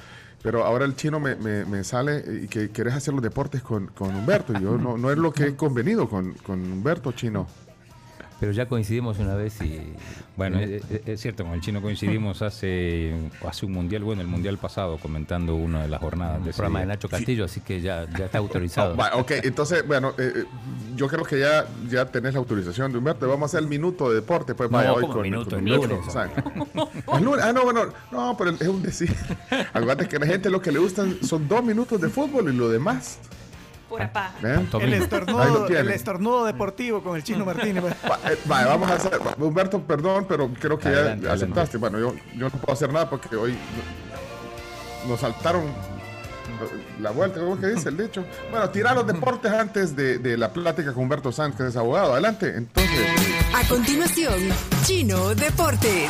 Pero ahora el chino me, me- me sale y que querés hacer los deportes con, con Humberto. Y yo no, no es lo que he convenido con, con Humberto, chino. Pero ya coincidimos una vez y. Bueno, es, es- es cierto, con el chino coincidimos hace, hace un mundial, bueno, el mundial pasado, comentando una de las jornadas El de programa de día. Nacho Castillo, así que ya, ya está autorizado. Oh, ok, entonces, bueno, eh, eh, yo creo que ya, ya tenés la autorización de Humberto. Vamos a hacer el minuto de deporte. Pues No, vaya, hoy ¿cómo con, minuto? con El lunes. ¿sabe? El lunes. Ah, no, bueno, no, pero es un decir. Acuérdate que a la gente lo que le gustan son dos minutos de fútbol y lo demás. Pura paja. ¿ven? El estornudo, el tienen. estornudo deportivo con el chino Martínez. Va, eh, vamos a hacer. Humberto, perdón, pero creo que Adelante, ya adelante. aceptaste. Bueno, yo, yo no puedo hacer nada porque hoy nos saltaron la vuelta, ¿cómo que dice el dicho? Bueno, tirar los deportes antes de, de la plática con Humberto Sánchez, que es abogado. Adelante, entonces. A continuación, Chino Deportes.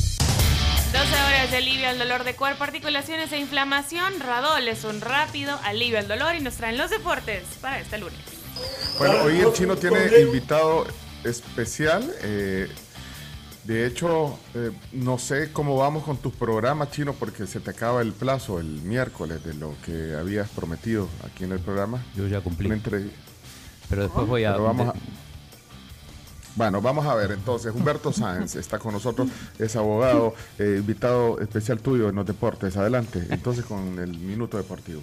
12 horas de alivio al dolor de cuerpo, articulaciones e inflamación. Radol es un rápido alivio al dolor y nos traen los deportes para este lunes. Bueno, hoy el chino tiene invitado especial. eh, de hecho, eh, no sé cómo vamos con tus programas, chino, porque se te acaba el plazo el miércoles de lo que habías prometido aquí en el programa. Yo ya cumplí. Pero después voy a. Pero vamos a- Bueno, vamos a ver entonces. Humberto Sáenz está con nosotros, es abogado, eh, invitado especial tuyo en los deportes. Adelante, entonces con el minuto deportivo.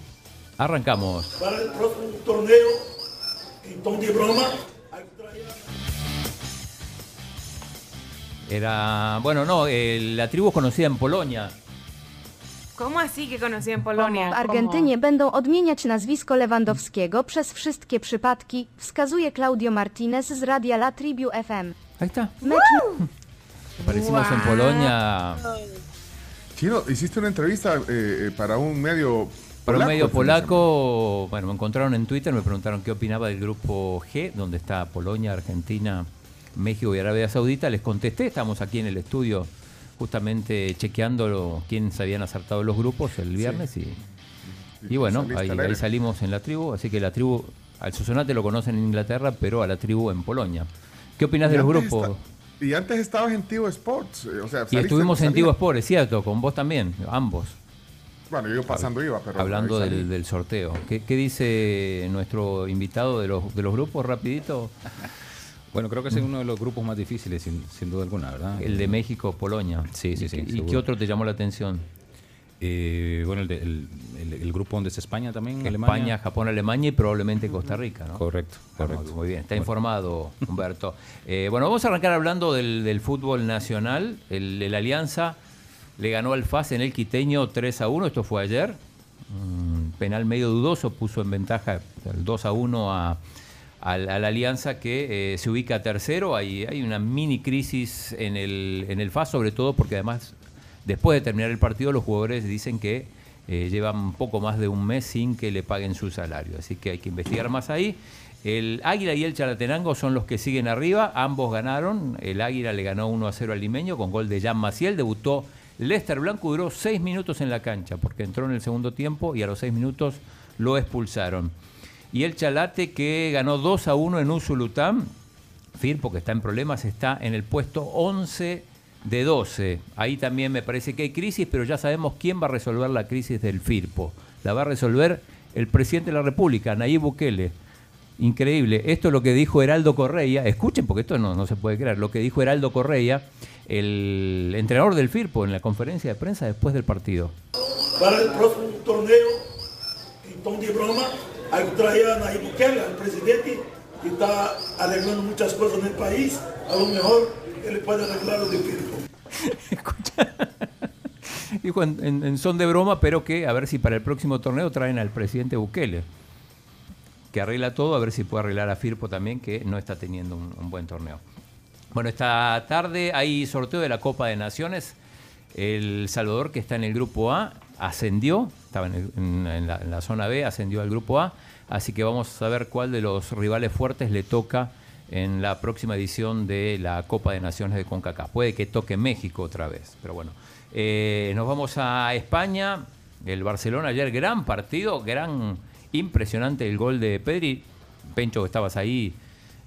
Arrancamos. Para el próximo torneo, en de broma, Era. Bueno, no, eh, la tribu es conocida en Polonia. ¿Cómo así que conocí en Polonia? W Argentynie będą odmieniać nazwisko Lewandowskiego przez wszystkie przypadki, wskazuje Claudio Martinez z radia La Tribu FM. Ahí está. Mecz Aparecimos en Polonia Chino, hiciste una entrevista eh, eh, para un medio para un medio semana. polaco. Bueno, me encontraron en Twitter, me preguntaron qué opinaba del grupo G, donde está Polonia, Argentina, México y Arabia Saudita. Les contesté, estamos aquí en el estudio justamente chequeando lo- quién se habían acertado los grupos el viernes y, y bueno, ahí, ahí salimos en la tribu, así que la tribu, al Susonate lo conocen en Inglaterra, pero a la tribu en Polonia. ¿Qué opinas de los grupos? y antes estabas en Tivo Sports. eh, o sea, Y estuvimos en saliste- Tigo Sport, es cierto, con vos también, ambos. Bueno, yo pasando iba, pero. Hablando del sorteo. ¿Qué, qué dice nuestro invitado de los, de los grupos, rapidito? Bueno, creo que es uno de los grupos más difíciles, sin, sin duda alguna, ¿verdad? El de México, Polonia. Sí, sí, sí. ¿Y seguro. qué otro te llamó la atención? Eh, bueno, el, de- el- el- el grupo donde es España también, España, Alemania. Japón, Alemania y probablemente Costa Rica, ¿no? Correcto, correcto. Muy bien, está informado Humberto. Eh, bueno, vamos a arrancar hablando del, del fútbol nacional. El, el Alianza le ganó al FAS en el Quiteño 3 a 1, esto fue ayer. Un penal medio dudoso, puso en ventaja el 2 a 1 a, al- a la Alianza que eh, se ubica tercero. Hay, hay una mini crisis en el, en el FAS, sobre todo porque además después de terminar el partido los jugadores dicen que eh, llevan poco más de un mes sin que le paguen su salario. Así que hay que investigar más ahí. El Águila y el Chalatenango son los que siguen arriba. Ambos ganaron. El Águila le ganó 1 a 0 al Limeño con gol de Jan Maciel. Debutó Lester Blanco. Duró 6 minutos en la cancha porque entró en el segundo tiempo y a los 6 minutos lo expulsaron. Y el Chalate que ganó 2 a 1 en Usulután. Firpo, que está en problemas, está en el puesto 11 de 12. Ahí también me parece que hay crisis, pero ya sabemos quién va a resolver la crisis del Firpo. La va a resolver el presidente de la República, Nayib Bukele. Increíble. Esto es lo que dijo Heraldo Correia. Escuchen, porque esto no, se puede creer. Lo que dijo Heraldo Correia, el entrenador del Firpo, en la conferencia de prensa después del partido. Para el próximo torneo, en tom de broma, hay que traer a Nayib Bukele, al presidente, que está arreglando muchas cosas en el país. A lo mejor él puede arreglar lo de Firpo. Dijo en, son de broma, pero que a ver si para el próximo torneo traen al presidente Bukele. Que arregla todo, a ver si puede arreglar a Firpo también, que no está teniendo un buen torneo. Bueno, esta tarde hay sorteo de la Copa de Naciones. El Salvador, que está en el grupo A, ascendió, estaba en, la, zona B, ascendió al grupo A. Así que vamos a ver cuál de los rivales fuertes le toca en la próxima edición de la Copa de Naciones de CONCACAF. Puede que toque México otra vez, pero bueno. Eh, nos vamos a España. El Barcelona ayer, gran partido, gran, impresionante el gol de Pedri. Pencho, estabas ahí.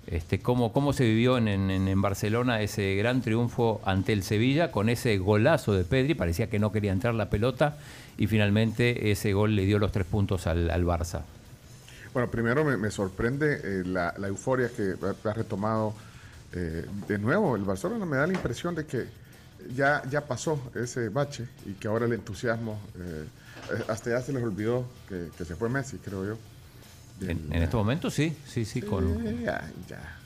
Este, ¿cómo, ¿Cómo se vivió en Barcelona ese gran triunfo ante el Sevilla con ese golazo de Pedri? Parecía que no quería entrar la pelota y finalmente ese gol le dio los tres puntos al, al Barça. Bueno, primero me, me sorprende eh, la, la euforia que ha, retomado eh, de nuevo el Barcelona. Me da la impresión de que ya, ya pasó ese bache y que ahora el entusiasmo, eh, hasta ya se les olvidó que, que se fue Messi, creo yo. En, en este momento sí, sí, sí. Con, Sí, ya, ya.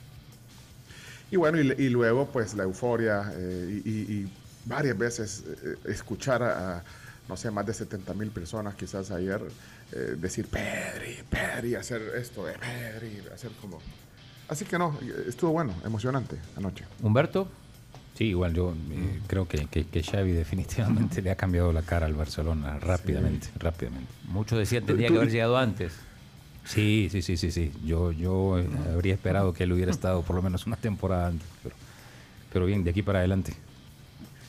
Y bueno, y, luego pues la euforia y, y- y varias veces escuchar a, a, no sé, más de 70 mil personas quizás ayer eh, decir Pedri, Pedri, hacer esto de Pedri, hacer como... Así que no, estuvo bueno, emocionante anoche. Humberto. Sí, igual yo eh, creo que, que, que Xavi definitivamente le ha cambiado la cara al Barcelona rápidamente, rápidamente. Muchos decían tendría que haber llegado antes. Sí, sí, sí, sí, sí. Yo, yo eh, habría esperado que él hubiera estado por lo menos una temporada antes, pero, pero bien, de aquí para adelante.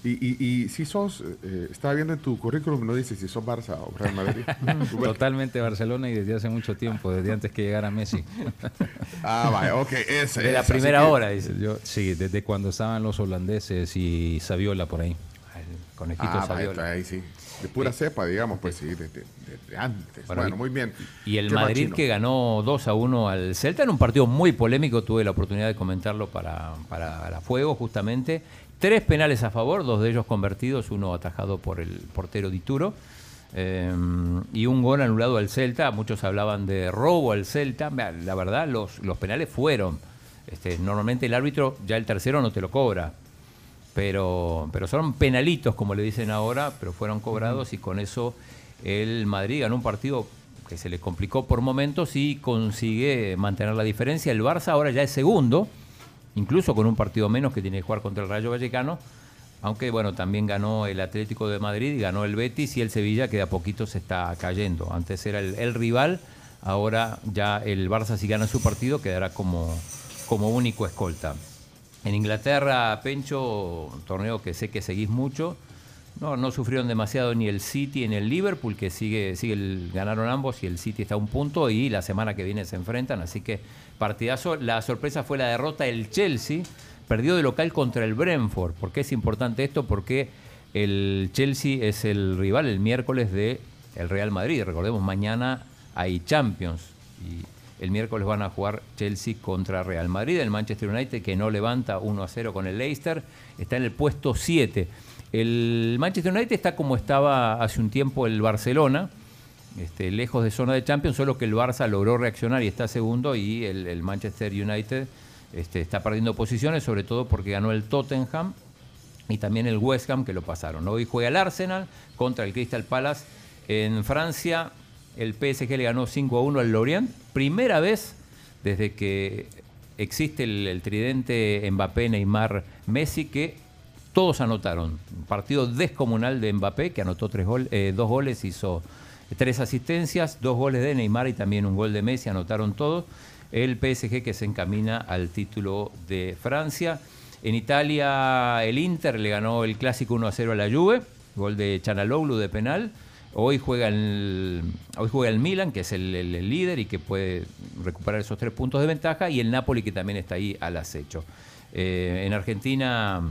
Y, y, y si sos, eh, estaba viendo en tu currículum, no dice si sos Barça o Real Madrid. Totalmente Barcelona y desde hace mucho tiempo, desde antes que llegara Messi. Ah, vaya, ok, ese De la es, así primera que- hora, dice. Yo, sí, desde cuando estaban los holandeses y Saviola por ahí. Conejito Ah, vaya, Saviola. ahí sí. De pura cepa, digamos, pues sí, de, de- de- de antes. Bueno, Bueno, y- muy bien. Y el ¿Qué más, Madrid Chino? que ganó 2 a 1 al Celta en un partido muy polémico, tuve la oportunidad de comentarlo para, para la Fuego justamente. Tres penales a favor, dos de ellos convertidos, uno atajado por el portero Dituro. eh, y un gol anulado al Celta. Muchos hablaban de robo al Celta. La verdad, los, los penales fueron. Este, normalmente el árbitro ya el tercero no te lo cobra. Pero, pero son penalitos, como le dicen ahora, pero fueron cobrados y con eso el Madrid ganó un partido que se le complicó por momentos y consigue mantener la diferencia. El Barça ahora ya es segundo, incluso con un partido menos que tiene que jugar contra el Rayo Vallecano, aunque bueno, también ganó el Atlético de Madrid y ganó el Betis y el Sevilla que de a poquito se está cayendo. Antes era el, rival, ahora ya el Barça si gana su partido quedará como, como único escolta. En Inglaterra, Pencho, un torneo que sé que seguís mucho, no, sufrieron demasiado ni el City ni el Liverpool, que sigue, sigue ganaron ambos y el City está a un punto y la semana que viene se enfrentan, así que partidazo. La sorpresa fue la derrota del Chelsea, perdió de local contra el Brentford. ¿Por qué es importante esto? Porque el Chelsea es el rival el miércoles de el Real Madrid. Recordemos, mañana hay Champions y el miércoles van a jugar Chelsea contra Real Madrid. El Manchester United que no levanta 1 a 0 con el Leicester está en el puesto 7. El Manchester United está como estaba hace un tiempo el Barcelona, este, lejos de zona de Champions, solo que el Barça logró reaccionar y está segundo y el, Manchester United este, está perdiendo posiciones, sobre todo porque ganó el Tottenham y también el West Ham que lo pasaron. Hoy juega el Arsenal contra el Crystal Palace. En Francia, el PSG le ganó 5 a 1 al Lorient. Primera vez desde que existe el, tridente Mbappé, Neymar, Messi, que todos anotaron. Un partido descomunal de Mbappé, que anotó tres eh, dos goles, hizo tres asistencias, dos goles de Neymar y también un gol de Messi, anotaron todos. El PSG que se encamina al título de Francia. En Italia, el Inter le ganó el clásico 1 a 0 a la Juve, gol de Chanaloglu de penal. Hoy juega el, hoy juega el Milan, que es el, líder y que puede recuperar esos tres puntos de ventaja, y el Napoli, que también está ahí al acecho. Eh, en Argentina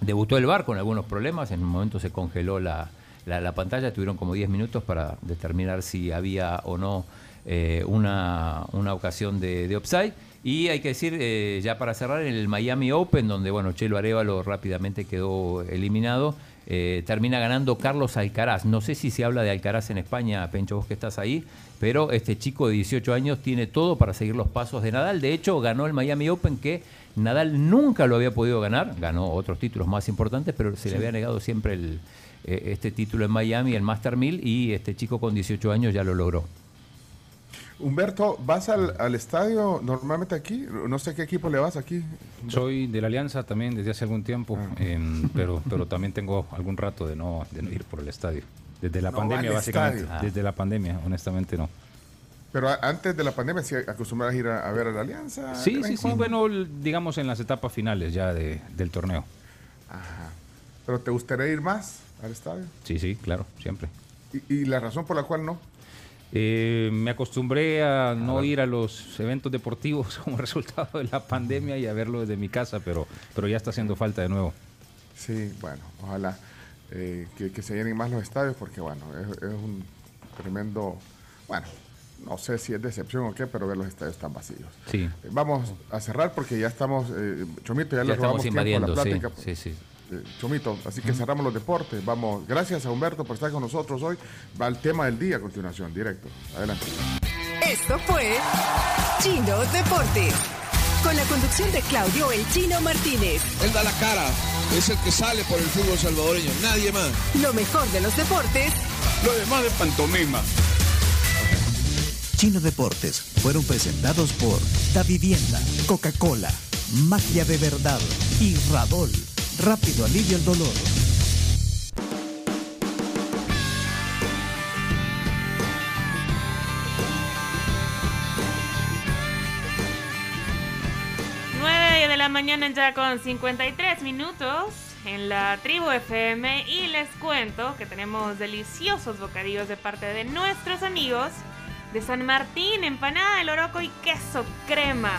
debutó el VAR con algunos problemas, en un momento se congeló la, la- la pantalla, tuvieron como 10 minutos para determinar si había o no eh, una, una ocasión de, de offside. Y hay que decir, eh, ya para cerrar, en el Miami Open, donde bueno, Chelo Arevalo rápidamente quedó eliminado, eh, termina ganando Carlos Alcaraz. No sé si se habla de Alcaraz en España, Pencho, vos que estás ahí, pero este chico de 18 años tiene todo para seguir los pasos de Nadal. De hecho, ganó el Miami Open que Nadal nunca lo había podido ganar, ganó otros títulos más importantes, pero se le había negado siempre el, eh, este título en Miami, el Master 1000, y este chico con 18 años ya lo logró. Humberto, ¿vas al, al estadio normalmente aquí? No sé qué equipo le vas aquí. Soy de la Alianza también desde hace algún tiempo, Ah. en- pero, pero también tengo algún rato de no, de no ir por el estadio. Desde la No pandemia, básicamente. estadio. Desde la pandemia, honestamente no. Pero antes de la pandemia, ¿sí acostumbrabas a ir a, a ver a la Alianza? Sí, sí, sí, bueno, digamos en las etapas finales ya de- del torneo. Ajá. ¿Pero te gustaría ir más al estadio? Sí, sí, claro, siempre. ¿Y, y la razón por la cual no? Eh, me acostumbré a no ir a los eventos deportivos como resultado de la pandemia y a verlo desde mi casa, pero, pero ya está haciendo falta de nuevo. Sí, bueno, ojalá eh, que, que se llenen más los estadios porque, bueno, es, es un tremendo, bueno, no sé si es decepción o qué, pero ver los estadios tan vacíos. Sí. Eh, Vamos a cerrar porque ya estamos, eh, Chomito, ya, Ya le robamos tiempo a la invadiendo, sí, plática. sí, sí. Eh, Chomito, así que cerramos los deportes. Vamos, gracias a Humberto por estar con nosotros hoy. Va el tema del día a continuación, directo. Adelante. Esto fue Chino Deportes. Con la conducción de Claudio El Chino Martínez. Él da la cara, es el que sale por el fútbol salvadoreño, nadie más. Lo mejor de los deportes Lo demás de pantomima. Chino Deportes fueron presentados por Da Vivienda, Coca-Cola, Magia de Verdad y Radol. Rápido alivio el dolor. Nueve de la mañana ya con 53 minutos en la tribu FM y les cuento que tenemos deliciosos bocadillos de parte de nuestros amigos de San Martín, empanada de loroco y queso crema.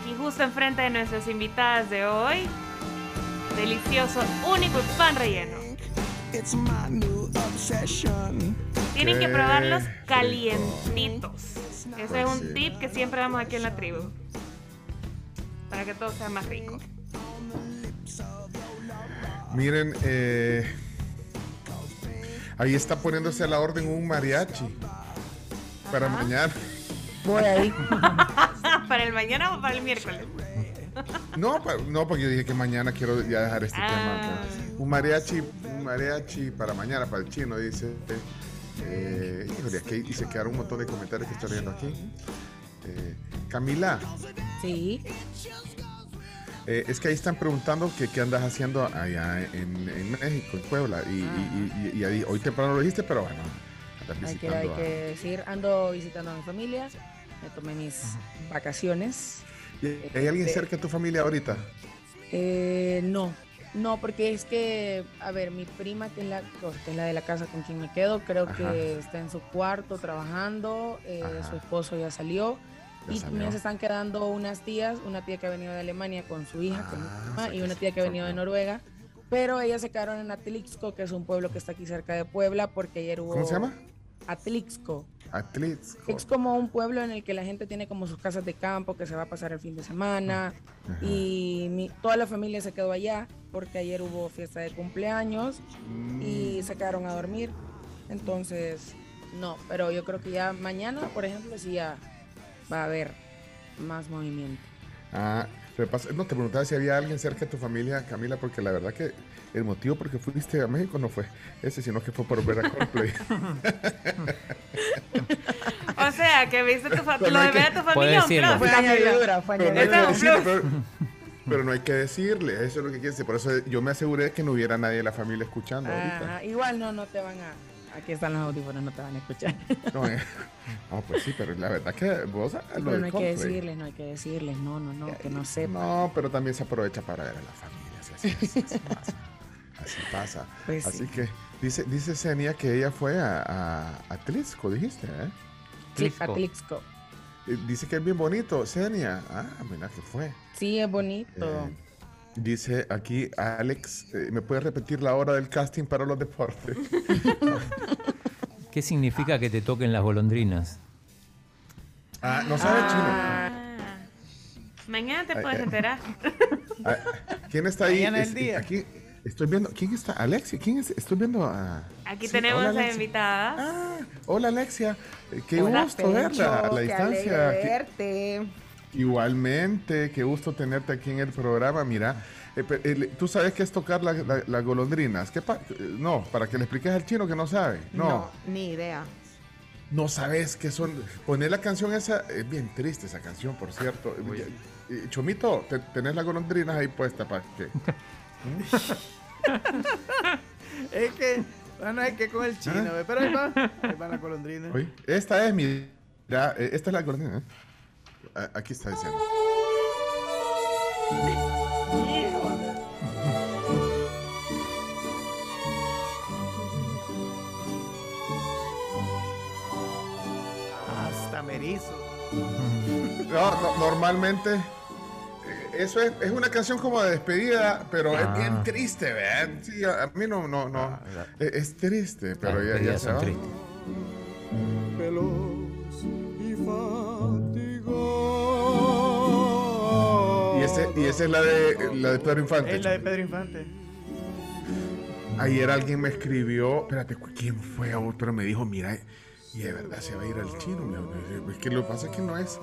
Aquí justo enfrente de nuestras invitadas de hoy. Delicioso, único y pan relleno. Tienen que probarlos calientitos. Ese es un tip que siempre damos aquí en la tribu. Para que todo sea más rico. Miren, eh, ahí está poniéndose a la orden un mariachi para mañana. Voy ahí. ¿Para el mañana o para el miércoles? No, no, porque yo dije que mañana quiero ya dejar este Ah. tema. pues. Un mariachi, un mariachi para mañana, para el chino, dice. Eh, híjole, aquí y se quedaron un montón de comentarios que estoy leyendo aquí. Eh, Camila, Sí. eh, es que ahí están preguntando que qué andas haciendo allá en, en México, en Puebla. Y, y- y- y ahí- hoy temprano lo dijiste, pero bueno, Hay que, hay a- que decir, ando visitando a mi familia, me tomé mis vacaciones. ¿Y ¿Hay alguien cerca de tu familia ahorita? Eh, no, no, porque es que, a ver, mi prima, que es la, que es la de la casa con quien me quedo, creo Ajá. que está en su cuarto trabajando, eh, su esposo ya salió. Ya y salió. también se están quedando unas tías, una tía que ha venido de Alemania con su hija que es mi Ah, prima, o sea y una tía que ha venido de Noruega. Pero ellas se quedaron en Atilixco, que es un pueblo que está aquí cerca de Puebla, porque ayer hubo... ¿Cómo se llama? Atlixco. Atlixco. Es como un pueblo en el que la gente tiene como sus casas de campo, que se va a pasar el fin de semana. Ajá. Y mi- toda la familia se quedó allá porque ayer hubo fiesta de cumpleaños y se quedaron a dormir. Entonces, no, pero yo creo que ya mañana, por ejemplo, sí ya va a haber más movimiento. Ah, no te preguntaba si había alguien cerca de tu familia, Camila, porque la verdad que el motivo por el que fuiste a México no fue ese, sino que fue por ver a Coldplay. O sea, que viste tu fa- lo de ver a tu familia un plus. Fue añadidura, fue Pero no hay que añadidura. decirle, pero- pero no hay que decirle, eso es lo que quiere decir. Por eso yo me aseguré de que no hubiera nadie de la familia escuchando ahorita. Ajá, igual no, no te van a. Aquí están los audífonos, no te van a escuchar. No, eh, pues sí, pero la verdad que vos ah, lo Pero no hay que decirles, no hay que decirles, no, no, no, que no sepan. No, pero también se aprovecha para ver a la familia. Así, así-. Así pasa. Pues así sí. que dice, dice Senia que ella fue a, a, a Tlisco, dijiste, ¿eh? Sí. Eh, Dice que es bien bonito, Senia. Ah, mira que fue. Sí, es bonito. Eh, Dice aquí Alex, eh, ¿me puedes repetir la hora del casting para los deportes? ¿Qué significa que te toquen las golondrinas? Ah, no sabe Ah. Mañana te puedes ay. enterar. chino. ¿Quién está ahí? Mañana el día. Aquí estoy viendo, ¿quién está? Alexia, ¿quién es? Estoy viendo a... Aquí Sí, tenemos hola, a invitada. Hola Alexia, Eh, qué Hola, gusto verla a la distancia. Qué- verte. Igualmente, qué gusto tenerte aquí en el programa. Mira, eh, eh, tú sabes qué es tocar la- la- las golondrinas. ¿Qué pa- no, para que le expliques al chino que no sabe. No, no, ni idea. sabes qué son. Poner la canción esa, es bien triste esa canción, por cierto. Chomito, te- tenés las golondrinas ahí puestas para que. es que, bueno, es que con el chino, ¿Ah? pero ahí va, ahí va la golondrina. Oye, esta es mi. mira, eh, esta es la golondrina. ¿eh? A- Aquí está diciendo. Hasta merizo. No, no, normalmente. Eso es, es una canción como de despedida, pero es Ah. bien triste, ¿verdad? Sí, a, a mí no, no, no. es, es triste, pero Las ya, ya se va. tristes. Y, ese, y esa es la de, la de Pedro Infante. Es la de Pedro Infante. Ayer alguien me escribió, espérate, ¿quién fue? Otro me dijo, mira, y de verdad se va a ir al chino. Me dijo, Es que lo que pasa es que no es,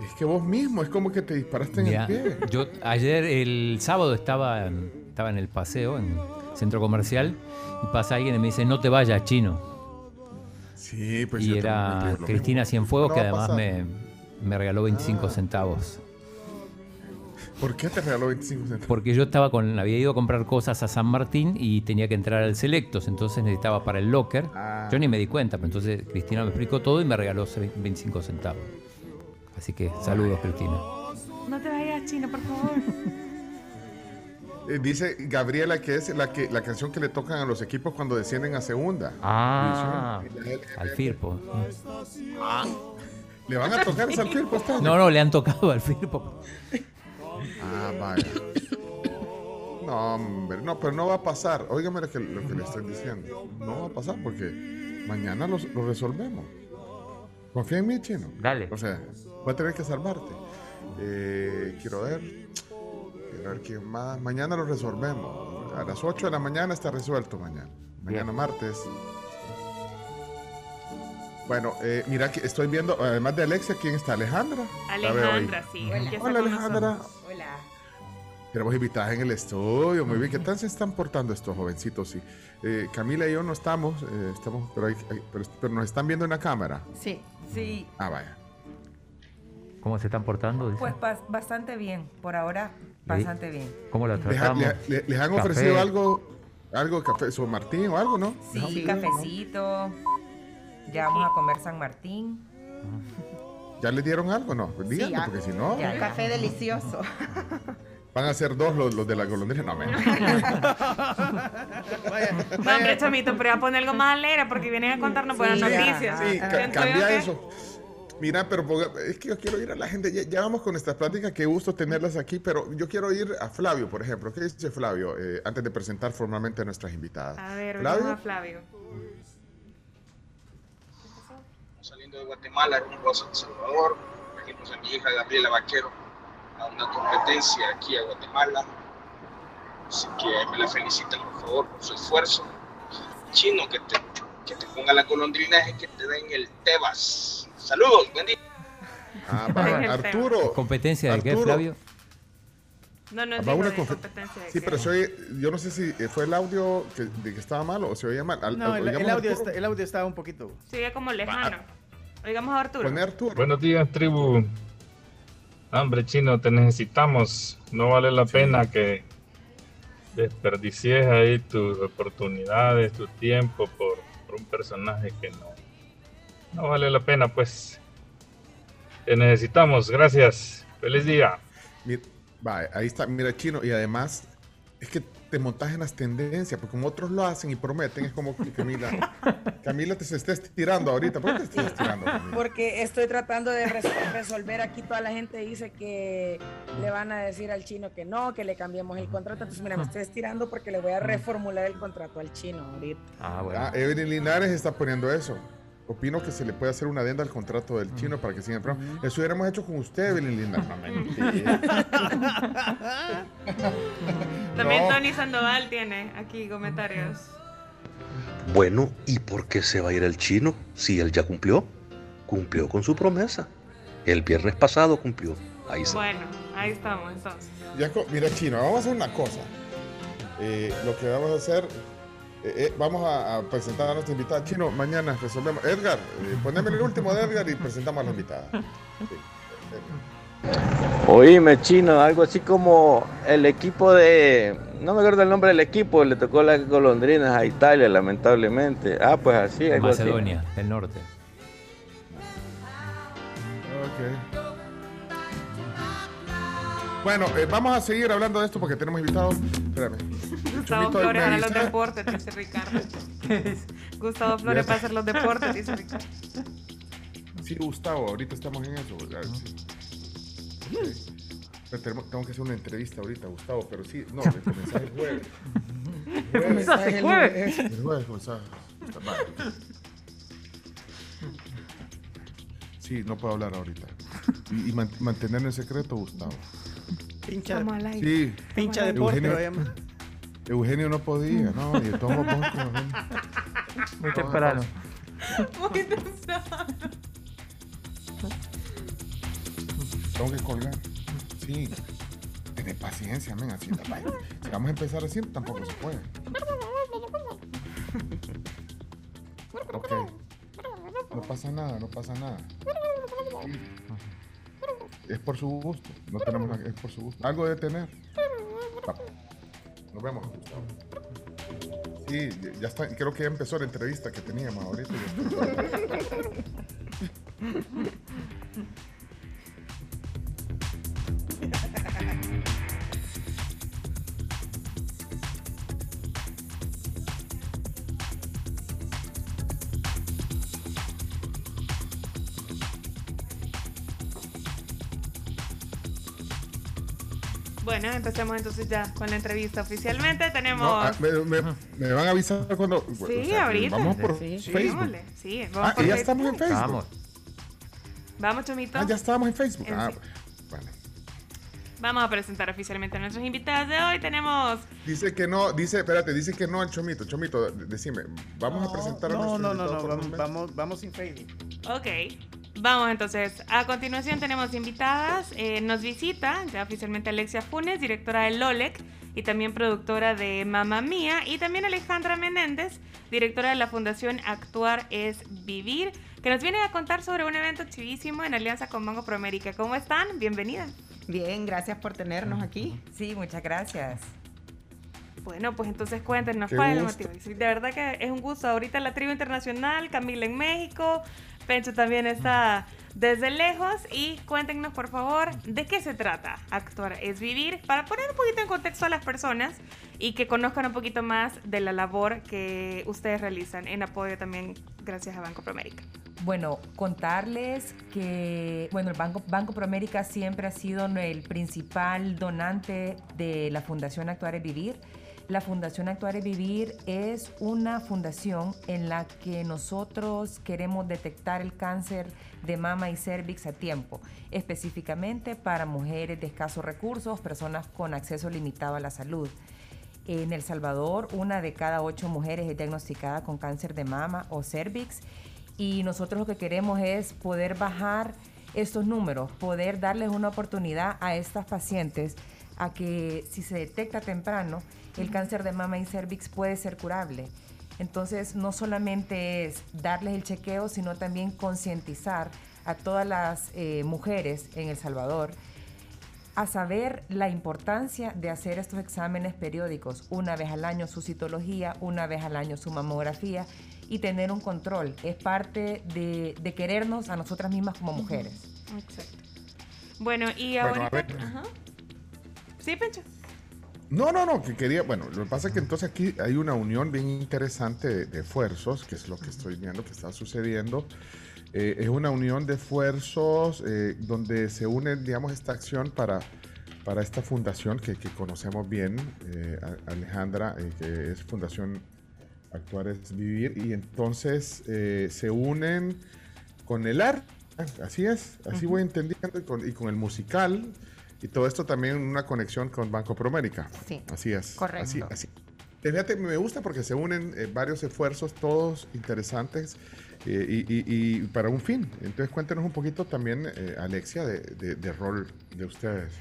es que vos mismo, es como que te disparaste en Mira, el pie. yo ayer, el sábado, estaba en, estaba en el paseo, en centro comercial, y pasa alguien y me dice, no te vayas, chino. Sí, pues y era Cristina. Cienfuegos, No que además me, me regaló 25 centavos. ¿Por qué te regaló 25 centavos? Porque yo estaba con, había ido a comprar cosas a San Martín y tenía que entrar al Selectos, entonces necesitaba para el locker. Ah. Yo ni me di cuenta, pero entonces Cristina me explicó todo y me regaló 25 centavos. Así que saludos, Cristina. No te vayas, chino, por favor. Eh, dice Gabriela que es la que la canción que le tocan a los equipos cuando descienden a segunda. Ah, al Firpo. ¿Le van a tocar esa al Firpo este? No, no, le han tocado al Firpo. Ah, vaya. No, hombre, no, pero no va a pasar. Óigame lo que, lo que le estoy diciendo. No va a pasar porque mañana los- lo resolvemos. Confía en mí, chino. Dale. O sea, voy a tener que salvarte. Eh, quiero ver. Quiero ver quién más. Mañana lo resolvemos. A las 8 de la mañana está resuelto mañana. Mañana martes. Bueno, eh, mira que estoy viendo, además de Alexia, ¿quién está? Alejandra. Alejandra, sí. Hola. Alejandra. Hola. Tenemos invitadas en el estudio, muy bien. ¿Qué tal se están portando estos jovencitos? Sí. Eh, Camila y yo no estamos, eh, estamos pero, hay- hay- pero, pero nos están viendo en la cámara. Sí, sí. Ah, vaya. ¿Cómo se están portando? Dice. Pues bas- bastante bien, por ahora bastante bien. ¿Cómo la ¿Les, tratamos? le- le- les han Café. ofrecido algo, algo de café, San Martín o algo, no? Sí, cafecito. Ya vamos a comer San Martín. ¿Ya les dieron algo, no? Pues díganme, ya. porque si no, Ya, café delicioso. van a ser dos los, los de la golondrina. No, me. No, hombre, chamito, pero voy a poner algo más alegre porque vienen a contarnos buenas Sí, noticias. Sí, ca- eso. Mira, pero es que yo quiero ir a la gente. Ya, ya vamos con estas pláticas. Qué gusto tenerlas aquí. Pero yo quiero ir a Flavio, por ejemplo. ¿Qué dice Flavio? Eh, antes de presentar formalmente a nuestras invitadas. A ver, Flavio. vamos a Flavio. vengo de Guatemala, rumbo a San Salvador. Trajimos a mi hija Gabriela Vaquero a una competencia aquí a Guatemala. Así que me la felicitan por favor por su esfuerzo. Chino, que te, que te ponga la golondrina y que te den el Tebas. Saludos, buen día. Ah, va, Arturo. ¿Competencia de qué. Flavio? No, no es digo una de competencia. de Sí, qué. pero se oye- yo no sé si eh, fue el audio que, de que estaba malo o se oía mal. Al- No, al- el, audio está, el audio estaba un poquito. Se oye como lejano. Oigamos a Arturo. Pone Arturo. Buenos días, tribu. Hombre, chino, te necesitamos. No vale la pena que desperdicies ahí tus oportunidades, tu tiempo por, por un personaje que no, no vale la pena, pues. Te necesitamos. Gracias. Feliz día. Mira, va, ahí está, mira, chino, y además es que te montas en las tendencias, porque como otros lo hacen y prometen, es como que Camila, Camila te se está estirando ahorita. ¿Por qué te estás estirando? Camila? Porque estoy tratando de res- resolver aquí. Toda la gente dice que le van a decir al chino que no, que le cambiemos el contrato. Entonces, mira, me estoy estirando porque le voy a reformular el contrato al chino ahorita. Ah, Evelyn Linares está poniendo eso. Opino que se le puede hacer una adenda al contrato del chino para que siga el programa. Eso hubiéramos hecho con usted, Evelyn Linares. No, mentira. También No. Tony Sandoval tiene aquí comentarios. Bueno, ¿y por qué se va a ir el chino si él ya cumplió? Cumplió con su promesa. El viernes pasado cumplió. Ahí está. Bueno, ahí estamos entonces. Ya mira, Chino, vamos a hacer una cosa. Eh, lo que vamos a hacer, eh, eh, vamos a, a presentar a nuestra invitada. Chino, mañana resolvemos. Edgar, eh, poneme el último de Edgar y presentamos a la invitada. Oíme, chino, algo así como el equipo de. No me acuerdo el nombre del equipo, le tocó las golondrinas a Italia, lamentablemente. Ah, pues así, algo así. Macedonia del Norte. Ok. Bueno, eh, vamos a seguir hablando de esto porque tenemos invitados. Espérame. Gustavo Flores para los deportes, dice Ricardo. Gustavo Flores para sé. hacer los deportes, dice Ricardo. Sí, Gustavo, ahorita estamos en eso. sí. Tengo que hacer una entrevista ahorita, Gustavo, pero sí, no, el mensaje es jueves. El jueves. El jueves, mensaje. Sí, no puedo hablar ahorita. Y, y man- mantenerlo en secreto, Gustavo. Pincha. Sí. pincha deporte, Eugenio. Eugenio no podía, no, y modos, como- Muy temprano. Muy temprano. Tengo que colgar. Sí. Tener paciencia, men, así. Si vamos a empezar así, tampoco se puede. Ok. No pasa nada, no pasa nada. Es por su gusto. No tenemos nada, es por su gusto. Algo de tener. Nos vemos. Sí, ya está. Creo que ya empezó la entrevista que teníamos ahorita. Bueno, empecemos entonces ya con la entrevista oficialmente. Tenemos. No, ah, me, me- me van a avisar cuando. Sí, o sea, que ahorita. Vamos por Sí, Facebook. Sí, vamos Ah, por ya Facebook. estamos en Facebook. Vamos. Vamos, Chomito. Ah, ya estábamos en Facebook. En Ah, bueno. Vamos a presentar oficialmente a nuestras invitadas de hoy. Tenemos. Dice que no, dice, espérate, dice que no el Chomito. Chomito, de- decime, vamos a presentar a No, nuestro no, no, no, vamos, vamos sin Facebook. Ok. Vamos entonces. A continuación tenemos invitadas. Eh, nos visita ya oficialmente Alexia Funes, directora de LOLEC y también productora de Mamma Mía. Y también Alejandra Menéndez, directora de la Fundación Actuar es Vivir, que nos viene a contar sobre un evento chivísimo en alianza con Banco Proamérica. ¿Cómo están? Bienvenidas. Bien, gracias por tenernos aquí. Sí, muchas gracias. Bueno, pues entonces cuéntenos Qué cuál es el motivo. De verdad que es un gusto. Ahorita la tribu internacional, Camila en México, Pencho también está desde lejos. Y cuéntenos, por favor, de qué se trata Actuar es Vivir, para poner un poquito en contexto a las personas y que conozcan un poquito más de la labor que ustedes realizan en apoyo también gracias a Banco Promérica. Bueno, contarles que, bueno, el Banco, Banco Proamérica siempre ha sido el principal donante de la Fundación Actuar es Vivir. La Fundación Actuar y Vivir es una fundación en la que nosotros queremos detectar el cáncer de mama y cervix a tiempo, específicamente para mujeres de escasos recursos, personas con acceso limitado a la salud. En El Salvador, una de cada ocho mujeres es diagnosticada con cáncer de mama o cervix y nosotros lo que queremos es poder bajar estos números, poder darles una oportunidad a estas pacientes a que si se detecta temprano, el cáncer de mama y cervix puede ser curable. Entonces, no solamente es darles el chequeo, sino también concientizar a todas las eh, mujeres en El Salvador a saber la importancia de hacer estos exámenes periódicos, una vez al año su citología, una vez al año su mamografía y tener un control. Es parte de, de querernos a nosotras mismas como mujeres. Exacto. Bueno, y Bueno, ahorita... a ver. Ajá. Sí, Pencho. No, no, no, que quería, bueno, lo que pasa es que entonces aquí hay una unión bien interesante de, de esfuerzos, que es lo que estoy viendo que está sucediendo. Eh, es una unión de esfuerzos eh, donde se une, digamos, esta acción para, para esta fundación que, que conocemos bien, eh, Alejandra, eh, que es Fundación Actuar es Vivir, y entonces eh, se unen con el arte, así es, así voy entendiendo, y con, y con el musical, y todo esto también una conexión con Banco Promérica. Sí, Así es. correcto. Así, así. Fíjate, me gusta porque se unen eh, varios esfuerzos, todos interesantes, eh, y, y- y para un fin. Entonces cuéntenos un poquito también, eh, Alexia, de, de- de rol de ustedes.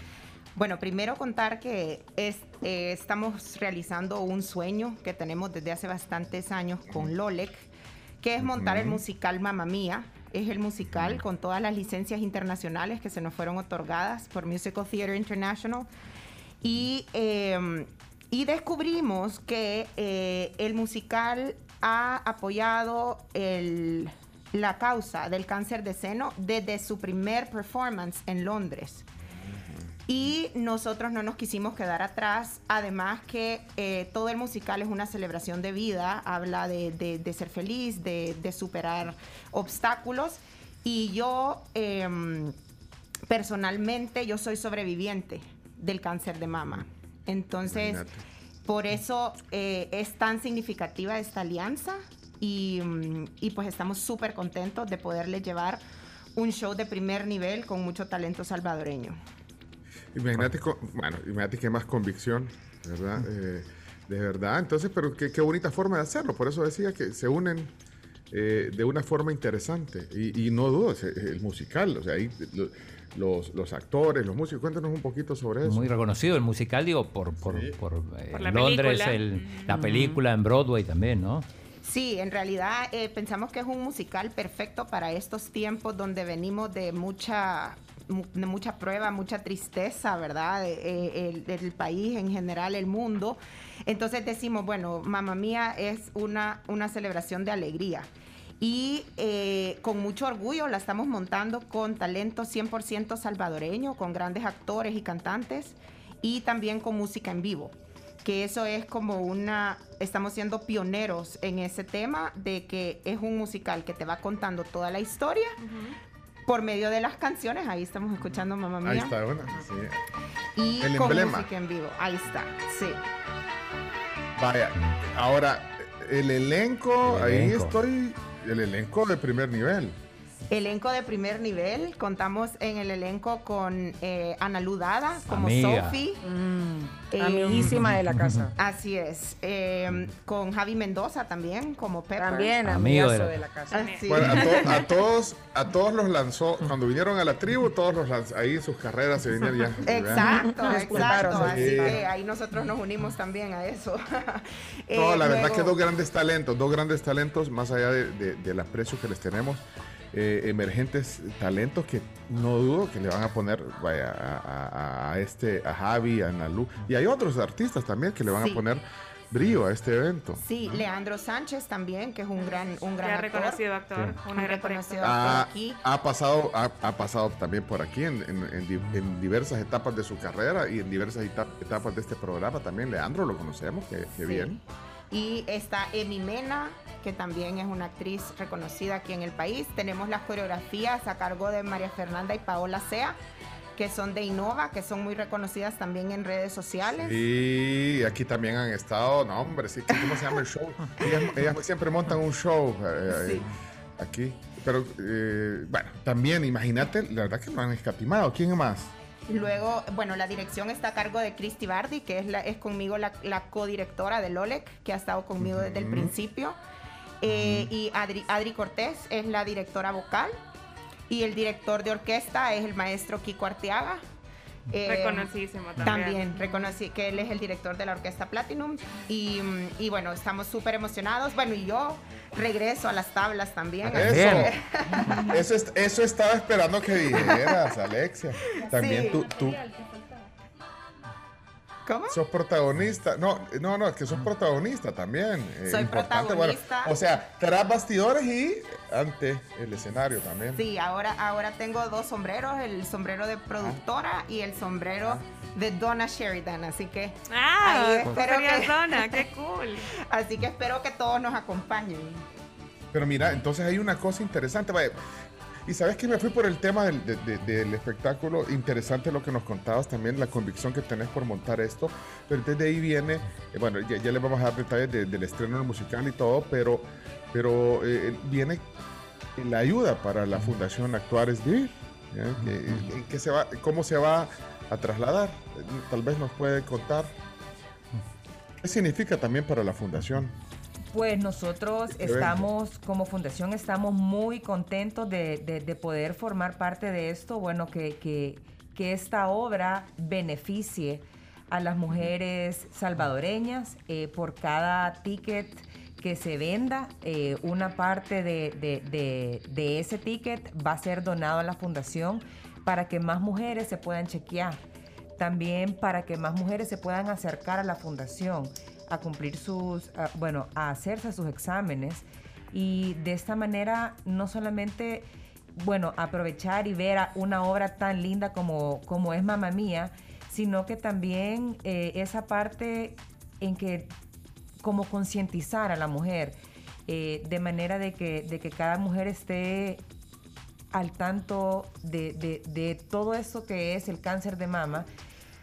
Bueno, primero contar que es- estamos realizando un sueño que tenemos desde hace bastantes años con Lolec, que es montar el musical Mamma Mía. Es el musical con todas las licencias internacionales que se nos fueron otorgadas por Musical Theatre International. Y, eh, y descubrimos que eh, el musical ha apoyado el- la causa del cáncer de seno desde su primer performance en Londres. Y nosotros no nos quisimos quedar atrás, además que eh, todo el musical es una celebración de vida, habla de, de- de ser feliz, de, de superar obstáculos. Y yo, em, personalmente, yo soy sobreviviente del cáncer de mama. Entonces, Imagínate. por eso eh, es tan significativa esta alianza y, mm, y pues estamos súper contentos de poderle llevar un show de primer nivel con mucho talento salvadoreño. Imagínate, con- bueno, imagínate qué más convicción, ¿verdad? Eh, de verdad, entonces, pero qué, qué bonita forma de hacerlo. Por eso decía que se unen eh, de una forma interesante. Y, y no dudo, es el musical, o sea, ahí lo- los, los actores, los músicos, cuéntanos un poquito sobre eso. Muy reconocido el musical, digo, por, por, por, eh, Por la Londres, película. el- la Mm. película en Broadway también, ¿no? Sí, en realidad eh, pensamos que es un musical perfecto para estos tiempos donde venimos de mucha mucha prueba, mucha tristeza, ¿verdad? Eh, el, país en general, el mundo. Entonces decimos, bueno, Mamma Mía es una, una celebración de alegría. Y eh, con mucho orgullo la estamos montando con talento 100% salvadoreño, con grandes actores y cantantes y también con música en vivo. Que eso es como una, estamos siendo pioneros en ese tema de que es un musical que te va contando toda la historia por medio de las canciones. Ahí estamos escuchando Mamá Mía. Ahí está una. sí. Y El con emblema. música en vivo. Ahí está, sí. Vaya, ahora, el elenco, El ahí elenco. estoy, el elenco de primer nivel. Elenco de primer nivel. Contamos en el elenco con eh, Ana Ludada como Amiga. Sophie. Eh, amiguísima de la casa. Así es. Eh, con Javi Mendoza también como Pepper. También, Amigo de la- de la casa. Bueno, a, to- a todos, a todos los lanzó, cuando vinieron a la tribu, todos los lanzó, ahí sus carreras se vinieron ya. Exacto, exacto. Así Sí. que ahí nosotros nos unimos también a eso. Eh, No, la verdad que dos grandes talentos, dos grandes talentos, más allá de, de- del aprecio que les tenemos, eh, emergentes talentos que no dudo que le van a poner vaya, a, a- a este, a Javi, a Nalu, y hay otros artistas también que le van Sí. a poner brío a este evento. Sí, Leandro Sánchez también, que es un gran, un gran actor. reconocido actor, Sí. un reconocido actor. Ha, actor aquí. ha pasado, ha, ha pasado también por aquí en, en- en di- en diversas etapas de su carrera y en diversas eta- etapas de este programa también. Leandro lo conocemos, que, que Sí. bien. Y está Emi Mena, que también es una actriz reconocida aquí en el país. Tenemos las coreografías a cargo de María Fernanda y Paola Sea. que son de Innova, que son muy reconocidas también en redes sociales. Y aquí también han estado, no hombre, sí, ¿cómo se llama el show? Ellas, ellas siempre montan un show eh, eh, aquí. Pero eh, bueno, también imagínate, la verdad que no han escatimado. ¿Quién más? Luego, bueno, la dirección está a cargo de Christy Bardi, que es, la, es conmigo la, la codirectora del OLEC, que ha estado conmigo desde el principio. Eh, Y Adri, Adri Cortés es la directora vocal. Y el director de orquesta es el maestro Kiko Arteaga. Eh, Reconocidísimo también. También, reconocí que él es el director de la Orquesta Platinum. Y, y bueno, estamos súper emocionados. Bueno, y yo regreso a las tablas también. Eso, que- eso, es- eso estaba esperando que dijeras, Alexia. También Sí. tú, tú ¿Cómo? sos protagonista. No, no, no, es que sos protagonista también. eh, Soy importante. Bueno, protagonista. o sea, tras bastidores y ante el escenario también. Sí, ahora, ahora tengo dos sombreros, el sombrero de productora y el sombrero de Donna Sheridan, así que Ah, ahí espero que Donna, qué cool. Así que espero que todos nos acompañen. Pero mira, entonces hay una cosa interesante. vaya, Y sabes que me fui por el tema del, de- de- del espectáculo. Interesante lo que nos contabas también, la convicción que tenés por montar esto. Pero desde ahí viene, eh, bueno, ya, ya le vamos a dar detalles de- del estreno del musical y todo, pero, pero eh, viene la ayuda para la Fundación Actuar es Vivir. ¿ya? Que- en qué se va, ¿Cómo se va a trasladar? Eh, Tal vez nos puede contar. ¿Qué significa también para la Fundación? Pues nosotros estamos, como fundación, estamos muy contentos de, de- de poder formar parte de esto. Bueno, que, que- que esta obra beneficie a las mujeres salvadoreñas eh, por cada ticket que se venda. eh, una parte de, de- de- de ese ticket va a ser donado a la fundación para que más mujeres se puedan chequear también para que más mujeres se puedan acercar a la fundación a cumplir sus, bueno, a hacerse sus exámenes. Y de esta manera no solamente, bueno, aprovechar y ver a una obra tan linda como, como es Mamá Mía, sino que también eh, esa parte en que como concientizar a la mujer eh, de manera de que, de que cada mujer esté al tanto de- de todo eso que es el cáncer de mama,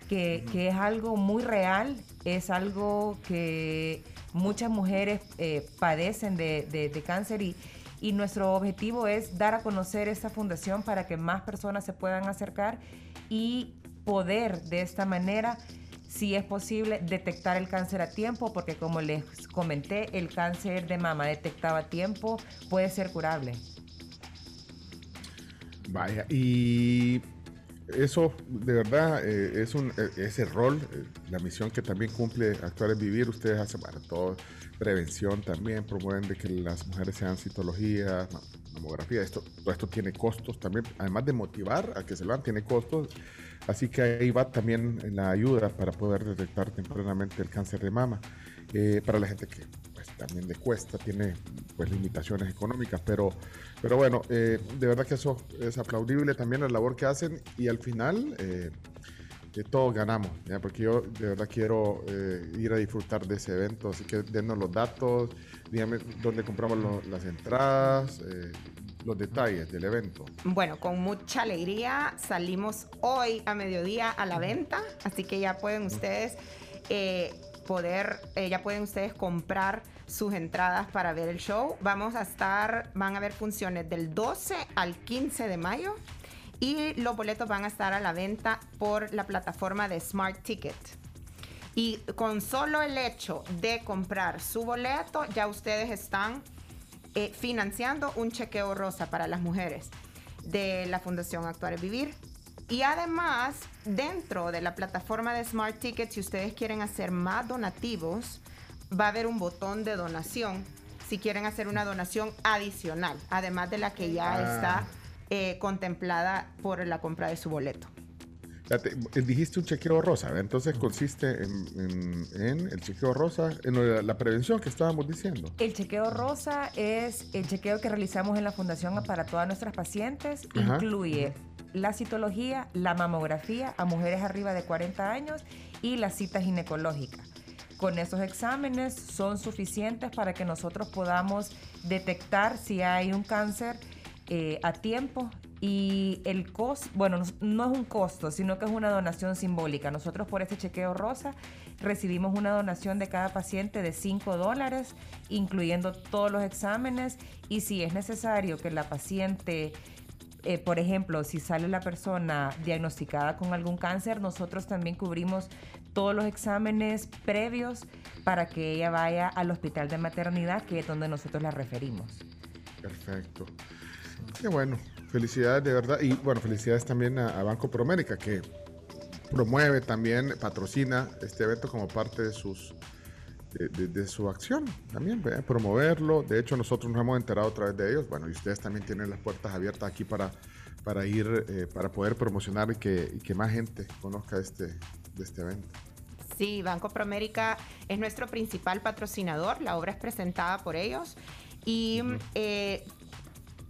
que, que es algo muy real, es algo que muchas mujeres eh, padecen de, de- de cáncer y, y nuestro objetivo es dar a conocer esta fundación para que más personas se puedan acercar y poder de esta manera, si es posible, detectar el cáncer a tiempo, porque como les comenté, el cáncer de mama detectado a tiempo puede ser curable. Vaya, y eso de verdad eh, es un eh, ese rol, eh, la misión que también cumple Actuar es Vivir, ustedes hacen bueno, todo, prevención también, promueven de que las mujeres sean citología, ma- mamografía, esto, todo esto tiene costos también, además de motivar a que se lo hagan, tiene costos, así que ahí va también la ayuda para poder detectar tempranamente el cáncer de mama. Para la gente que también le cuesta, tiene pues limitaciones económicas, pero, pero bueno, eh, de verdad que eso es aplaudible también la labor que hacen y al final eh, todos ganamos, ¿ya? porque yo de verdad quiero eh, ir a disfrutar de ese evento, así que denos los datos, dígame dónde compramos lo- las entradas, los detalles del evento. Bueno, con mucha alegría salimos hoy a mediodía a la venta, así que ya pueden ustedes eh, poder, eh, ya pueden ustedes comprar sus entradas para ver el show. Vamos a estar, van a haber funciones del 12 al 15 de mayo y los boletos van a estar a la venta por la plataforma de Smart Ticket. Y con solo el hecho de comprar su boleto, ya ustedes están eh, financiando un chequeo rosa para las mujeres de la Fundación Actuar es Vivir. Y además, dentro de la plataforma de Smart Ticket, si ustedes quieren hacer más donativos, va a haber un botón de donación si quieren hacer una donación adicional, además de la que ya Ah. está eh, contemplada por la compra de su boleto. Te- eh, dijiste un chequeo rosa, entonces consiste en, en- en el chequeo rosa, en la prevención que estábamos diciendo. El chequeo rosa es el chequeo que realizamos en la fundación para todas nuestras pacientes. Ajá. Incluye la citología, la mamografía a mujeres arriba de 40 años y la cita ginecológica. Con esos exámenes son suficientes para que nosotros podamos detectar si hay un cáncer eh, a tiempo y el costo, bueno, no- es un costo, sino que es una donación simbólica. Nosotros por este chequeo rosa recibimos una donación de cada paciente de 5 dólares, incluyendo todos los exámenes y si es necesario que la paciente eh, por ejemplo, si sale la persona diagnosticada con algún cáncer, nosotros también cubrimos todos los exámenes previos para que ella vaya al hospital de maternidad, que es donde nosotros la referimos. Perfecto. Qué bueno. Felicidades de verdad. Y bueno, felicidades también a, a Banco Promérica que promueve también, patrocina este evento como parte de sus de, de- de su acción también, ¿ve? promoverlo. De hecho, nosotros nos hemos enterado a través de ellos. Bueno, y ustedes también tienen las puertas abiertas aquí para, para ir, eh, para poder promocionar y que, y que más gente conozca este, de este evento. Sí, Banco Promérica es nuestro principal patrocinador. La obra es presentada por ellos. Y eh,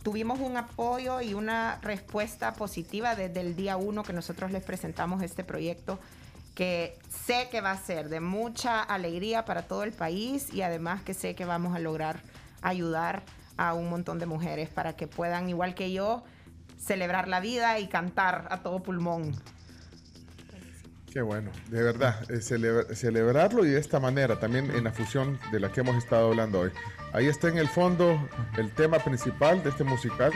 tuvimos un apoyo y una respuesta positiva desde el día uno que nosotros les presentamos este proyecto que sé que va a ser de mucha alegría para todo el país y además que sé que vamos a lograr ayudar a un montón de mujeres para que puedan, igual que yo, celebrar la vida y cantar a todo pulmón. Qué bueno, de verdad, eh, celebra- celebrarlo y de esta manera, también en la fusión de la que hemos estado hablando hoy. Ahí está en el fondo el tema principal de este musical.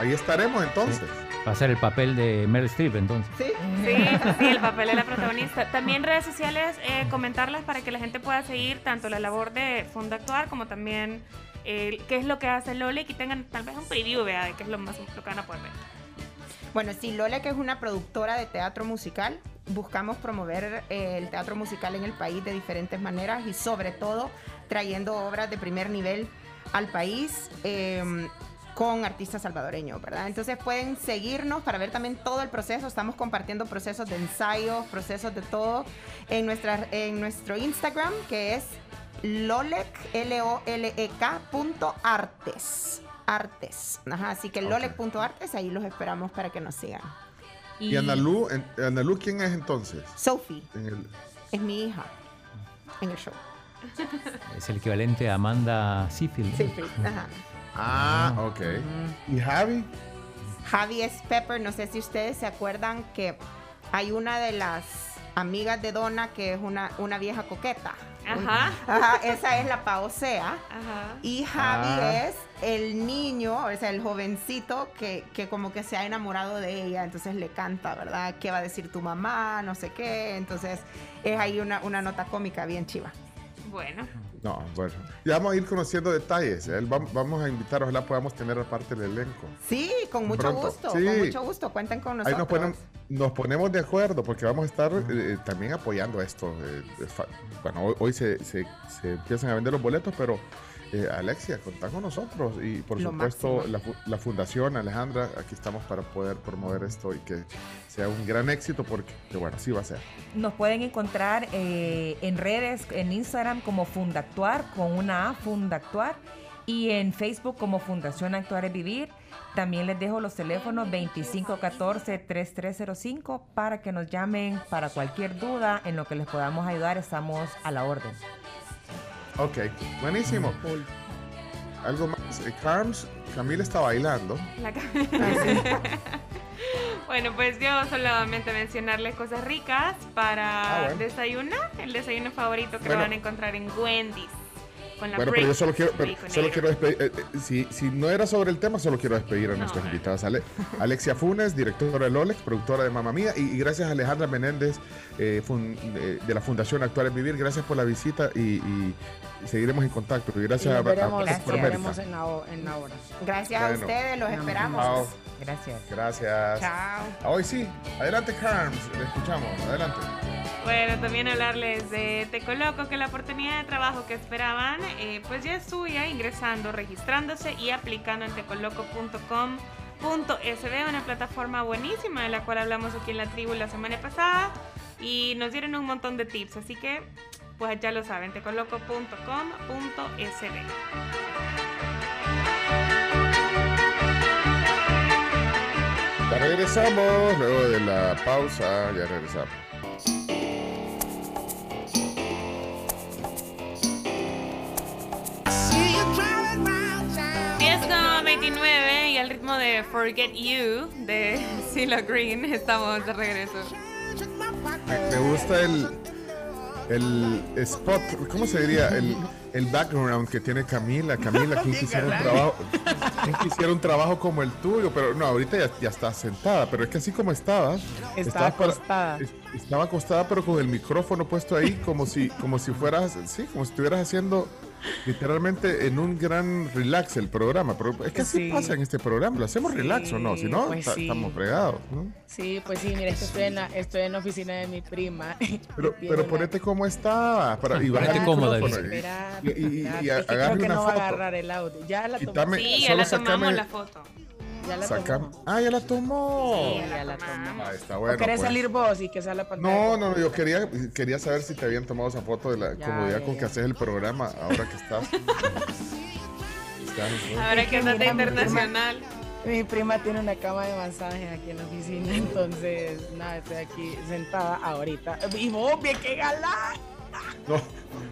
Ahí estaremos entonces. Va a ser el papel de Meryl Streep entonces. Sí, Sí, sí, el papel de la protagonista. También redes sociales, eh, comentarlas para que la gente pueda seguir tanto la labor de Fondo Actuar como también eh, qué es lo que hace Lole y que tengan tal vez un preview ¿vea? de qué es lo más lo que van a poder ver. Bueno, sí, Lola, que es una productora de teatro musical, buscamos promover eh, el teatro musical en el país de diferentes maneras y sobre todo trayendo obras de primer nivel al país. eh, con artistas salvadoreños, ¿verdad? Entonces pueden seguirnos para ver también todo el proceso. Estamos compartiendo procesos de ensayo, procesos de todo en, nuestra, en nuestro Instagram, que es lolec, L-O-L-E-K punto artes. Artes. Ajá, así que lolec.artes, ahí los esperamos para que nos sigan. ¿Y Analú, en- Analú quién es entonces? Sophie En el- es mi hija en el show. Es el equivalente a Amanda Seyfield. ¿no? Ajá. Ah, ok. ¿Y Javi? Javi es Pepper, no sé si ustedes se acuerdan que hay una de las amigas de Donna que es una, una vieja coqueta. Ajá. Ajá, esa es la Paosea. Ajá. Y Javi Ah. es el niño, o sea, el jovencito que, que como que se ha enamorado de ella, entonces le canta, ¿verdad? ¿Qué va a decir tu mamá? No sé qué. Entonces es ahí una, una nota cómica bien chiva. Bueno. No, bueno. Ya vamos a ir conociendo detalles. ¿eh? Vam- Vamos a invitar, ojalá podamos tener aparte del elenco. Sí, con mucho Pronto. gusto, Sí. con mucho gusto. Cuenten con Ahí nosotros. nos, ponen- nos ponemos de acuerdo porque vamos a estar eh, también apoyando esto. eh, bueno, hoy, hoy se, se- se empiezan a vender los boletos, pero eh, Alexia, contá con nosotros y por Lo supuesto la, fu- la fundación Alejandra, aquí estamos para poder promover esto y que sea un gran éxito porque, que bueno, sí va a ser. Nos pueden encontrar eh, en redes, en Instagram como Fundactuar, con una A, Fundactuar, y en Facebook como Fundación Actuar es Vivir. También les dejo los teléfonos 2514-3305 para que nos llamen para cualquier duda en lo que les podamos ayudar. Estamos a la orden. Ok, buenísimo. Algo más. Eh, Carms, Camila está bailando. La ca- bueno, pues yo solamente mencionarles cosas ricas para Ah, bueno. desayunar. El desayuno favorito que Bueno. lo van a encontrar en Wendy's. Con la Bueno, pero yo solo quiero, pero solo quiero despedir, eh, eh, si, si no era sobre el tema, solo quiero despedir a nuestros invitados. Ale- Alexia Funes, directora de Lolex, productora de Mamá Mía, y, y gracias a Alejandra Menéndez eh, fun- eh, de la Fundación Actual en Vivir. Gracias por la visita y, seguiremos en contacto. Y gracias Y a, a- veremos, a- nos por América. veremos en la, o- en la hora. Gracias a ustedes, los esperamos. Chao. Gracias. Gracias. Chao. Hoy sí. Adelante, Carms. Le escuchamos. Adelante. Bueno, también hablarles de Te Coloco, que la oportunidad de trabajo que esperaban, eh, pues ya es suya, ingresando, registrándose y aplicando en tecoloco.com.sb, una plataforma buenísima de la cual hablamos aquí en la tribu la semana pasada y nos dieron un montón de tips, así que pues ya lo saben, tecoloco.com.sb. regresamos. Luego de la pausa, ya regresamos. 10 con 29 y al ritmo de Forget You de CeeLo Green estamos de regreso. Me, me gusta el, el spot, ¿cómo se diría? El, el background que tiene Camila. Camila, quien quisiera un trabajo, quien quisiera un trabajo como el tuyo, pero no, ahorita ya, ya está sentada, pero es que así como estabas, Estaba acostada. es- estaba acostada, pero con el micrófono puesto ahí, como si, como si fueras, sí, como si estuvieras haciendo literalmente en un gran relax el programa. Pero es que así Sí. pasa en este programa, lo hacemos relax o no, si no, pues sí. estamos fregados, ¿no? Sí, pues sí, mira, es que estoy en la, estoy en la oficina de mi prima. Pero, pero ponete como estaba, para, y Ponete cómoda, y- y, y- y espera, es que creo agarre que una no va a foto. agarrar el audio. Ya la. Sí, ya solo la tomamos sacame- la foto. Ya la. Ah, ya la tomó. Sí, ya la tomamos. Ah, está ¿O bueno. querés pues. salir vos y que sea la pantalla? No, no, no, yo quería, quería saber si te habían tomado esa foto de la Ya, comodidad ya, con ya. que haces el programa ahora que estás. estás Ahora que andas de internacional. Mi prima tiene una cama de masaje aquí en la oficina, entonces, nada, estoy aquí sentada ahorita. Y vos, bien, qué galán. No,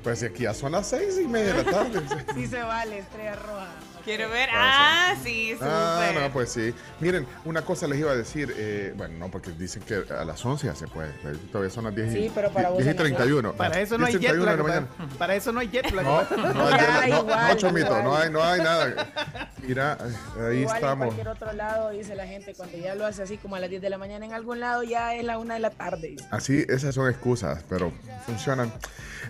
pues aquí ya son las seis y media de la tarde. Sí se vale, estrella roja. Quiero ver. Ah, sí, súper. Ah, no, pues sí. Miren, una cosa les iba a decir. eh, bueno, no, porque dicen que a las 11 ya se puede. pero Todavía son las 10 y, Sí, pero para vos 10 y en la 31. Para eso no hay 10 y jet 31 lag. para, para eso no hay jet lag. No, no hay, jet lag. no, igual, no, Chomito, no hay, no hay nada. Mira, eh, ahí Igual en estamos. cualquier otro lado, dice la gente, cuando ya lo hace así como a las 10 de la mañana en algún lado, ya es la 1 de la tarde. Así, esas son excusas, pero funcionan.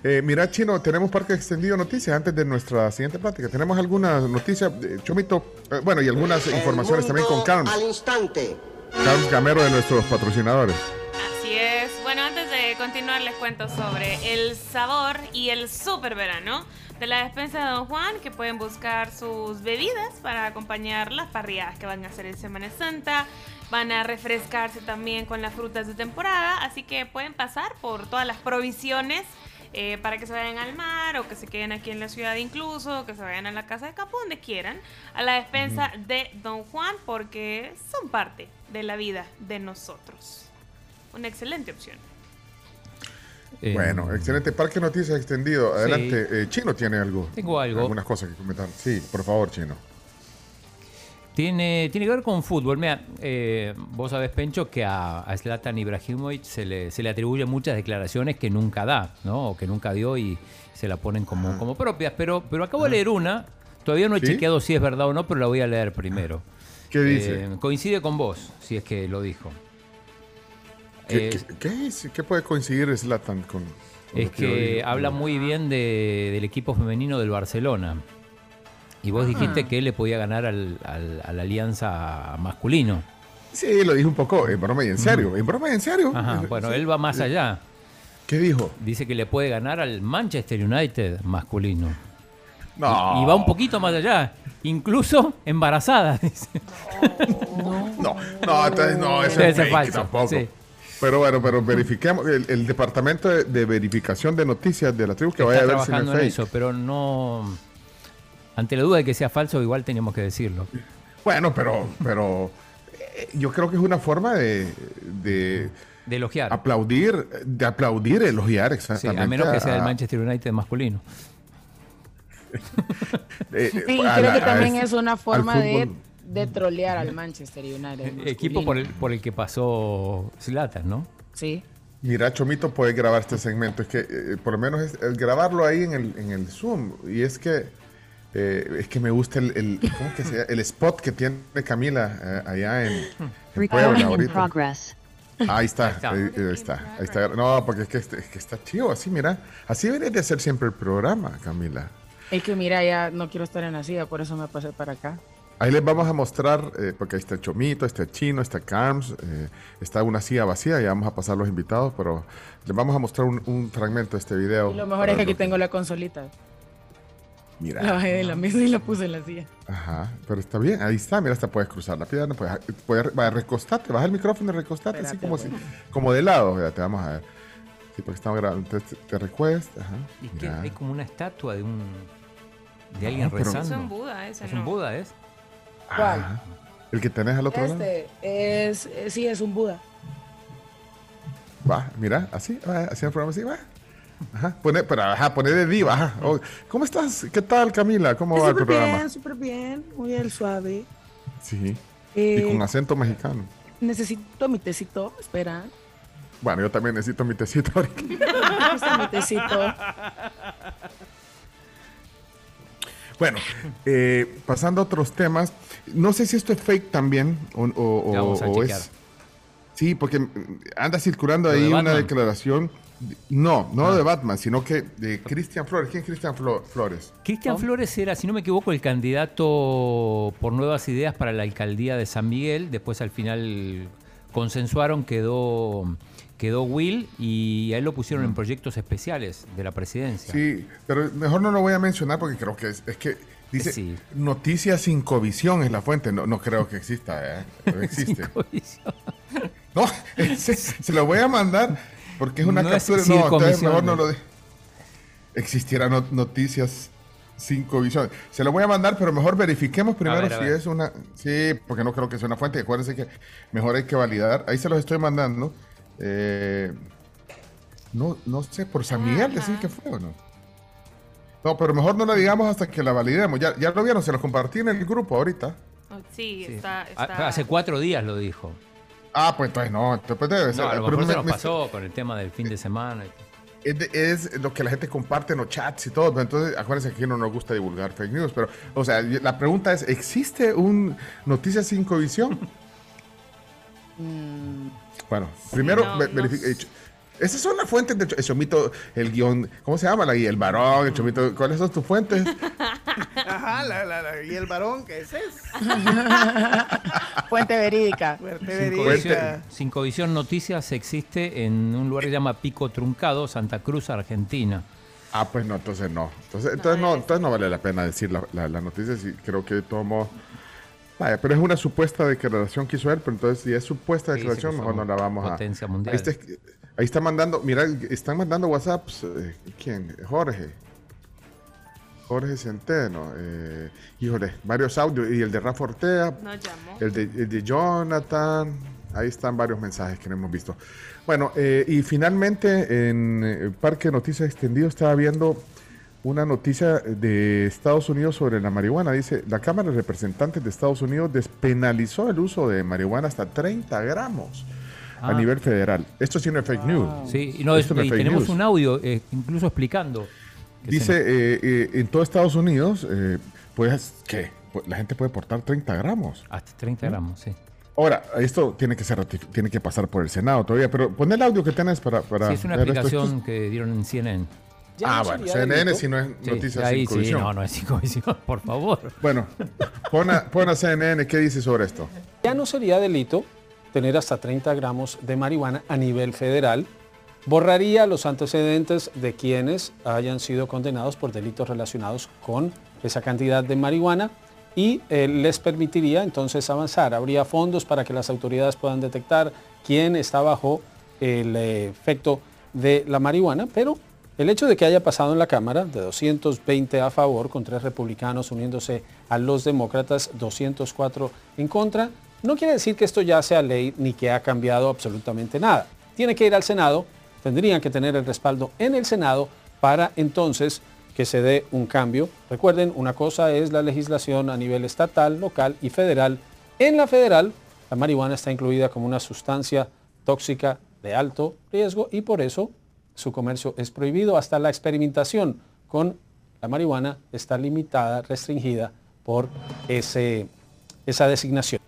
Eh, mira, Chino, tenemos Parque Extendido Noticias antes de nuestra siguiente plática. Tenemos algunas noticias, eh, Chomito, eh, bueno, y algunas informaciones también con Carms. Al instante. Carms Gamero de nuestros patrocinadores. Así es. Bueno, antes de continuar les cuento sobre el sabor y el super verano de la despensa de Don Juan, que pueden buscar sus bebidas para acompañar las parrilladas que van a hacer en Semana Santa. Van a refrescarse también con las frutas de temporada, así que pueden pasar por todas las provisiones eh, para que se vayan al mar o que se queden aquí en la ciudad incluso, que se vayan a la casa de campo, donde quieran, a la despensa de Don Juan, porque son parte de la vida de nosotros. Una excelente opción. Eh, Bueno, excelente. Parque Noticias Extendido. Adelante. Eh, Chino tiene algo. Tengo algo. Algunas cosas que comentar. Sí, por favor, Chino. Tiene, tiene que ver con fútbol. Mira, eh, vos sabés, Pencho, que a, a Zlatan Ibrahimovic se le, se le atribuyen muchas declaraciones que nunca da, ¿no? O que nunca dio y se la ponen como, como propias. Pero, pero acabo de leer una. Todavía no he ¿Sí? chequeado si es verdad o no, pero la voy a leer primero. ¿Qué dice? Eh, coincide con vos, si es que lo dijo. ¿Qué, Eh, qué- qué es? ¿Qué puede coincidir Zlatan con.? con Es que habla muy bien de- del equipo femenino del Barcelona. Y vos dijiste que él le podía ganar al, al- a la alianza masculino. Sí, lo dijo un poco en broma y en serio. En broma y en serio. Ajá, bueno, sí. él va más allá. ¿Qué dijo? Dice que le puede ganar al Manchester United masculino. No. Y, y va un poquito más allá. Incluso embarazada. dice. No, no, entonces no, eso Debe es falso, tampoco. sí. Pero bueno, pero verifiquemos. El, el departamento de, de verificación de noticias de la tribu que vaya Está a ver si no es fake. eso, pero no... Ante la duda de que sea falso, igual teníamos que decirlo. Bueno, pero, pero eh, yo creo que es una forma de, de De elogiar. aplaudir, de aplaudir, elogiar Sí, exactamente. a menos que sea el Manchester United masculino. eh, Sí, y creo la- que también es una forma de, de trolear al Manchester United. Equipo por el, por el que pasó Zlatan, ¿no? Sí. Mira, Chomito puede grabar este segmento. Es que eh, por lo menos es, es grabarlo ahí en el, en el Zoom. Y es que eh, es que me gusta el, el, ¿cómo que se llama? el spot que tiene Camila eh, allá en, en Puebla Recording in ahorita. progress. Ahí está, Ahí está. ahí, está, ahí está. No, porque es que, es que está chido, así, mira. Así debería de hacer siempre el programa, Camila. Es que mira, ya no quiero estar en la silla, por eso me pasé para acá. Ahí les vamos a mostrar, eh, porque ahí está el Chomito, está el Chino, está Carms, eh, está una silla vacía, ya vamos a pasar los invitados, pero les vamos a mostrar un, un fragmento de este video. Y lo mejor es que aquí tengo la consolita. Mira. La bajé de la mesa y la puse en la silla. Ajá, pero está bien, ahí está, mira, hasta puedes cruzar la pierna, puedes, puedes va, recostarte, baja el micrófono y recostate, así como, bueno. si- como de lado, te vamos a ver. Sí, porque estamos grabando, entonces te, te recuestas, ajá. Y que mira. hay como una estatua de un de No, alguien pero- rezando. Es un Buda ese, Es ¿no? un Buda, ¿es? ¿Cuál? Ajá. El que tenés al otro lado. Este es, eh, sí, es un Buda. Va, mira, así, va, así en el programa, así, va. Ajá, pone, pero, ajá, pone de diva. Ajá. Oh, ¿Cómo estás? ¿Qué tal, Camila? ¿Cómo va el Súper programa? bien, súper bien. Muy bien, suave. Sí. Eh, y con acento mexicano. Necesito mi tecito, espera. Bueno, yo también necesito mi tecito ahorita. Mi tecito. Bueno, eh, pasando a otros temas, no sé si esto es fake también o, o- Ya vamos a o chequear. es... Sí, porque anda circulando ¿Lo de ahí una declaración, no, no Ah. de Batman, sino que de Cristian Flores. ¿Quién es Cristian Flo- Flores? Cristian Flores era, si no me equivoco, el candidato por nuevas ideas para la alcaldía de San Miguel. Después al final consensuaron, quedó, quedó Will y a él lo pusieron en proyectos especiales de la presidencia. Sí, pero mejor no lo voy a mencionar porque creo que es, es que dice Noticias sin covisión es la fuente. No, no creo que exista, ¿eh? No existe. No, se, se lo voy a mandar porque es una No es captura. sin no, entonces mejor no lo de. Existiera no- noticias sin covisión. Se lo voy a mandar, pero mejor verifiquemos primero ver, a si es una. Sí, porque no creo que sea una fuente. Acuérdense que mejor hay que validar. Ahí se los estoy mandando. Eh, no, no sé, por San Miguel decir que fue o no. No, pero mejor no la digamos hasta que la validemos. Ya, ya lo vieron, se los compartí en el grupo ahorita. Sí, está, Ah, está- Hace cuatro días lo dijo. Ah, pues entonces no, entonces debe ser. No, a lo mejor me- se nos me- pasó con el tema del fin de semana. es, de- es lo que la gente comparte en los chats y todo. pero Entonces, acuérdense que aquí no nos gusta divulgar fake news. Pero, o sea, la pregunta es: ¿existe un Noticias 5 Visión? Bueno, primero, no, no Esas son las fuentes de Ch- el Chomito, el guion, ¿cómo se llama? La guía, el varón, el Chomito. ¿Cuáles son tus fuentes? Ajá, la, la, la- y el varón, ¿qué es eso? Fuente verídica. Fuente Cinco verídica. Visión, Cinco Visión Noticias existe en un lugar que se llama Pico Truncado, Santa Cruz, Argentina. Ah, pues no, entonces no. Entonces, entonces, no, entonces no vale la pena decir la, la, la noticia. Sí, creo que tomo. Vaya, pero es una supuesta declaración que hizo él, pero entonces si es supuesta declaración, sí, mejor no la vamos a. potencia mundial. Está, ahí está mandando, mira, están mandando WhatsApps. eh, ¿Quién? Jorge. Jorge Centeno. Eh, híjole, varios audios. Y el de Rafa Ortega. Llamó. El de, el de Jonathan. Ahí están varios mensajes que no hemos visto. Bueno, eh, y finalmente en eh, Parque Noticias Extendido estaba viendo una noticia de Estados Unidos sobre la marihuana. Dice, la Cámara de Representantes de Estados Unidos despenalizó el uso de marihuana hasta 30 gramos a Ah. nivel federal. Esto sí no es fake news. Sí, y, no, es- Esto no es y fake tenemos news. un audio eh, incluso explicando. Dice, eh, eh, en todo Estados Unidos, eh, puedes, ¿qué? La gente puede portar 30 gramos. Hasta 30 gramos, sí. Ahora, esto tiene que ser tiene que pasar por el Senado todavía, pero pon el audio que tenés para... para Sí, es una ver esto. explicación que dieron en CNN. Ah, bueno, CNN si no es Sí, noticias ahí sin sí, no, no es sin visión, por favor. Bueno, pon a, pon a CNN, ¿qué dice sobre esto? Ya no sería delito tener hasta 30 gramos de marihuana a nivel federal. Borraría los antecedentes de quienes hayan sido condenados por delitos relacionados con esa cantidad de marihuana y eh, les permitiría entonces avanzar. Habría fondos para que las autoridades puedan detectar quién está bajo el eh, efecto de la marihuana, pero el hecho de que haya pasado en la Cámara de 220 a favor con tres republicanos uniéndose a los demócratas, 204 en contra, no quiere decir que esto ya sea ley ni que ha cambiado absolutamente nada. Tiene que ir al Senado, tendrían que tener el respaldo en el Senado para entonces que se dé un cambio. Recuerden, una cosa es la legislación a nivel estatal, local y federal. En la federal, la marihuana está incluida como una sustancia tóxica de alto riesgo y por eso su comercio es prohibido. Hasta la experimentación con la marihuana está limitada, restringida por esa designación.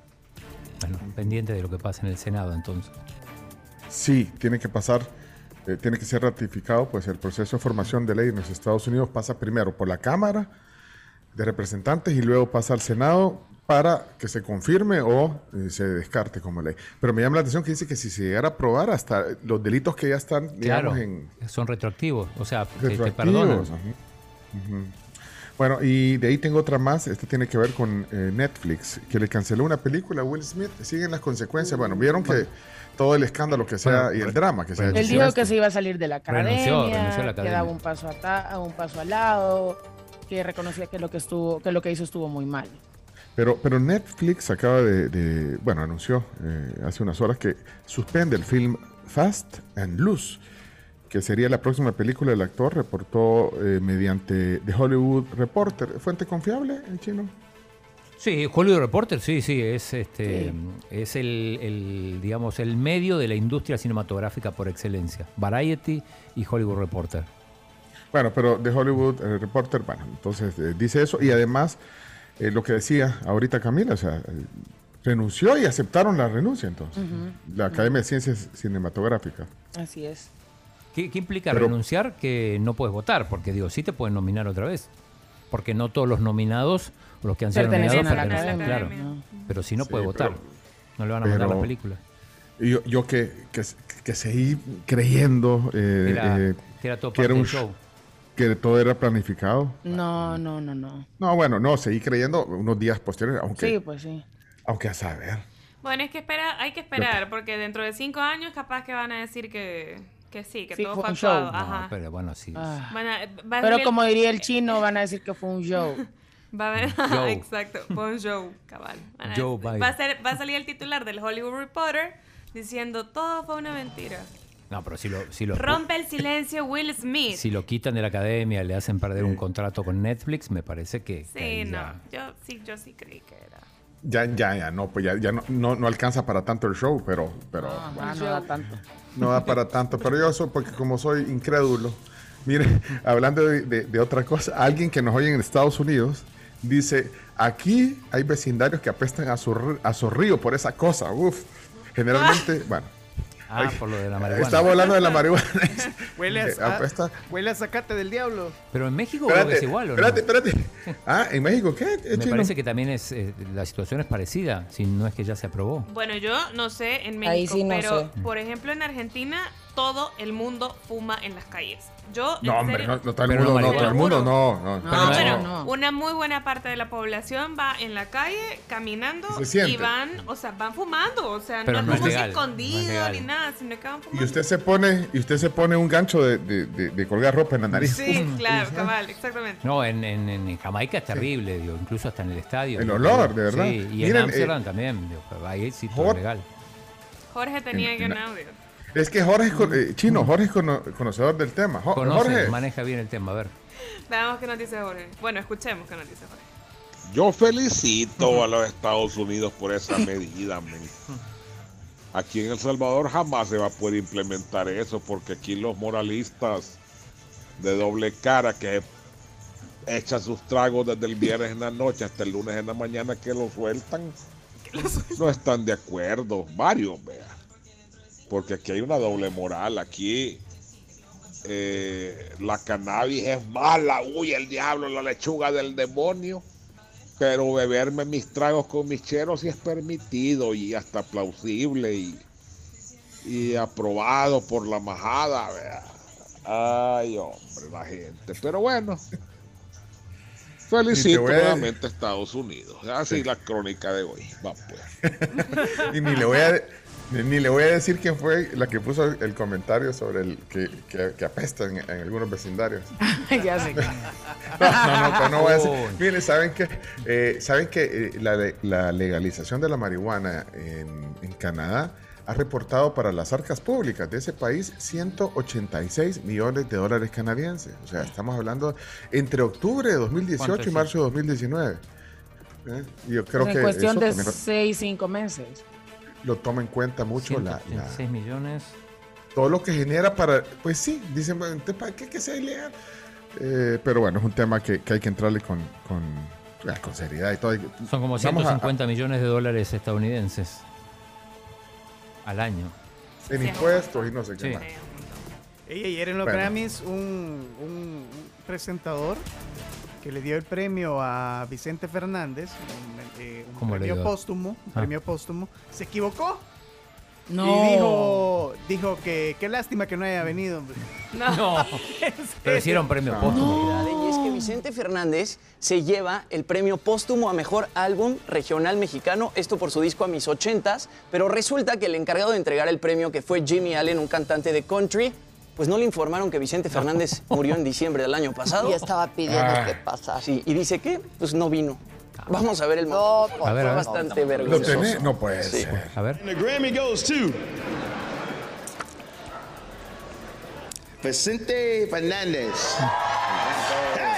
Bueno, pendiente de lo que pasa en el Senado entonces. Sí, tiene que pasar, eh, tiene que ser ratificado, pues el proceso de formación de ley en los Estados Unidos pasa primero por la Cámara de Representantes y luego pasa al Senado para que se confirme o eh, se descarte como ley. Pero me llama la atención que dice que si se llegara a aprobar hasta los delitos que ya están, digamos, Claro, en son retroactivos, o sea, que te retroactivos, perdonan. ajá. Ujú. Bueno, y de ahí tengo otra más. Esta tiene que ver con eh, Netflix, que le canceló una película a Will Smith. Siguen las consecuencias. Bueno, vieron que todo el escándalo que sea Bueno, y el drama que sea. Él dijo que se iba a salir de la academia, renunció a la que daba un paso, ata- un paso al lado, que reconocía que lo que estuvo, que lo que hizo estuvo muy mal. Pero, pero Netflix acaba de, de- bueno, anunció eh, hace unas horas que suspende el film Fast and Loose. Que sería la próxima película del actor, reportó eh, mediante The Hollywood Reporter. ¿Fuente confiable en chino? Sí, Hollywood Reporter, sí, sí, es este es el, el, digamos el medio de la industria cinematográfica por excelencia. Variety y Hollywood Reporter. Bueno, pero The Hollywood eh, Reporter, bueno, entonces eh, dice eso y además eh, lo que decía ahorita Camila, o sea, eh, renunció y aceptaron la renuncia entonces. La Academia de Ciencias Cinematográficas. Así es. ¿Qué, qué implica Pero- renunciar? Que no puedes votar, porque digo, sí te pueden nominar otra vez. Porque no todos los nominados, o los que han sido nominados, a la pertenecen, claro. academia. Pero si no Sí, puede votar, pero- no le van a mandar la película. Y yo, yo que, que, que seguí creyendo eh, Era- eh, que era todo que, era un show. que todo era planificado. No, no, no, no. No, bueno, no, seguí creyendo unos días posteriores, aunque, Sí, pues sí. aunque a saber. Bueno, es que espera, hay que esperar, porque dentro de cinco años capaz que van a decir que, que sí, que Sí, todo fue fue un show. No. Pero bueno, sí. Ah. A Pero salir- como diría el chino, van a decir que fue un show. Va a ver, Joe. exacto, fue un show, cabal. Van a- Joe Biden. va, a ser, va a salir el titular del Hollywood Reporter diciendo todo fue una mentira. No, pero si lo, si lo, Rompe el silencio Will Smith. si lo quitan de la academia, le hacen perder un contrato con Netflix, me parece que. Sí, no, ya- yo sí, yo sí creí que era. Ya, ya, ya, no, pues ya, ya no, no, no alcanza para tanto el show, pero, pero Ah, no da tanto. no da para tanto. Pero yo soy, porque como soy incrédulo, mire, hablando de, de- de otra cosa, alguien que nos oye en Estados Unidos dice, aquí hay vecindarios que apestan a, zorri- a zorrillo por esa cosa. Uf, generalmente, bueno. Ah, por lo de la marihuana. Estamos hablando de la marihuana. Huele a, apesta. huele a zacate del diablo. Pero en México creo que es igual, ¿o no? espérate, espérate. Ah, ¿en México qué? Me chino? parece que también es eh, la situación es parecida, si no es que ya se aprobó. Bueno, yo no sé en Ahí México, sí no pero sé. por ejemplo en Argentina todo el mundo fuma en las calles. Yo, No, hombre, serio- no, no todo el no mundo, no, todo el mundo, no, no. No, Pero pero no. una muy buena parte de la población va en la calle caminando y van, o sea, van fumando, o sea, Pero no, no es como legal, no es escondido ni nada, sino que van Y fumando. usted se pone, y usted se pone un gancho de, de- de- de colgar ropa en la nariz. Sí, Uf, claro, y- cabal, exactamente. No, en, en, en Jamaica es terrible, digo, incluso hasta en el estadio. El olor, de verdad. Sí, y Miren, en Amsterdam eh, también, digo, ahí sí todo legal. Jorge tenía En- que en un audio. Es que Jorge es con- eh, chino, Jorge es cono- conocedor del tema. Jo- Conoce, Jorge, maneja bien el tema, a ver. Veamos qué nos dice Jorge. Bueno, escuchemos qué nos dice Jorge. Yo felicito a los Estados Unidos por esa medida. men. Aquí en El Salvador jamás se va a poder implementar eso porque aquí los moralistas de doble cara que echan sus tragos desde el viernes en la noche hasta el lunes en la mañana que lo sueltan, no están de acuerdo. Varios, vea. Porque aquí hay una doble moral. Aquí eh, la cannabis es mala, uy, el diablo, la lechuga del demonio. Pero beberme mis tragos con mis cheros sí es permitido y hasta plausible y, y aprobado por la majada. vea. Ay, hombre, la gente. Pero bueno, felicito a- nuevamente a Estados Unidos. Así la crónica de hoy. Va pues. y ni le voy a ni, ni le voy a decir quién fue la que puso el comentario sobre el que, que, que apesta en, en algunos vecindarios. ya sé. No, no, no, no voy a decir. Miren, saben que eh, saben que eh, la, le- la legalización de la marihuana en, en Canadá ha reportado para las arcas públicas de ese país 186 millones de dólares canadienses. O sea, estamos hablando entre octubre de 2018 ¿Cuánto y marzo de 2019. ¿Eh? Yo creo en que cuestión eso de también lo- 6, 5 meses. Lo toma en cuenta mucho la, la- 186 millones. todo lo que genera para, pues sí, dicen, ¿para qué que sea ilegal? Eh, pero bueno, es un tema que, que hay que entrarle con, con, con seriedad y todo. Son como Vamos a- 150 millones de dólares estadounidenses al año. en impuestos y no sé qué Sí. más. Ey, ayer en los Bueno. Grammys, un- un presentador que le dio el premio a Vicente Fernández, un, eh, un ¿Cómo le premio póstumo, un Ah. premio póstumo, se equivocó. No. Y dijo, dijo que qué lástima que no haya venido. No, pero hicieron premio póstumo. Y es que Vicente Fernández se lleva el premio póstumo a mejor álbum regional mexicano, esto por su disco a mis ochentas, pero resulta que el encargado de entregar el premio, que fue Jimmy Allen, un cantante de country, pues no le informaron que Vicente Fernández murió en diciembre del año pasado. Y estaba pidiendo Ah. que pasara. Sí, y dice que pues no vino. Vamos a ver el No, momento. por A ver, a Fue ver. bastante ¿Lo vergonzoso. tenés? No puede Sí. ser. A ver. And the Grammy goes to Vicente Fernandez.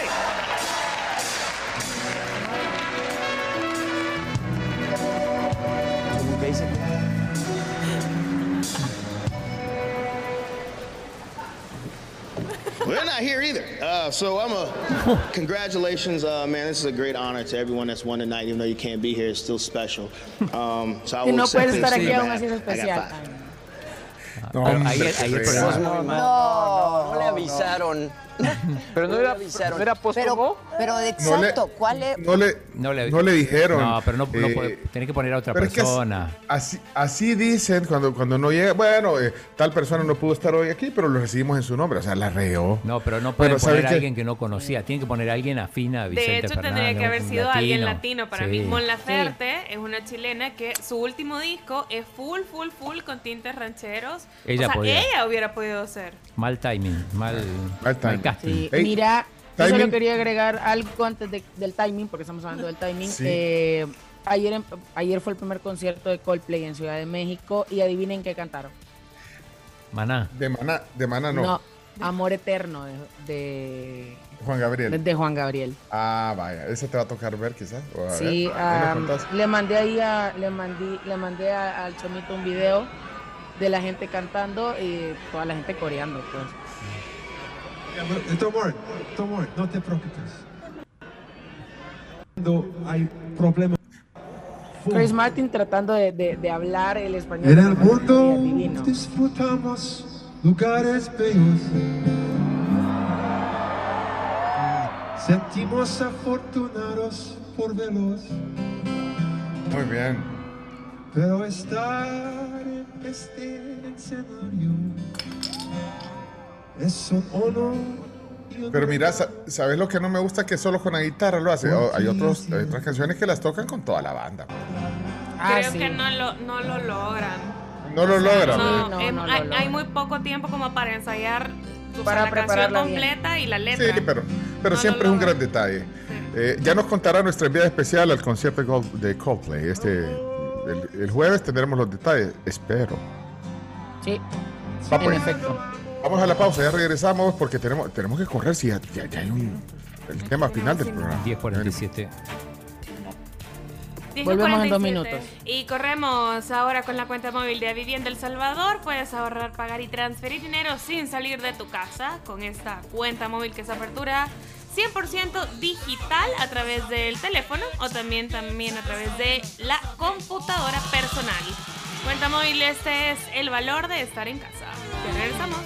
they're not here either. Uh, so I'm a congratulations, uh, man. This is a great honor to everyone that's won tonight. Even though you can't be here, it's still special. Um, so I Si will no accept puedes this estar aquí aún así es I got especial. No, Pero No, no le avisaron. Pero no le era, avisaron. no era póstumo. Pero le- exacto, ¿cuál es? No le, No le, no le dijeron. No, pero no, eh, puede- tiene que poner a otra pero es que persona. Así, así dicen cuando, cuando no llega. Bueno, eh, tal persona no pudo estar hoy aquí, pero lo recibimos en su nombre. O sea, la reó. No, pero no pueden Bueno, ¿sabe poner a alguien que no conocía. Tienen que poner a alguien afín a Vicente De hecho, tendría que haber sido alguien latino para Sí. mí. Mon Laferte es una chilena que su último disco es full, full, full con tintes rancheros. Ella o sea, podía. ella hubiera podido ser. Mal timing, mal, Mal timing. casting. Sí, mira, yo solo timing. quería agregar algo antes de- del timing, porque estamos hablando del timing. Sí. Eh, ayer, em- ayer fue el primer concierto de Coldplay en Ciudad de México y adivinen qué cantaron. Maná. De Maná, de Maná no. Amor Eterno de, de, Juan Gabriel. de Juan Gabriel. Ah, vaya. Ese te va a tocar ver quizás. Ver, Sí, contás. le mandé ahí a, le mandé, le mandé a- al chomito un video de la gente cantando y toda la gente coreando, pues. Don't worry, don't worry, no te preocupes. Cuando hay problemas. Chris Martin tratando de, de- de hablar el español. En el mundo disfrutamos lugares bellos. Sentimos afortunados por verlos, Muy bien. Pero estar en este escenario es un honor. Pero mira, sa- ¿sabes lo que no me gusta? Que solo con la guitarra lo hace. O- Hay, otros, hay otras canciones que las tocan con toda la banda. Ah, Creo que no lo, no lo logran. No lo logran. No, no, em, no lo hay, logran. hay muy poco tiempo como para ensayar o sea, Para la canción bien. completa y la letra. Sí, pero, pero No siempre lo es un gran detalle. Eh, ya nos contará nuestra enviada especial al concierto de Cold- de Coldplay. Este, el, el jueves tendremos los detalles, espero. Sí, Va, en pues. efecto. Vamos a la pausa, ya regresamos porque tenemos, tenemos que correr si ya, ya- ya hay un el tema final del programa. 10.47. 10 y Volvemos en dos 47. minutos. Y corremos ahora con la cuenta móvil de Vivienda El Salvador. Puedes ahorrar, pagar y transferir dinero sin salir de tu casa con esta cuenta móvil que es apertura 100% digital a través del teléfono o también, también a través de la computadora personal. Cuenta móvil, este es el valor de estar en casa. Ya regresamos.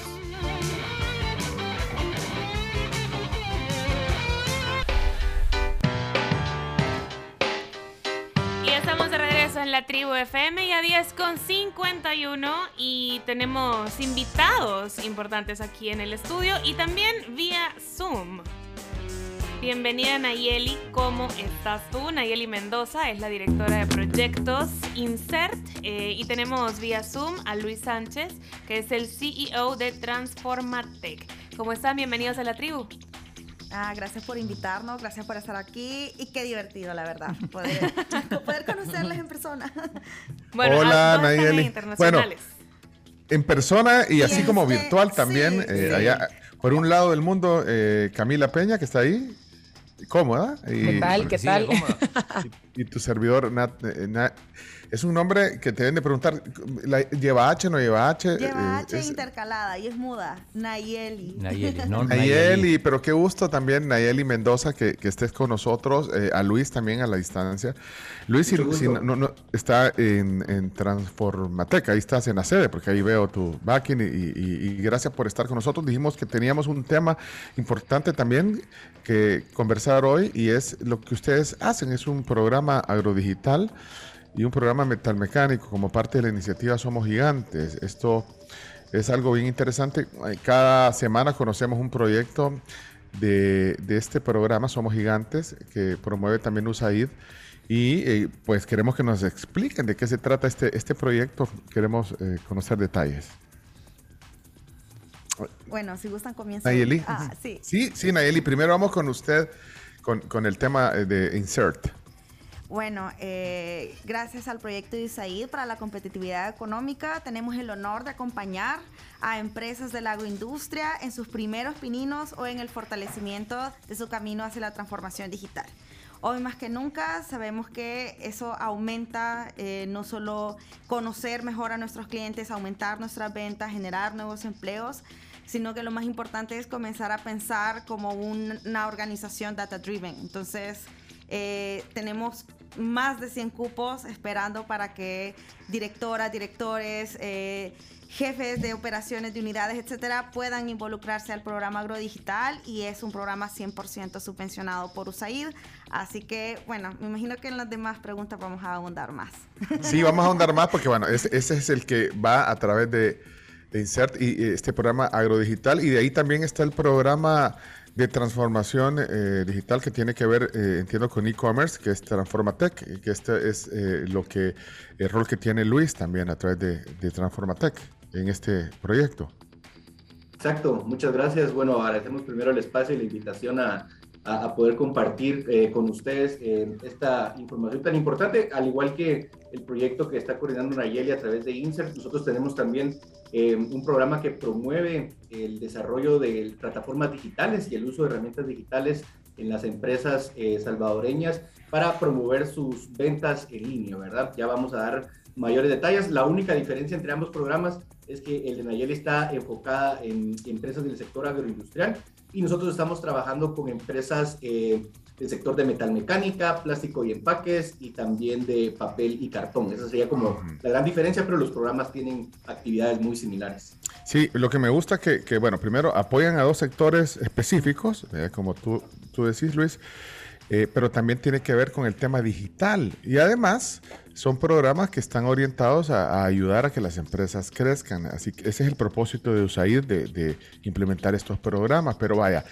Y estamos de regreso en la tribu FM y a 10 con 51 y tenemos invitados importantes aquí en el estudio y también vía Zoom. Bienvenida Nayeli, ¿cómo estás tú? Nayeli Mendoza es la directora de proyectos Insert eh, y tenemos vía Zoom a Luis Sánchez, que es el CEO de Transformatec. ¿Cómo están? Bienvenidos a la tribu. Ah, gracias por invitarnos, gracias por estar aquí y qué divertido, la verdad, poder, poder conocerles en persona. Bueno, Hola, a- todos están Nayeli. internacionales. En persona y así como virtual también. sí, eh, sí. allá, por un lado del mundo, eh, Camila Peña, que está ahí, cómoda. Y, ¿Qué tal? ¿Qué Sí, tal? cómodo. y tu servidor, Nat- eh, Na- es un nombre que te deben de preguntar, ¿la- ¿lleva H no lleva H? Lleva Eh, H es- intercalada y es muda, Nayeli. Nayeli, no Nayeli, pero qué gusto también, Nayeli Mendoza, que, que estés con nosotros, eh, a Luis también a la distancia. Luis, si, no, no- está en, en Transformatec, ahí estás en la sede, porque ahí veo tu backing y, y- y gracias por estar con nosotros. Dijimos que teníamos un tema importante también que conversar hoy y es lo que ustedes hacen, es un programa agrodigital y un programa metalmecánico como parte de la iniciativa Somos Gigantes. Esto es algo bien interesante. Cada semana conocemos un proyecto de, de este programa Somos Gigantes que promueve también USAID. Y eh, pues queremos que nos expliquen de qué se trata este, este proyecto. Queremos eh, conocer detalles. Bueno, si gustan comienza. Nayeli. Ah, sí. Sí, sí, Nayeli. Primero vamos con usted con, con el tema eh, de Insert. Bueno, eh, gracias al proyecto USAID para la competitividad económica, tenemos el honor de acompañar a empresas de la agroindustria en sus primeros pininos o en el fortalecimiento de su camino hacia la transformación digital. Hoy más que nunca sabemos que eso aumenta eh, no solo conocer mejor a nuestros clientes, aumentar nuestras ventas, generar nuevos empleos, sino que lo más importante es comenzar a pensar como un- una organización data driven. Entonces, eh, tenemos más de 100 cupos esperando para que directoras, directores, eh, jefes de operaciones de unidades, etcétera, puedan involucrarse al programa Agrodigital y es un programa 100% subvencionado por USAID. Así que, bueno, me imagino que en las demás preguntas vamos a ahondar más. Sí, vamos a ahondar más porque, bueno, ese, ese es el que va a través de, Insert y este programa agrodigital. Y de ahí también está el programa de transformación eh, digital que tiene que ver, eh, entiendo, con e-commerce, que es Transformatec, que este es eh, lo que, el rol que tiene Luis también a través de, de Transformatec en este proyecto. Exacto, muchas gracias. Bueno, agradecemos primero el espacio y la invitación a, a- poder compartir con ustedes esta información tan importante, al igual que el proyecto que está coordinando Nayeli a través de Insert. Nosotros tenemos también eh, un programa que promueve el desarrollo de plataformas digitales y el uso de herramientas digitales en las empresas eh, salvadoreñas para promover sus ventas en línea, ¿verdad? Ya vamos a dar mayores detalles. La única diferencia entre ambos programas es que el de Nayeli está enfocada en empresas del sector agroindustrial y nosotros estamos trabajando con empresas eh, del sector de metalmecánica, plástico y empaques y también de papel y cartón. Esa sería como la gran diferencia, pero los programas tienen actividades muy similares. Sí, lo que me gusta que, que, bueno, primero apoyan a dos sectores específicos, eh, como tú, tú decís, Luis, eh, pero también tiene que ver con el tema digital. Y además son programas que están orientados a, a ayudar a que las empresas crezcan. Así que ese es el propósito de USAID, de, de implementar estos programas. Pero vaya,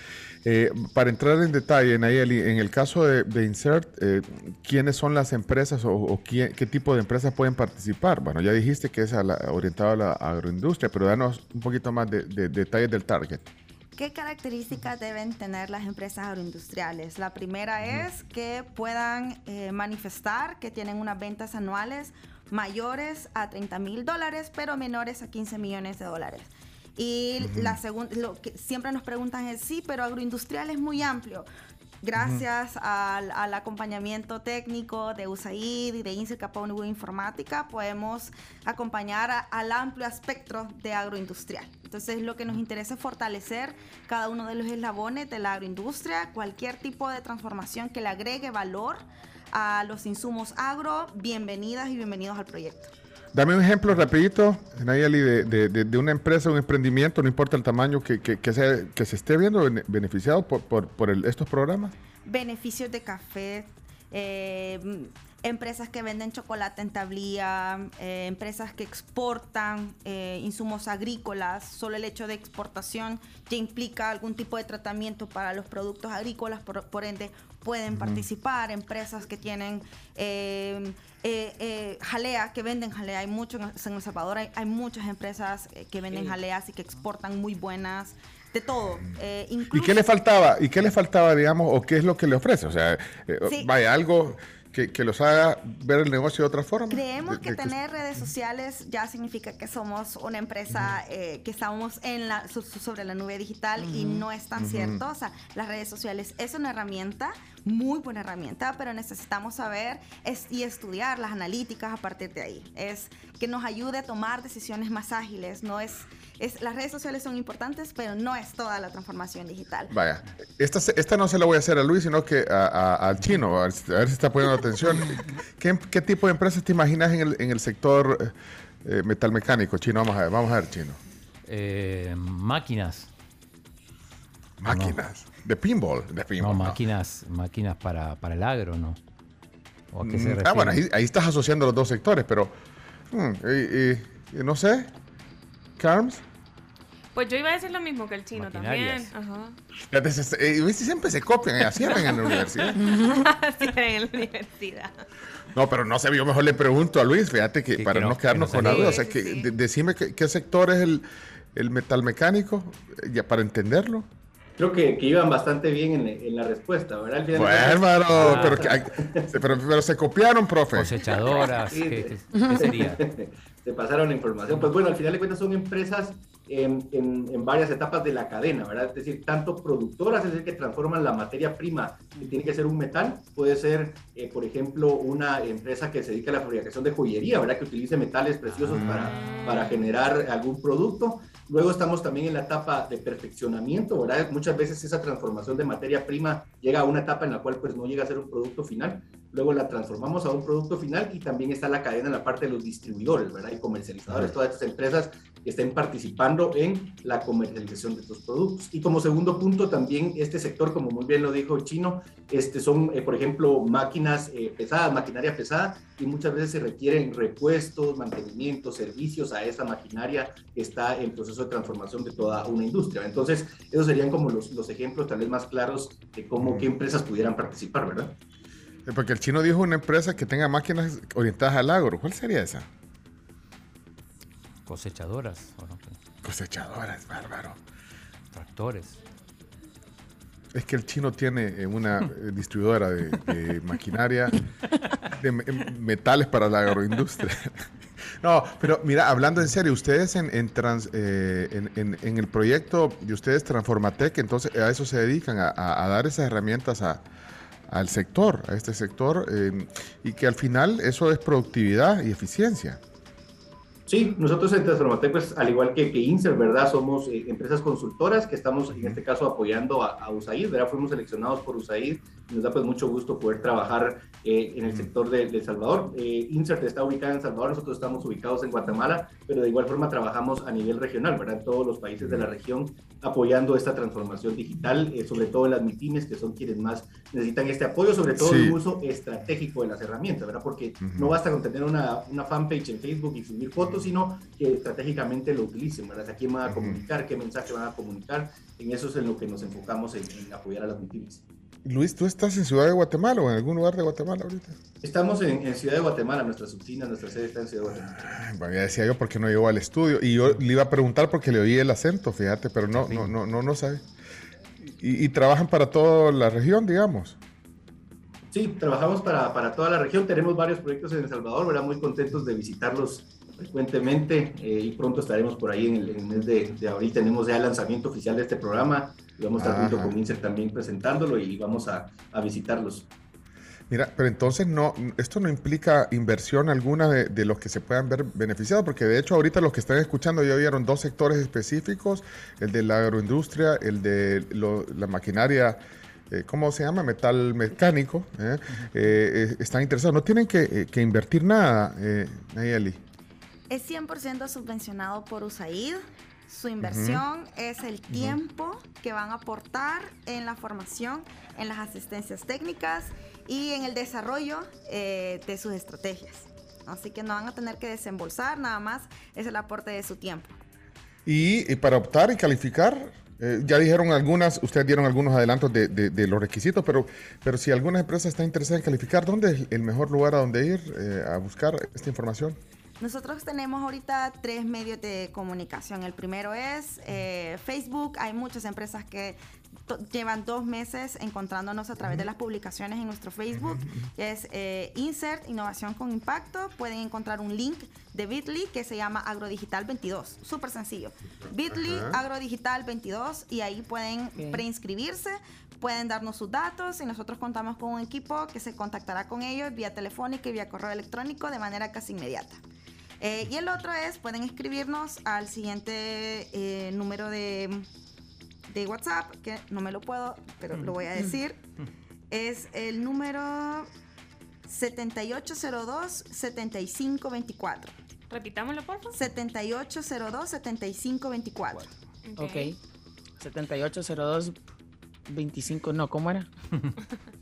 eh, para entrar en detalle, Nayeli, en el caso de, de Insert, eh, ¿quiénes son las empresas o, o qué tipo de empresas pueden participar? Bueno, ya dijiste que es a la- orientado a la agroindustria, pero danos un poquito más de, de detalles del target. ¿Qué características deben tener las empresas agroindustriales? La primera es que puedan eh, manifestar que tienen unas ventas anuales mayores a 30 mil dólares, pero menores a 15 millones de dólares. Y la segunda, lo que siempre nos preguntan es, sí, pero agroindustrial es muy amplio. Gracias al, al acompañamiento técnico de USAID y de INSE Capone Informática, podemos acompañar a- al amplio espectro de agroindustrial. Entonces, lo que nos interesa es fortalecer cada uno de los eslabones de la agroindustria, cualquier tipo de transformación que le agregue valor a los insumos agro, bienvenidas y bienvenidos al proyecto. Dame un ejemplo rapidito, Nayeli, de, una empresa, un emprendimiento, no importa el tamaño, que, que, que que se esté viendo bene- beneficiado por, por, estos programas. beneficios de café, eh, empresas que venden chocolate en tablilla, eh, empresas que exportan eh, insumos agrícolas. Solo el hecho de exportación ya implica algún tipo de tratamiento para los productos agrícolas, por ende pueden participar. Empresas que tienen eh, eh, eh, jalea, que venden jalea. Hay mucho en El Salvador, hay, hay muchas empresas eh, que venden jaleas y que exportan muy buenas. De todo. Eh, ¿Y qué le faltaba? ¿Y qué le faltaba, digamos, o qué es lo que le ofrece? O sea, eh, Sí. vaya, algo que, que los haga ver el negocio de otra forma. Creemos De- que de tener redes sociales ya significa que somos una empresa eh, que estamos en la, so- so- sobre la nube digital y no es tan cierto. O sea, las redes sociales es una herramienta, muy buena herramienta, pero necesitamos saber es- y estudiar las analíticas a partir de ahí. Es que nos ayude a tomar decisiones más ágiles. No es, es las redes sociales son importantes, pero no es toda la transformación digital. Vaya, esta, se- esta no se la voy a hacer a Luis, sino que a- a- al chino, a ver, si- está poniendo atención. ¿Qué, qué tipo de empresas te imaginas en el, en el sector eh, eh, metalmecánico? Chino, vamos a ver, vamos a ver, chino. Eh, máquinas. Máquinas. De pinball, de No, pinball. no. máquinas, máquinas para, para el agro, ¿no? ¿O a qué se Mm, refiere? ah, bueno, ahí, ahí estás asociando los dos sectores, pero mm, y- y- y no sé. Carms. Pues yo iba a decir lo mismo que el chino también. Ajá. Se- eh, ¿viste? siempre se copian, así eran en la universidad. Así era en la universidad. No, pero no sé, yo mejor le pregunto a Luis, fíjate que para que no, no- quedarnos que no con la duda, o sea, que de- decime qué, qué sector es el, el metalmecánico, ya para entenderlo. Creo que, que iban bastante bien en, en la respuesta, ¿verdad? Al final de Bueno, hermano, pero, pero, pero se copiaron, profe. Cosechadoras, Sí, ¿qué, sería? Te pasaron la información. Pues bueno, al final de cuentas son empresas en, en- en varias etapas de la cadena, ¿verdad? Es decir, tanto productoras, es decir, que transforman la materia prima, que tiene que ser un metal, puede ser, eh, por ejemplo, una empresa que se dedica a la fabricación de joyería, ¿verdad? Que utilice metales preciosos para, para generar algún producto. Luego estamos también en la etapa de perfeccionamiento, ¿verdad? Muchas veces esa transformación de materia prima llega a una etapa en la cual pues no llega a ser un producto final. Luego la transformamos a un producto final y también está la cadena en la parte de los distribuidores, ¿verdad? Y comercializadores, todas estas empresas que estén participando en la comercialización de estos productos. Y como segundo punto, también este sector, como muy bien lo dijo Chino, este son, eh, por ejemplo, máquinas eh, pesadas, maquinaria pesada, y muchas veces se requieren repuestos, mantenimiento, servicios a esa maquinaria que está en proceso de transformación de toda una industria. Entonces, esos serían como los, los ejemplos tal vez más claros de cómo, qué empresas pudieran participar, ¿verdad? Eh, Porque el chino dijo una empresa que tenga máquinas orientadas al agro. ¿Cuál sería esa? Cosechadoras, ¿o no? Cosechadoras, bárbaro. tractores. Es que el chino tiene eh, una eh, distribuidora de, de maquinaria, de em, metales para la agroindustria. No, pero mira, hablando en serio, ustedes en, en, trans- eh, en, en- en el proyecto de ustedes Transformatec, entonces a eso se dedican, a, a- a dar esas herramientas a- al sector, a este sector, eh, y que al final eso es productividad y eficiencia. Sí, nosotros en Transformatec, pues al igual que, que Insert, ¿verdad? Somos eh, empresas consultoras que estamos en este caso apoyando a, a USAID, ¿verdad? Fuimos seleccionados por USAID y nos da pues mucho gusto poder trabajar eh, en el sector de, de El Salvador. Eh, Insert está ubicada en El Salvador, nosotros estamos ubicados en Guatemala, pero de igual forma trabajamos a nivel regional, ¿verdad? En todos los países de la región apoyando esta transformación digital, eh, sobre todo en las MIPIMES, que son quienes más necesitan este apoyo, sobre todo Sí. el uso estratégico de las herramientas, ¿verdad? Porque no basta con tener una, una fanpage en Facebook y subir fotos, sino que estratégicamente lo utilicen, ¿verdad? ¿A quién van a comunicar? ¿Qué mensaje van a comunicar? En eso es en lo que nos enfocamos en, en apoyar a las MIPIMES. Luis, ¿tú estás en Ciudad de Guatemala o en algún lugar de Guatemala ahorita? Estamos en, en Ciudad de Guatemala, nuestras oficinas, nuestra sede está en Ciudad de Guatemala. Ay, Bueno, ya decía yo porque no llegó al estudio. Y yo le iba a preguntar porque le oí el acento, fíjate, pero no, no, no, no, no sabe. Y, y trabajan para toda la región, digamos. Sí, trabajamos para, para toda la región. Tenemos varios proyectos en El Salvador, ¿verdad? Muy contentos de visitarlos frecuentemente eh, y pronto estaremos por ahí en el, en el mes de, de abril. Tenemos ya el lanzamiento oficial de este programa y vamos a estar junto con INSER también presentándolo y vamos a, a visitarlos. Mira, pero entonces no, esto no implica inversión alguna de, de los que se puedan ver beneficiados, porque de hecho ahorita los que están escuchando ya oyeron dos sectores específicos, el de la agroindustria, el de lo- la maquinaria, eh, ¿cómo se llama? Metal mecánico, ¿eh? Eh, eh, están interesados, no tienen que, que invertir nada, eh, Nayeli. Es 100% subvencionado por USAID. Su inversión es el tiempo que van a aportar en la formación, en las asistencias técnicas y en el desarrollo eh, de sus estrategias. Así que no van a tener que desembolsar, nada más es el aporte de su tiempo. Y, y para optar y calificar, eh, ya dijeron algunas, ustedes dieron algunos adelantos de, de- de los requisitos, pero, pero si alguna empresa está interesada en calificar, ¿dónde es el mejor lugar a donde ir eh, a buscar esta información? Nosotros tenemos ahorita tres medios de comunicación. El primero es eh, Facebook. Hay muchas empresas que llevan dos meses encontrándonos a través de las publicaciones en nuestro Facebook. que es eh, Insert Innovación con Impacto. Pueden encontrar un link de Bitly que se llama Agrodigital 22. Súper sencillo. Bitly Ajá. Agrodigital 22 y ahí pueden preinscribirse. Pueden darnos sus datos y nosotros contamos con un equipo que se contactará con ellos vía telefónica y vía correo electrónico de manera casi inmediata. Eh, y el otro es, pueden escribirnos al siguiente eh, número de, de WhatsApp, que no me lo puedo, pero lo voy a decir. Es el número 7802-7524. Repitámoslo, por favor. 7802-7524. Ok. 7802 25, no, ¿cómo era?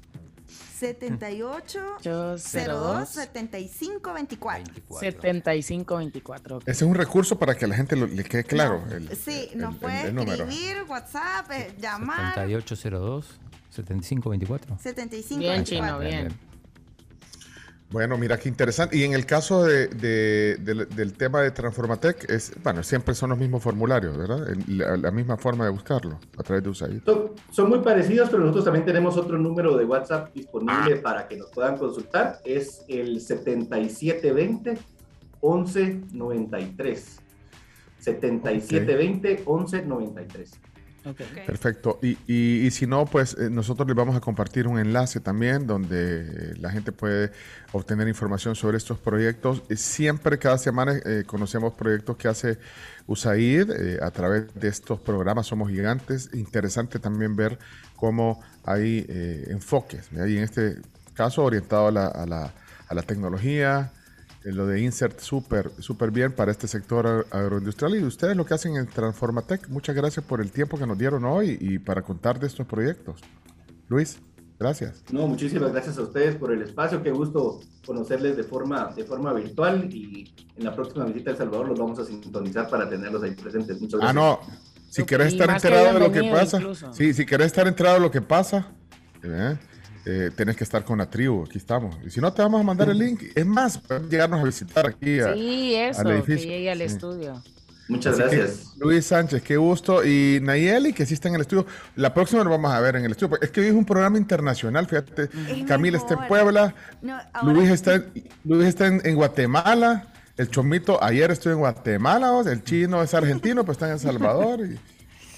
7802-7524. 7524. ok. Ese es un recurso para que a la gente lo- le quede claro. el- Sí, el- nos el- puede escribir, WhatsApp, eh, llamar. 7802 7524. 7524. Bien, chino, bien. Bueno, mira qué interesante. Y en el caso de, de- del- del tema de Transformatec, es, bueno, siempre son los mismos formularios, ¿verdad? El- La, la misma forma de buscarlo a través de USAID. Son, son muy parecidos, pero nosotros también tenemos otro número de WhatsApp disponible para que nos puedan consultar. Es el 7720 1193. 7720 1193. Perfecto. Y, y- y si no, pues eh, nosotros les vamos a compartir un enlace también donde eh, la gente puede obtener información sobre estos proyectos. Eh, Siempre, cada semana, eh, conocemos proyectos que hace USAID eh, a través de estos programas Somos Gigantes. Interesante también ver cómo hay eh, enfoques. ¿verdad? Y en este caso, orientado a la, a la- a la tecnología, lo de Insert súper súper bien para este sector agroindustrial y ustedes lo que hacen en Transformatec. Muchas gracias por el tiempo que nos dieron hoy y para contar de estos proyectos. Luis, gracias. No, muchísimas gracias a ustedes por el espacio. Qué gusto conocerles de forma, de forma virtual y en la próxima visita a El Salvador los vamos a sintonizar para tenerlos ahí presentes. Muchas gracias. Ah, no. Si querés estar enterado de lo que pasa, sí, si querés estar enterado de lo que pasa, ¿eh? Eh, tenés que estar con la tribu. Aquí estamos. Y si no, te vamos a mandar el link. Es más, pueden llegarnos a visitar aquí a- Sí, eso, al que edificio. llegue al Sí. estudio. Muchas Así gracias. Luis Sánchez, qué gusto. Y Nayeli, que sí está en el estudio. La próxima lo vamos a ver en el estudio. Es que hoy es un programa internacional, fíjate. Camila está en Puebla. No, Luis está, en- Luis está en, en Guatemala. El Chomito, ayer estuve en Guatemala. o sea, El chino es argentino, pues está en El Salvador.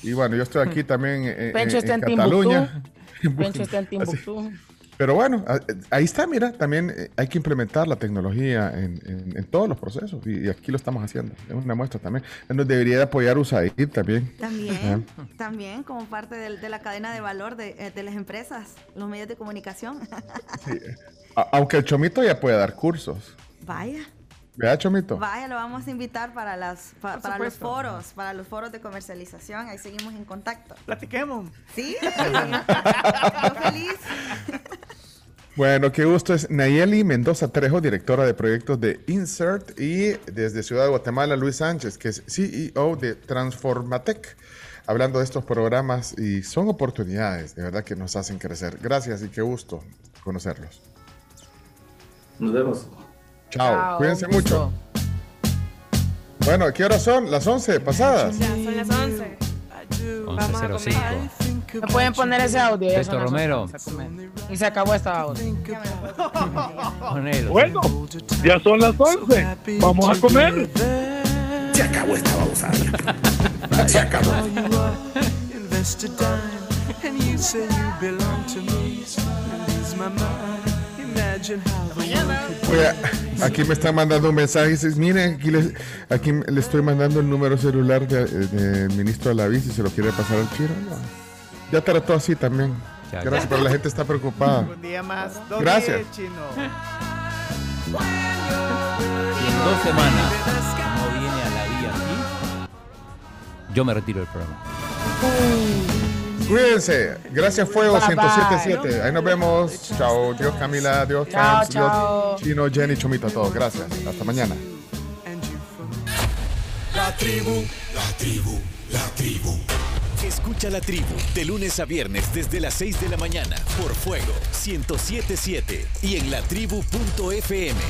Y, y bueno, yo estoy aquí también en, en- Pencho está en, Cataluña. Timbuktu. Pencho está en Así. Timbuktu. Pero bueno, ahí está, mira, también eh, hay que implementar la tecnología en, en- en todos los procesos y, y aquí lo estamos haciendo. Es una muestra también. Nos debería de apoyar USAID también. También, también como parte del- de, la cadena de valor de, eh, de las empresas, los medios de comunicación. A- aunque el Chomito ya puede dar cursos. Vaya, ¿Verdad, Chomito? vaya, lo vamos a invitar para las pa- para los foros, para los foros de comercialización. Ahí seguimos en contacto. Platiquemos. Sí, yo feliz. Bueno, qué gusto. Es Nayeli Mendoza Trejo, directora de proyectos de Insert, y desde Ciudad de Guatemala, Luis Sánchez, que es CEO de Transformatec, hablando de estos programas y son oportunidades, de verdad, que nos hacen crecer. Gracias y qué gusto conocerlos. Nos vemos. Chao, Chao, cuídense mucho. Bueno, ¿qué horas son? Las 11 pasadas. Ya son las 11. Vamos a 11.05. ¿Me pueden poner ese audio? Beto Romero. 11, vamos a comer. Y se acabó esta audio. Bueno, ya son las 11. Vamos a comer. Se acabó esta babosada. Se acabó. Oye, aquí me están mandando un mensaje. Dices, miren, aquí, les, aquí le estoy mandando el número celular de- del ministro de la Vista y se lo quiere pasar al chino. No. Ya trató así también. Ya, Gracias, ya. pero la gente está preocupada. Un día más. ¿Dónde, Gracias. chino? Si en dos semanas no viene a la vía aquí, yo me retiro del programa. Cuídense. Gracias, Fuego Bye, bye. 1077. Ahí nos vemos. Chao. Dios, Camila. Dios, Camps. Dios. Chino, Jenny, Chomito, a todos. Gracias. Hasta mañana. La tribu, la tribu, la tribu. Escucha la tribu de lunes a viernes desde las 6 de la mañana por Fuego 1077 y en latribu.fm.